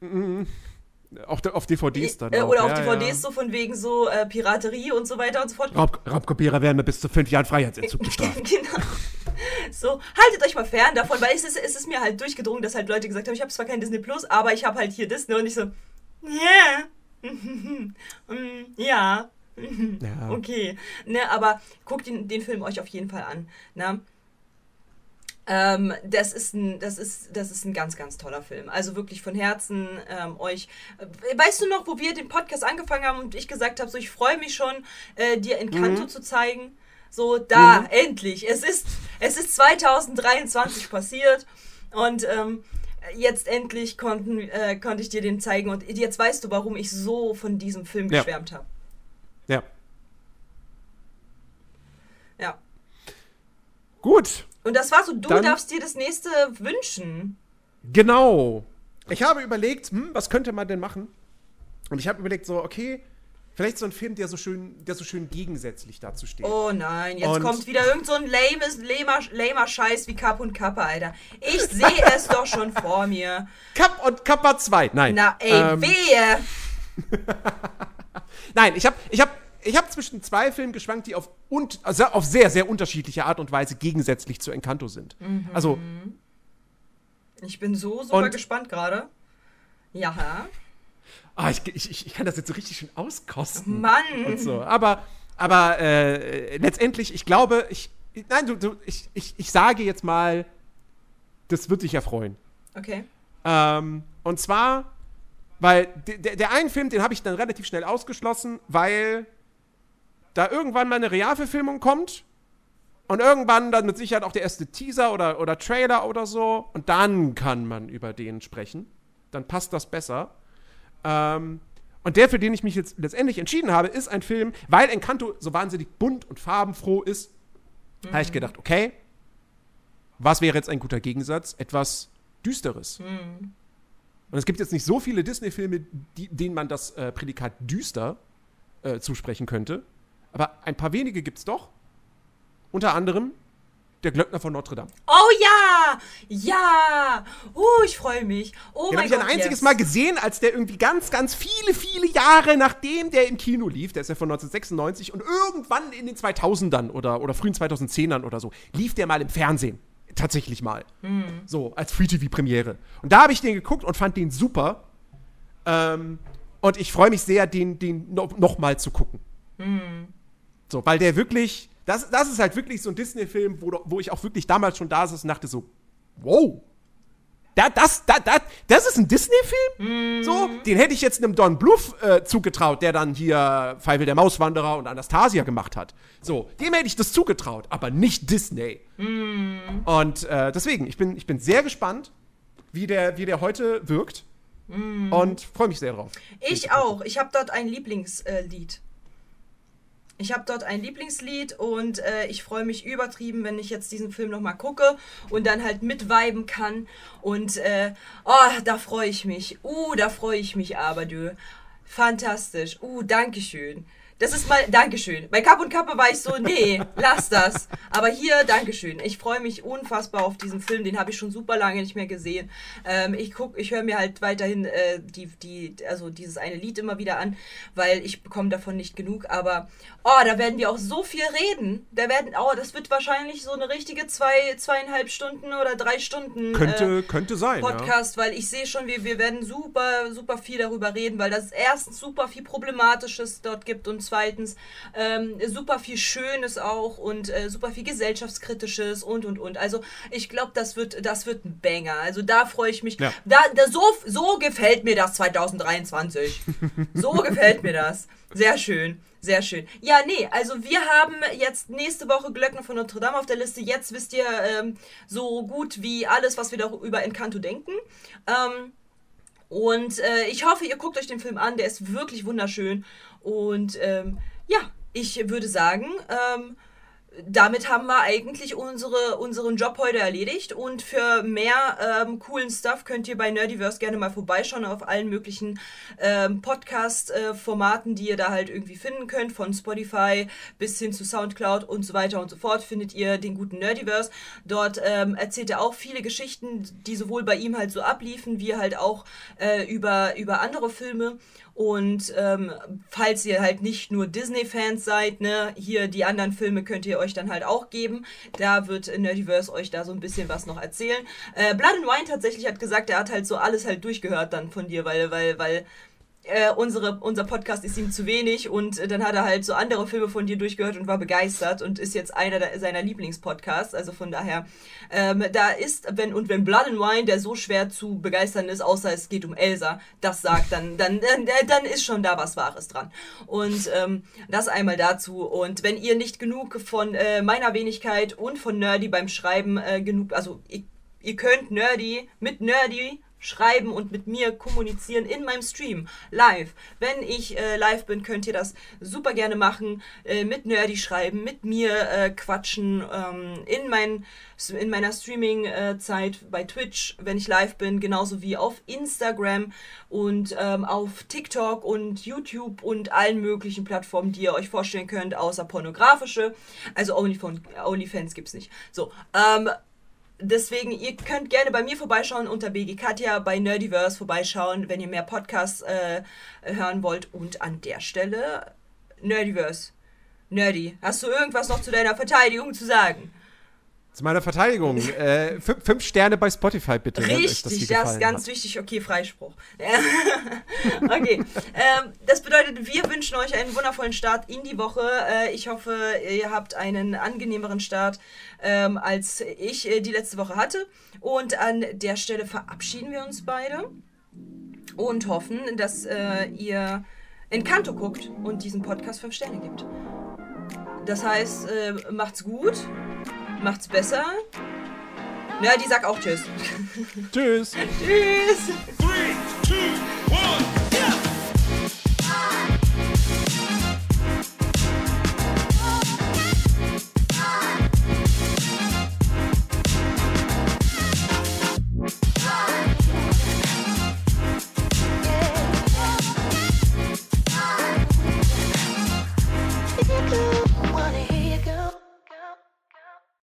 Auch da- auf DVDs dann. Äh, auch. oder auf ja, DVDs Ja. so von wegen so äh, Piraterie und so weiter und so fort. Raub, Raubkopierer werden mit bis zu fünf Jahren Freiheitsentzug bestraft. genau. So, haltet euch mal fern davon, weil es ist, es ist mir halt durchgedrungen, dass halt Leute gesagt haben, ich habe zwar kein Disney Plus, aber ich habe halt hier Disney und ich so, yeah. Mm, ja. Ja. Okay. Ne, aber guckt den, den Film euch auf jeden Fall an. Ne? Ähm, das ist ein, das ist, das ist ein ganz, ganz toller Film. Also wirklich von Herzen ähm, euch. Äh, weißt du noch, wo wir den Podcast angefangen haben und ich gesagt habe, so ich freue mich schon, äh, dir Encanto zu zeigen. So, da, endlich. Es ist, es ist 2023 passiert und ähm, jetzt endlich konnten, äh, konnte ich dir den zeigen und jetzt weißt du, warum ich so von diesem Film Ja. geschwärmt habe. ja. Ja. Gut, Und das war so, du Dann- darfst dir das nächste wünschen. genau. Ich habe überlegt, hm, was könnte man denn machen? Und ich habe überlegt, so, okay, vielleicht so ein Film, der so schön, der so schön gegensätzlich dazu steht. Oh nein, jetzt Und- kommt wieder irgend so ein lames, lamer, lamer Scheiß wie Kapp und Kappe, Alter. Ich sehe es doch schon vor mir. Cup und Kappa 2. Nein. Na ey, Ähm, wehe. Nein, ich habe ich hab, ich hab zwischen zwei Filmen geschwankt, die auf, und, also auf sehr, sehr unterschiedliche Art und Weise gegensätzlich zu Encanto sind. Mhm. Also, Ich bin so super gespannt gerade. Ja, ah, ich, ich, ich- kann das jetzt so richtig schön auskosten. Mann. Und so. Aber, aber äh, letztendlich, ich glaube, ich. Nein, du, du, ich, ich, ich sage jetzt mal, das wird dich erfreuen. Okay. Ähm, und zwar, weil der, der, der einen Film, den habe ich dann relativ schnell ausgeschlossen, weil da irgendwann mal eine Realverfilmung kommt und irgendwann dann mit Sicherheit auch der erste Teaser oder, oder Trailer oder so und dann kann man über den sprechen. Dann passt das besser. Ähm, und der, für den ich mich jetzt letztendlich entschieden habe, ist ein Film, weil Encanto so wahnsinnig bunt und farbenfroh ist, habe ich gedacht, okay, was wäre jetzt ein guter Gegensatz? Etwas Düsteres. Und es gibt jetzt nicht so viele Disney-Filme, denen man das äh, Prädikat düster äh, zusprechen könnte. Aber ein paar wenige gibt es doch. Unter anderem der Glöckner von Notre Dame. Oh ja! Ja! Uh, ich freue mich. Oh Den mein habe ich Gott. ein einziges yes. Mal gesehen, als der irgendwie ganz, ganz viele, viele Jahre nachdem der im Kino lief, der ist ja von 1996 und irgendwann in den 2000ern oder, oder frühen 2010ern oder so, lief der mal im Fernsehen. Tatsächlich mal. So, als Free-TV-Premiere. Und da habe ich den geguckt und fand den super. Ähm, und ich freue mich sehr, den, den no, noch mal zu gucken. So, weil der wirklich, das, das ist halt wirklich so ein Disney-Film, wo, wo ich auch wirklich damals schon da saß und dachte so, wow, da, das, da, da, das ist ein Disney-Film? So, den hätte ich jetzt einem Don Bluth äh, zugetraut, der dann hier Feivel der Mauswanderer und Anastasia gemacht hat. So, dem hätte ich das zugetraut, aber nicht Disney. Und äh, deswegen, ich bin, ich bin sehr gespannt, wie der, wie der heute wirkt. Und freue mich sehr drauf. Ich auch. Ich habe dort ein Lieblingslied. Ich habe dort ein Lieblingslied und äh, ich freue mich übertrieben, wenn ich jetzt diesen Film nochmal gucke und dann halt mitviben kann. Und äh, oh, da freue ich mich. Uh, da freue ich mich aber, du. Fantastisch. Uh, Dankeschön. Das ist mal, Dankeschön. Bei Kapp und Kappe war ich so, nee, lass das. Aber hier, Dankeschön. Ich freue mich unfassbar auf diesen Film. Den habe ich schon super lange nicht mehr gesehen. Ähm, ich guck, ich höre mir halt weiterhin äh, die, die, also dieses eine Lied immer wieder an, weil ich bekomme davon nicht genug. Aber, oh, da werden wir auch so viel reden. Da werden, oh, das wird wahrscheinlich so eine richtige zwei, zweieinhalb Stunden oder drei Stunden könnte, äh, könnte sein, Podcast, ja. weil ich sehe schon, wir, wir werden super, super viel darüber reden, weil das erstens super viel Problematisches dort gibt und zweitens ähm, super viel Schönes auch und äh, super viel gesellschaftskritisches und und und. Also ich glaube, das wird, das wird ein Banger. Also da freue ich mich. Ja. Da, da, so, so gefällt mir das 2023. so gefällt mir das. Sehr schön. Sehr schön. Ja, nee, also wir haben jetzt nächste Woche Glöckner von Notre Dame auf der Liste. Jetzt wisst ihr ähm, so gut wie alles, was wir da über Encanto denken. Ähm, und äh, ich hoffe, ihr guckt euch den Film an. Der ist wirklich wunderschön. Und ähm, ja, ich würde sagen, ähm, damit haben wir eigentlich unsere, unseren Job heute erledigt. Und für mehr ähm, coolen Stuff könnt ihr bei Nerdiverse gerne mal vorbeischauen auf allen möglichen ähm, Podcast-Formaten, die ihr da halt irgendwie finden könnt. Von Spotify bis hin zu Soundcloud und so weiter und so fort findet ihr den guten Nerdiverse. Dort ähm, erzählt er auch viele Geschichten, die sowohl bei ihm halt so abliefen, wie halt auch äh, über, über andere Filme. Und ähm, falls ihr halt nicht nur Disney-Fans seid, ne, hier die anderen Filme könnt ihr euch dann halt auch geben. Da wird Nerdiverse euch da so ein bisschen was noch erzählen. Äh, Blood and Wine tatsächlich hat gesagt, er hat halt so alles halt durchgehört dann von dir, weil, weil, weil äh, unsere, unser Podcast ist ihm zu wenig und äh, dann hat er halt so andere Filme von dir durchgehört und war begeistert und ist jetzt einer der, seiner Lieblingspodcasts. Also von daher, ähm, da ist, wenn und wenn Blood and Wine, der so schwer zu begeistern ist, außer es geht um Elsa, das sagt, dann, dann, dann, dann ist schon da was Wahres dran. Und ähm, das einmal dazu. Und wenn ihr nicht genug von äh, meiner Wenigkeit und von Nerdy beim Schreiben äh, genug, also ihr, ihr könnt Nerdy mit Nerdy schreiben und mit mir kommunizieren in meinem Stream live. Wenn ich äh, live bin, könnt ihr das super gerne machen. Äh, mit Nerdy schreiben, mit mir äh, quatschen. Ähm, in, mein, in meiner Streaming-Zeit bei Twitch, wenn ich live bin, genauso wie auf Instagram und ähm, auf TikTok und YouTube und allen möglichen Plattformen, die ihr euch vorstellen könnt, außer pornografische. Also OnlyFans, OnlyFans gibt es nicht. So, ähm, Deswegen, ihr könnt gerne bei mir vorbeischauen unter BG Katja bei Nerdiverse vorbeischauen, wenn ihr mehr Podcasts äh, hören wollt. Und an der Stelle, Nerdiverse. Nerdy, hast du irgendwas noch zu deiner Verteidigung zu sagen? Zu meiner Verteidigung. äh, fünf Sterne bei Spotify, bitte. Richtig, das, das ist ganz hat. wichtig. Okay, Freispruch. okay. Ähm, das bedeutet, wir wünschen euch einen wundervollen Start in die Woche. Äh, ich hoffe, ihr habt einen angenehmeren Start, ähm, als ich äh, die letzte Woche hatte. Und an der Stelle verabschieden wir uns beide und hoffen, dass äh, ihr Encanto guckt und diesen Podcast fünf Sterne gibt. Das heißt, äh, macht's gut macht's besser. Ja, die sagt auch Tschüss. Tschüss. tschüss. Three, two,